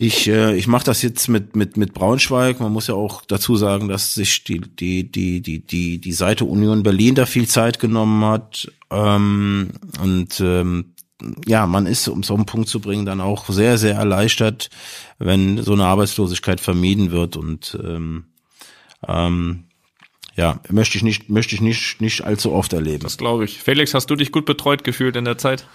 ich äh, ich mache das jetzt mit mit mit Braunschweig. Man muss ja auch dazu sagen, dass sich die die die die die die Seite Union Berlin da viel Zeit genommen hat ähm, und ähm, ja, man ist, um es auf den Punkt zu bringen, dann auch sehr, sehr erleichtert, wenn so eine Arbeitslosigkeit vermieden wird und ähm, ähm, ja, möchte ich nicht, möchte ich nicht, nicht allzu oft erleben. Das glaube ich. Felix, hast du dich gut betreut gefühlt in der Zeit?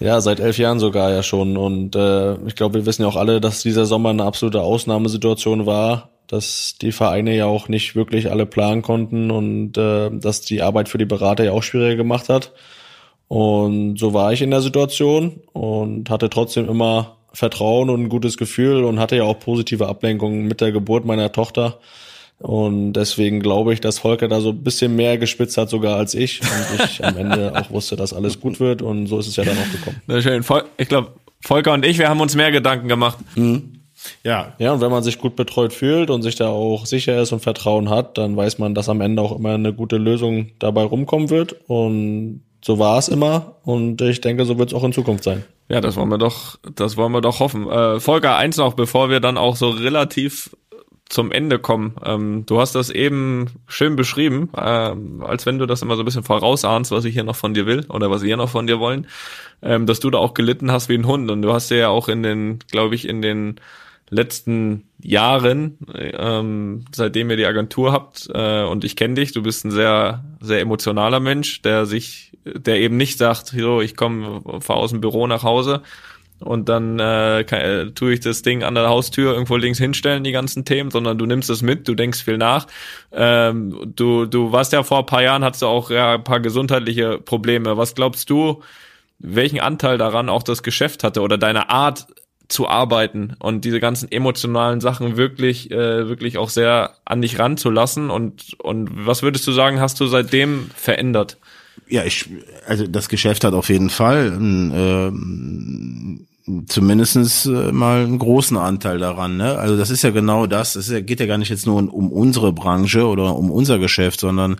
Ja, seit elf Jahren sogar ja schon. Und äh, ich glaube, wir wissen ja auch alle, dass dieser Sommer eine absolute Ausnahmesituation war, dass die Vereine ja auch nicht wirklich alle planen konnten und äh, dass die Arbeit für die Berater ja auch schwieriger gemacht hat. Und so war ich in der Situation und hatte trotzdem immer Vertrauen und ein gutes Gefühl und hatte ja auch positive Ablenkungen mit der Geburt meiner Tochter. Und deswegen glaube ich, dass Volker da so ein bisschen mehr gespitzt hat sogar als ich und ich am Ende auch wusste, dass alles gut wird und so ist es ja dann auch gekommen. Na schön. Ich glaube, Volker und ich, wir haben uns mehr Gedanken gemacht. Mhm. Ja. Ja, und wenn man sich gut betreut fühlt und sich da auch sicher ist und Vertrauen hat, dann weiß man, dass am Ende auch immer eine gute Lösung dabei rumkommen wird. Und so war es immer und ich denke, so wird es auch in Zukunft sein. Ja, das wollen wir doch, das wollen wir doch hoffen. Äh, Volker, eins noch, bevor wir dann auch so relativ zum Ende kommen. Ähm, du hast das eben schön beschrieben, ähm, als wenn du das immer so ein bisschen vorausahnst, was ich hier noch von dir will oder was wir noch von dir wollen, ähm, dass du da auch gelitten hast wie ein Hund. Und du hast ja auch in den, glaube ich, in den letzten Jahren, ähm, seitdem ihr die Agentur habt äh, und ich kenne dich, du bist ein sehr, sehr emotionaler Mensch, der sich, der eben nicht sagt, so, ich komme aus dem Büro nach Hause und dann äh, kann, äh, tue ich das Ding an der Haustür irgendwo links hinstellen, die ganzen Themen, sondern du nimmst es mit, du denkst viel nach. Ähm, du, du warst ja vor ein paar Jahren, hattest du auch ja, ein paar gesundheitliche Probleme. Was glaubst du, welchen Anteil daran auch das Geschäft hatte oder deine Art zu arbeiten und diese ganzen emotionalen Sachen wirklich, äh, wirklich auch sehr an dich ranzulassen. Und, und was würdest du sagen, hast du seitdem verändert? Ja, ich, also das Geschäft hat auf jeden Fall ähm, zumindestens äh, mal einen großen Anteil daran. Ne? Also das ist ja genau das. Es geht ja gar nicht jetzt nur um unsere Branche oder um unser Geschäft, sondern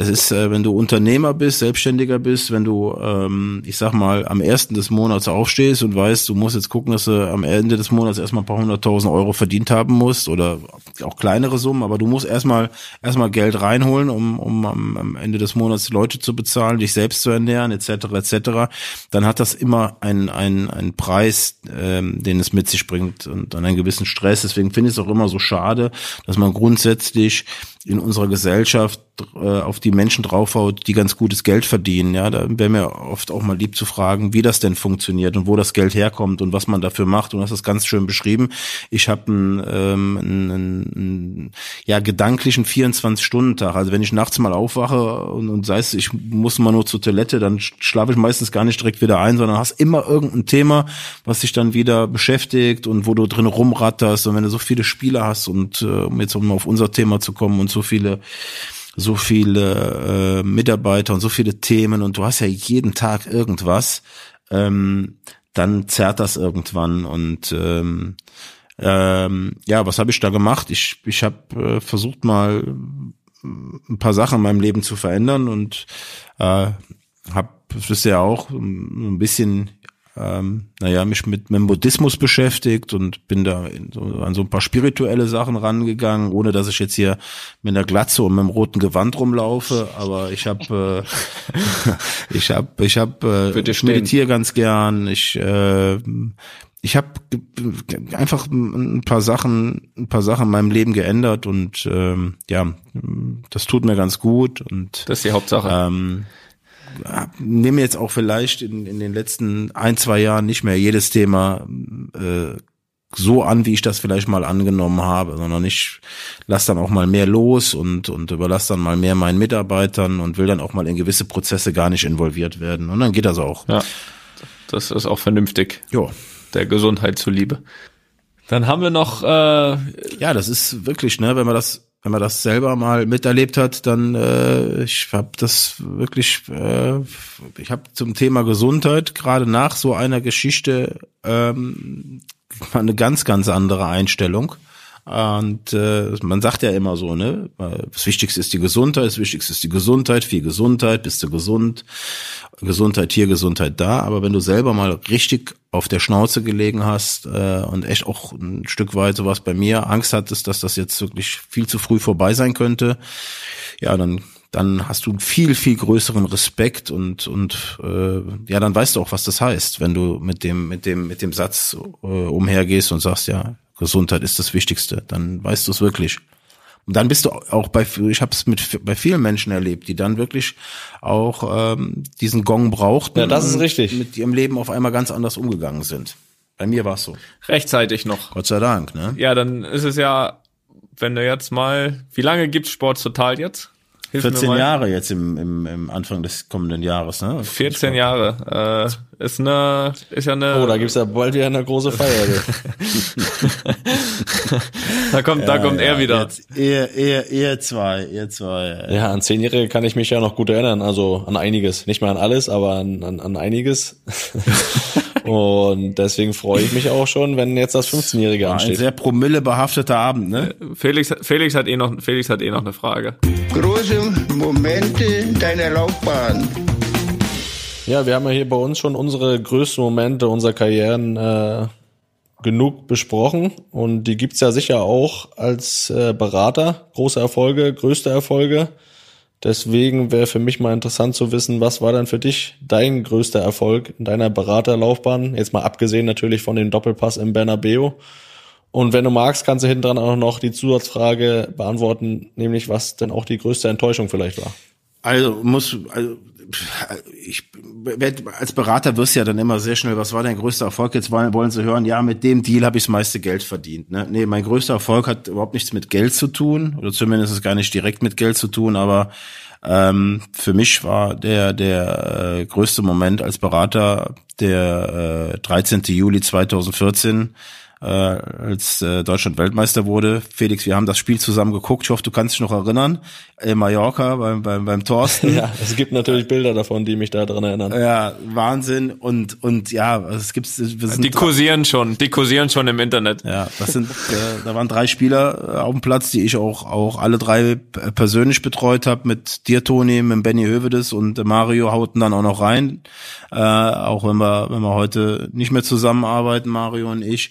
es ist, äh, wenn du Unternehmer bist, Selbstständiger bist, wenn du, ähm, ich sag mal, am ersten des Monats aufstehst und weißt, du musst jetzt gucken, dass du am Ende des Monats erstmal ein paar hunderttausend Euro verdient haben musst oder auch kleinere Summen, aber du musst erstmal erstmal Geld reinholen, um, um am, Ende des Monats Leute zu bezahlen, dich selbst zu ernähren, etc. etc. Dann hat das immer einen, einen, einen Preis, ähm, den es mit sich bringt und dann einen gewissen Stress. Deswegen finde ich es auch immer so schade, dass man grundsätzlich in unserer Gesellschaft äh, auf die Menschen draufhaut, die ganz gutes Geld verdienen. Ja, da wäre mir oft auch mal lieb zu fragen, wie das denn funktioniert und wo das Geld herkommt und was man dafür macht. Und das ist ganz schön beschrieben. Ich habe einen, ähm, einen, einen ja gedanklichen 24-Stunden-Tag. Also wenn ich nachts mal aufwache und, und sei es, ich muss mal nur zur Toilette, dann schlafe ich meistens gar nicht direkt wieder ein, sondern hast immer irgendein Thema, was dich dann wieder beschäftigt und wo du drin rumratterst. Und wenn du so viele Spiele hast und äh, um jetzt um auf unser Thema zu kommen und so viele so viele äh, Mitarbeiter und so viele Themen und du hast ja jeden Tag irgendwas, ähm, dann zerrt das irgendwann und ähm, ähm, ja, was habe ich da gemacht? Ich ich habe äh, versucht mal ein paar Sachen in meinem Leben zu verändern und äh, habe, das wisst ihr ja auch, ein bisschen ähm, naja, mich mit, mit dem Buddhismus beschäftigt und bin da so, an so ein paar spirituelle Sachen rangegangen, ohne dass ich jetzt hier mit einer Glatze und mit einem roten Gewand rumlaufe. Aber ich habe, äh, ich habe, ich habe, äh, ich meditiere ganz gern. Ich äh, ich habe einfach ein paar Sachen, ein paar Sachen in meinem Leben geändert und ähm, ja, das tut mir ganz gut und das ist die Hauptsache. Ähm, nehme jetzt auch vielleicht in, in den letzten ein, zwei Jahren nicht mehr jedes Thema äh, so an, wie ich das vielleicht mal angenommen habe, sondern ich lasse dann auch mal mehr los und, und überlasse dann mal mehr meinen Mitarbeitern und will dann auch mal in gewisse Prozesse gar nicht involviert werden. Und dann geht das auch. Ja. das ist auch vernünftig, Ja. der Gesundheit zuliebe. Dann haben wir noch, äh, Ja, das ist wirklich, ne, wenn man das, wenn man das selber mal miterlebt hat, dann äh, ich habe das wirklich, äh, ich habe zum Thema Gesundheit gerade nach so einer Geschichte ähm, eine ganz, ganz andere Einstellung. Und äh, man sagt ja immer so, ne, das Wichtigste ist die Gesundheit, das Wichtigste ist die Gesundheit, viel Gesundheit, bist du gesund, Gesundheit hier, Gesundheit da. Aber wenn du selber mal richtig auf der Schnauze gelegen hast äh, und echt auch ein Stück weit sowas bei mir Angst hattest, dass das jetzt wirklich viel zu früh vorbei sein könnte, ja, dann dann hast du viel viel größeren Respekt und und äh, ja, dann weißt du auch, was das heißt, wenn du mit dem mit dem mit dem Satz äh, umhergehst und sagst, ja, Gesundheit ist das Wichtigste, dann weißt du es wirklich. Und dann bist du auch bei, ich habe es mit bei vielen Menschen erlebt, die dann wirklich auch ähm, diesen Gong brauchten. Ja, das ist und richtig. Mit ihrem Leben auf einmal ganz anders umgegangen sind. Bei mir war es so. rechtzeitig noch. Gott sei Dank, ne? Ja, dann ist es ja, wenn du jetzt mal, wie lange gibt's Sport total jetzt? Hilf mir 14 mal. Jahre jetzt im, im, im Anfang des kommenden Jahres, ne? 14 Jahre. Äh, ist eine, ist ja eine. Oh, da gibt's ja bald wieder eine große Feier. da kommt, da kommt er wieder. Jetzt, ihr, ihr, ihr zwei, ihr zwei. ja, an Zehnjährige kann ich mich ja noch gut erinnern. Also an einiges. Nicht mehr an alles, aber an, an, an einiges. Und deswegen freue ich mich auch schon, wenn jetzt das 15-Jährige Ein ansteht. sehr promillebehafteter Abend, ne? Felix, Felix hat eh noch, Felix hat eh noch eine Frage. Große Momente deiner Laufbahn. Ja, wir haben ja hier bei uns schon unsere größten Momente unserer Karrieren äh, genug besprochen und die gibt's ja sicher auch als äh, Berater. Große Erfolge, größte Erfolge. Deswegen wäre für mich mal interessant zu wissen, was war denn für dich dein größter Erfolg in deiner Beraterlaufbahn? Jetzt mal abgesehen natürlich von dem Doppelpass im Bernabeu. Und wenn du magst, kannst du hinten dran auch noch die Zusatzfrage beantworten, nämlich was denn auch die größte Enttäuschung vielleicht war. Also muss, also ich als Berater wirst du ja dann immer sehr schnell, was war dein größter Erfolg? Jetzt wollen, wollen sie hören, ja, mit dem Deal habe ich das meiste Geld verdient. Ne? Nee, mein größter Erfolg hat überhaupt nichts mit Geld zu tun, oder zumindest ist gar nicht direkt mit Geld zu tun, aber ähm, für mich war der der äh, größte Moment als Berater der äh, 13. Juli 2014 äh, als äh, Deutschland Weltmeister wurde. Felix, wir haben das Spiel zusammen geguckt. Ich hoffe, du kannst dich noch erinnern. In Mallorca beim, beim, beim Thorsten. Ja, es gibt natürlich Bilder davon, die mich daran erinnern. Ja, Wahnsinn. Und, und ja, es gibt, wir sind, Die kursieren schon, die kursieren schon im Internet. ja, das sind, äh, da waren drei Spieler äh, auf dem Platz, die ich auch, auch alle drei persönlich betreut habe, mit dir, Toni, mit Benny Hövedes und äh, Mario hauten dann auch noch rein. Äh, auch wenn wir, wenn wir heute nicht mehr zusammenarbeiten, Mario und ich.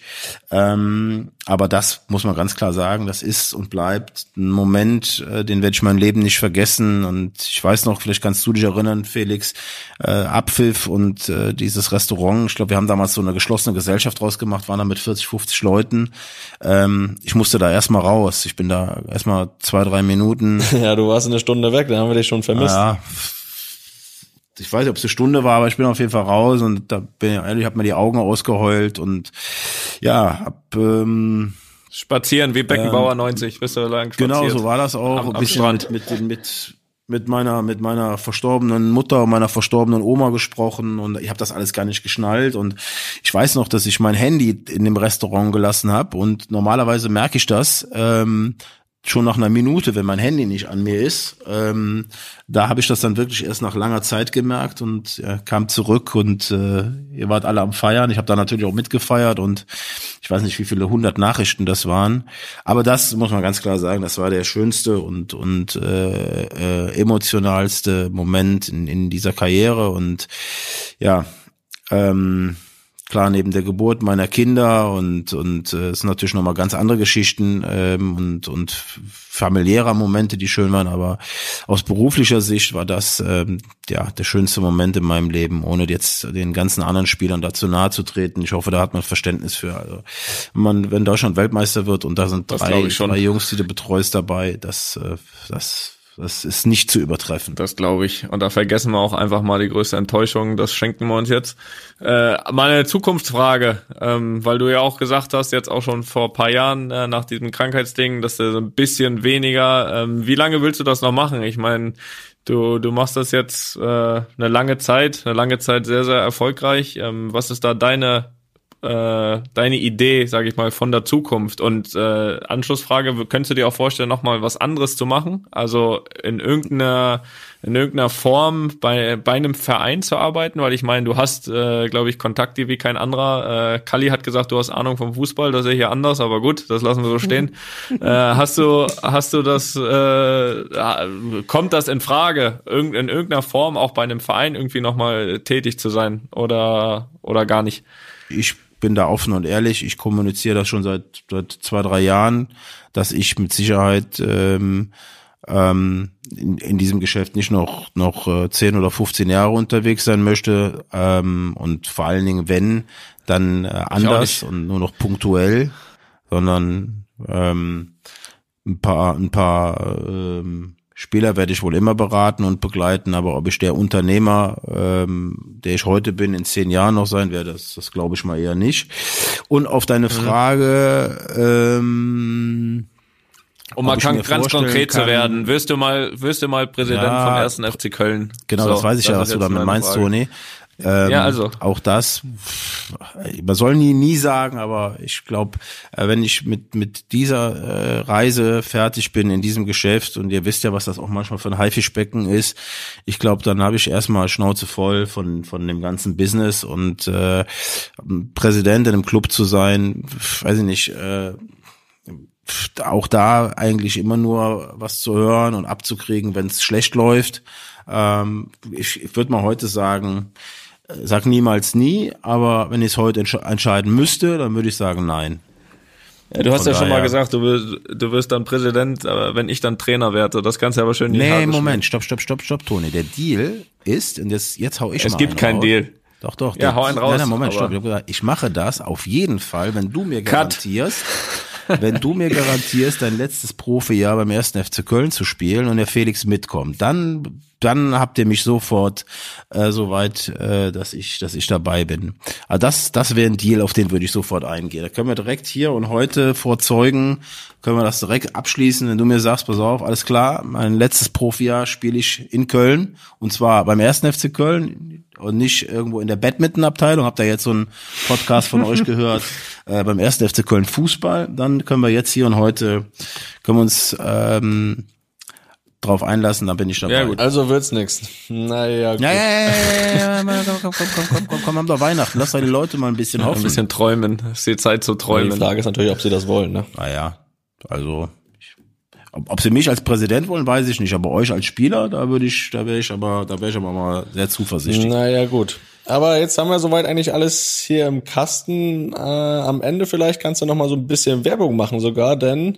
Ähm, aber das muss man ganz klar sagen, das ist und bleibt ein Moment, äh, den werde ich mein Leben nicht vergessen. Und ich weiß noch, vielleicht kannst du dich erinnern, Felix, äh, Abpfiff und äh, dieses Restaurant. Ich glaube, wir haben damals so eine geschlossene Gesellschaft draus gemacht, waren da mit 40, 50 Leuten. Ähm, ich musste da erstmal raus. Ich bin da erstmal zwei, drei Minuten. Ja, du warst eine Stunde weg, da haben wir dich schon vermisst. Ja, ich weiß nicht, ob es eine Stunde war, aber ich bin auf jeden Fall raus und da bin ich ehrlich, habe mir die Augen ausgeheult und ja, hab ähm, Spazieren wie Beckenbauer 90, bist du lang spaziert. Genau, so war das auch. Am- ein am bisschen Strand. mit, mit, mit, mit meiner, mit meiner verstorbenen Mutter und meiner verstorbenen Oma gesprochen und ich habe das alles gar nicht geschnallt und ich weiß noch, dass ich mein Handy in dem Restaurant gelassen habe und normalerweise merke ich das. Ähm, schon nach einer Minute, wenn mein Handy nicht an mir ist. Ähm, da habe ich das dann wirklich erst nach langer Zeit gemerkt und ja, kam zurück und äh, ihr wart alle am Feiern. Ich habe da natürlich auch mitgefeiert und ich weiß nicht, wie viele hundert Nachrichten das waren. Aber das muss man ganz klar sagen, das war der schönste und und äh, äh, emotionalste Moment in, in dieser Karriere und ja. Ähm, klar neben der Geburt meiner Kinder und und äh, es sind natürlich noch mal ganz andere Geschichten ähm, und und familiärer Momente, die schön waren, aber aus beruflicher Sicht war das ähm, ja der schönste Moment in meinem Leben, ohne jetzt den ganzen anderen Spielern dazu nahe zu treten. Ich hoffe, da hat man Verständnis für. Also, wenn man wenn Deutschland Weltmeister wird und da sind Das drei, drei Jungs, die du betreust dabei, das äh, das das ist nicht zu übertreffen. Das glaube ich. Und da vergessen wir auch einfach mal die größte Enttäuschung. Das schenken wir uns jetzt. Äh, meine Zukunftsfrage, ähm, weil du ja auch gesagt hast, jetzt auch schon vor paar Jahren äh, nach diesem Krankheitsding, dass du so ein bisschen weniger. Ähm, wie lange willst du das noch machen? Ich meine, du du machst das jetzt äh, eine lange Zeit, eine lange Zeit sehr sehr erfolgreich. Ähm, was ist da deine äh, deine Idee, sage ich mal, von der Zukunft? Und äh, Anschlussfrage, könntest du dir auch vorstellen, nochmal was anderes zu machen? Also in irgendeiner in irgendeiner Form bei, bei einem Verein zu arbeiten, weil ich meine, du hast, äh, glaube ich, Kontakte wie kein anderer. Äh, Kalli hat gesagt, du hast Ahnung vom Fußball, das sehe ich hier anders, aber gut, das lassen wir so stehen. äh, hast du, hast du das, äh, kommt das in Frage, in irgendeiner Form auch bei einem Verein irgendwie nochmal tätig zu sein oder, oder gar nicht? Ich bin da offen und ehrlich. Ich kommuniziere das schon seit, seit zwei, drei Jahren, dass ich mit Sicherheit ähm, ähm, in, in diesem Geschäft nicht noch noch äh, 10 oder 15 Jahre unterwegs sein möchte ähm, und vor allen Dingen wenn dann äh, anders und nur noch punktuell, sondern ähm, ein paar ein paar ähm, Spieler werde ich wohl immer beraten und begleiten, aber ob ich der Unternehmer, ähm, der ich heute bin, in zehn Jahren noch sein werde, das, das glaube ich mal eher nicht. Und auf deine Frage, ähm, um mal mir ganz konkret zu kann- werden, wirst du mal, wirst du mal Präsident Ja, vom ersten FC Köln? Genau, So, das weiß ich ja, was du damit meinst. Toni. Ähm, Ja, also. Auch das, man soll nie, nie sagen, aber ich glaube, wenn ich mit, mit dieser äh, Reise fertig bin in diesem Geschäft und ihr wisst ja, was das auch manchmal für ein Haifischbecken ist, ich glaube, dann habe ich erstmal Schnauze voll von, von dem ganzen Business und äh, Präsident in einem Club zu sein, weiß ich nicht, äh, auch da eigentlich immer nur was zu hören und abzukriegen, wenn es schlecht läuft. Ähm, ich ich würde mal heute sagen, äh, sag niemals nie, aber wenn ich es heute entsch entscheiden müsste, dann würde ich sagen nein. Ja, du hast Von ja schon mal gesagt, du wirst, du wirst dann Präsident, aber wenn ich dann Trainer werde, das kannst du aber schön die Nee, Moment, stopp, stopp, stopp, stopp, Toni. Der Deal ist, und jetzt, jetzt hau ich Es mal gibt einen keinen raus. Deal. Doch, doch. Ja, der- hau einen raus, Nein, nein, Moment, stopp. Ich, gesagt, ich mache das auf jeden Fall, wenn du mir garantierst, wenn du mir garantierst, dein letztes Profijahr beim ersten FC Köln zu spielen und der Felix mitkommt, dann dann habt ihr mich sofort äh, so weit, äh, dass ich, dass ich dabei bin. Aber das, das wäre ein Deal, auf den würde ich sofort eingehen. Da können wir direkt hier und heute vor Zeugen können wir das direkt abschließen, wenn du mir sagst, pass auf, alles klar, mein letztes Profijahr spiele ich in Köln und zwar beim ersten FC Köln und nicht irgendwo in der Badminton-Abteilung. Habt ihr jetzt so einen Podcast von euch gehört äh, beim ersten FC Köln Fußball? Dann können wir jetzt hier und heute können wir uns ähm, drauf einlassen, dann bin ich dabei. Ja, gut. Also wird's nix. Naja, gut. Ja, ja, ja, ja, ja, ja, komm, komm, komm, komm, komm, komm, haben doch Weihnachten. Lass deine Leute mal ein bisschen Ein hoffen. bisschen träumen. Es ist die Zeit zu Die träumen. Frage ist natürlich, ob sie das wollen, ne? Naja, also ich, ob, ob sie mich als Präsident wollen, weiß ich nicht, aber euch als Spieler, da würde ich, da wäre ich aber, da wäre ich aber mal sehr zuversichtlich. Naja, gut. Aber jetzt haben wir soweit eigentlich alles hier im Kasten. Äh, am Ende vielleicht kannst du noch mal so ein bisschen Werbung machen sogar, denn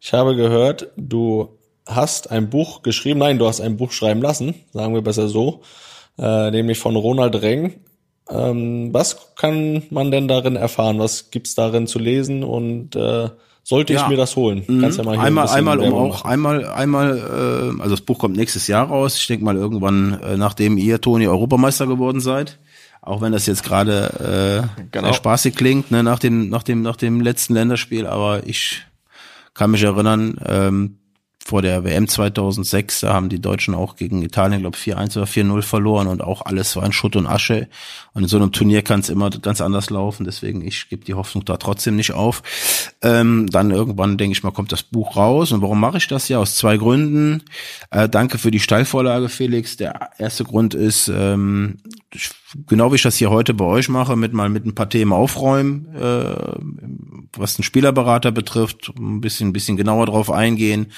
ich habe gehört, du hast ein Buch geschrieben. Nein, du hast ein Buch schreiben lassen, sagen wir besser so, äh, nämlich von Ronald Reng. Ähm, was kann man denn darin erfahren? Was gibt's darin zu lesen? Und äh, sollte ich Ja. mir das holen? Kannst ja mal hier einmal, ein einmal um auch, machen. einmal, einmal, äh, also das Buch kommt nächstes Jahr raus. Ich denke mal irgendwann, äh, nachdem ihr, Toni, Europameister geworden seid. Auch wenn das jetzt gerade äh, Genau. sehr spaßig klingt, ne, nach dem, nach dem, nach dem letzten Länderspiel, aber ich kann mich erinnern, ähm, vor der WM 2006, da haben die Deutschen auch gegen Italien, glaube 4-1 oder 4-0 verloren und auch alles war in Schutt und Asche. Und in so einem Turnier kann es immer ganz anders laufen, deswegen ich gebe die Hoffnung da trotzdem nicht auf. Ähm, dann irgendwann, denke ich mal, kommt das Buch raus. Und warum mache ich das ja? Aus zwei Gründen. Äh, danke für die Steilvorlage, Felix. Der erste Grund ist, ähm, ich, genau wie ich das hier heute bei euch mache, mit mal mit ein paar Themen aufräumen, äh, was den Spielerberater betrifft, ein bisschen, ein bisschen genauer drauf eingehen,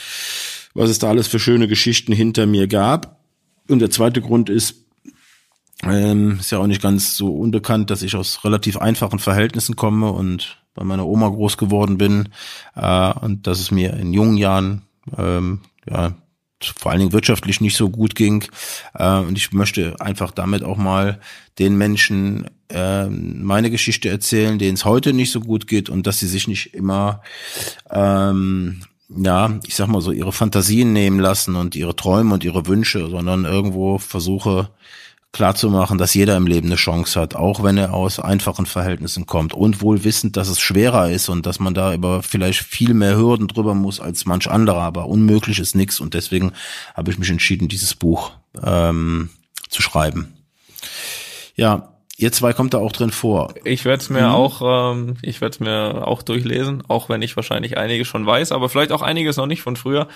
was es da alles für schöne Geschichten hinter mir gab. Und der zweite Grund ist, ähm, ist ja auch nicht ganz so unbekannt, dass ich aus relativ einfachen Verhältnissen komme und bei meiner Oma groß geworden bin äh, und dass es mir in jungen Jahren ähm, ja vor allen Dingen wirtschaftlich nicht so gut ging äh, und ich möchte einfach damit auch mal den Menschen äh, meine Geschichte erzählen, denen es heute nicht so gut geht und dass sie sich nicht immer ähm, ja, ich sag mal so, ihre Fantasien nehmen lassen und ihre Träume und ihre Wünsche, sondern irgendwo versuche klarzumachen, dass jeder im Leben eine Chance hat, auch wenn er aus einfachen Verhältnissen kommt und wohl wissend, dass es schwerer ist und dass man da über vielleicht viel mehr Hürden drüber muss als manch anderer, aber unmöglich ist nichts und deswegen habe ich mich entschieden, dieses Buch ähm, zu schreiben. Ja, ihr zwei kommt da auch drin vor. Ich werde es mir mhm. auch, ähm, ich werde es mir auch durchlesen, auch wenn ich wahrscheinlich einiges schon weiß, aber vielleicht auch einiges noch nicht von früher.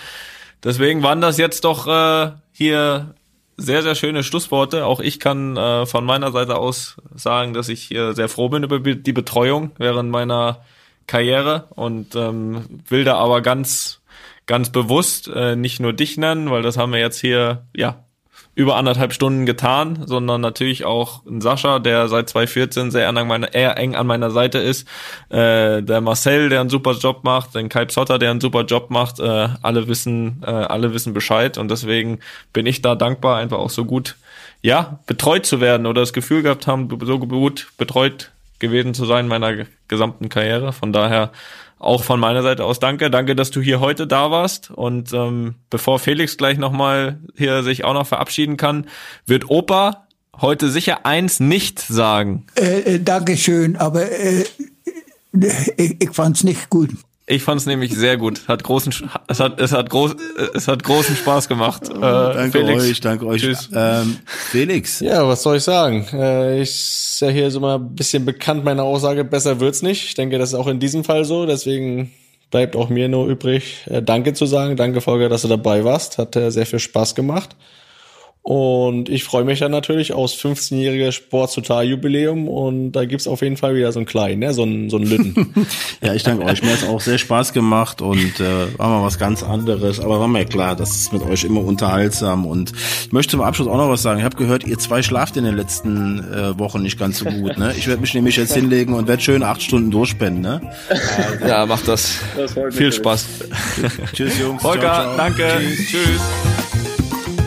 Deswegen waren das jetzt doch äh, hier sehr, sehr schöne Schlussworte. Auch ich kann äh, von meiner Seite aus sagen, dass ich äh, sehr froh bin über die Betreuung während meiner Karriere und ähm, will da aber ganz, ganz bewusst äh, nicht nur dich nennen, weil das haben wir jetzt hier ja über anderthalb Stunden getan, sondern natürlich auch ein Sascha, der seit 2014 sehr eng an meiner, eher eng an meiner Seite ist, äh, der Marcel, der einen super Job macht, den Kai Psotter, der einen super Job macht, äh, alle wissen, äh, alle wissen Bescheid und deswegen bin ich da dankbar, einfach auch so gut, ja, betreut zu werden oder das Gefühl gehabt haben, so gut betreut gewesen zu sein in meiner gesamten Karriere. Von daher auch von meiner Seite aus danke. Danke, dass du hier heute da warst. Und ähm, bevor Felix gleich nochmal hier sich auch noch verabschieden kann, wird Opa heute sicher eins nicht sagen. Äh, äh, Dankeschön, aber äh, ich, ich fand's nicht gut. Ich fand es nämlich sehr gut. Hat großen, es hat, es hat groß, es hat großen Spaß gemacht. Äh, danke Felix. euch, danke euch. Tschüss. Ähm, Felix. Ja, was soll ich sagen? Äh, ich ist ja hier so mal ein bisschen bekannt, meine Aussage, besser wird's nicht. Ich denke, das ist auch in diesem Fall so. Deswegen bleibt auch mir nur übrig, äh, Danke zu sagen. Danke, Volker, dass du dabei warst. Hat äh, sehr viel Spaß gemacht. Und ich freue mich dann natürlich aus 15-jähriger Sport-Total-Jubiläum und da gibt's auf jeden Fall wieder so einen kleinen, ne? so einen, so einen Lütten. ja, ich danke euch. Mir hat's auch sehr Spaß gemacht und äh, war mal was ganz anderes. Aber war mir klar, das ist mit euch immer unterhaltsam. Und ich möchte zum Abschluss auch noch was sagen. Ich habe gehört, ihr zwei schlaft in den letzten äh, Wochen nicht ganz so gut. Ne? Ich werde mich nämlich jetzt hinlegen und werde schön acht Stunden durchspenden. Ne? ja, macht das. das Viel Spaß. Tschüss, Jungs. Volker, ciao, ciao. danke. Tschüss. Tschüss.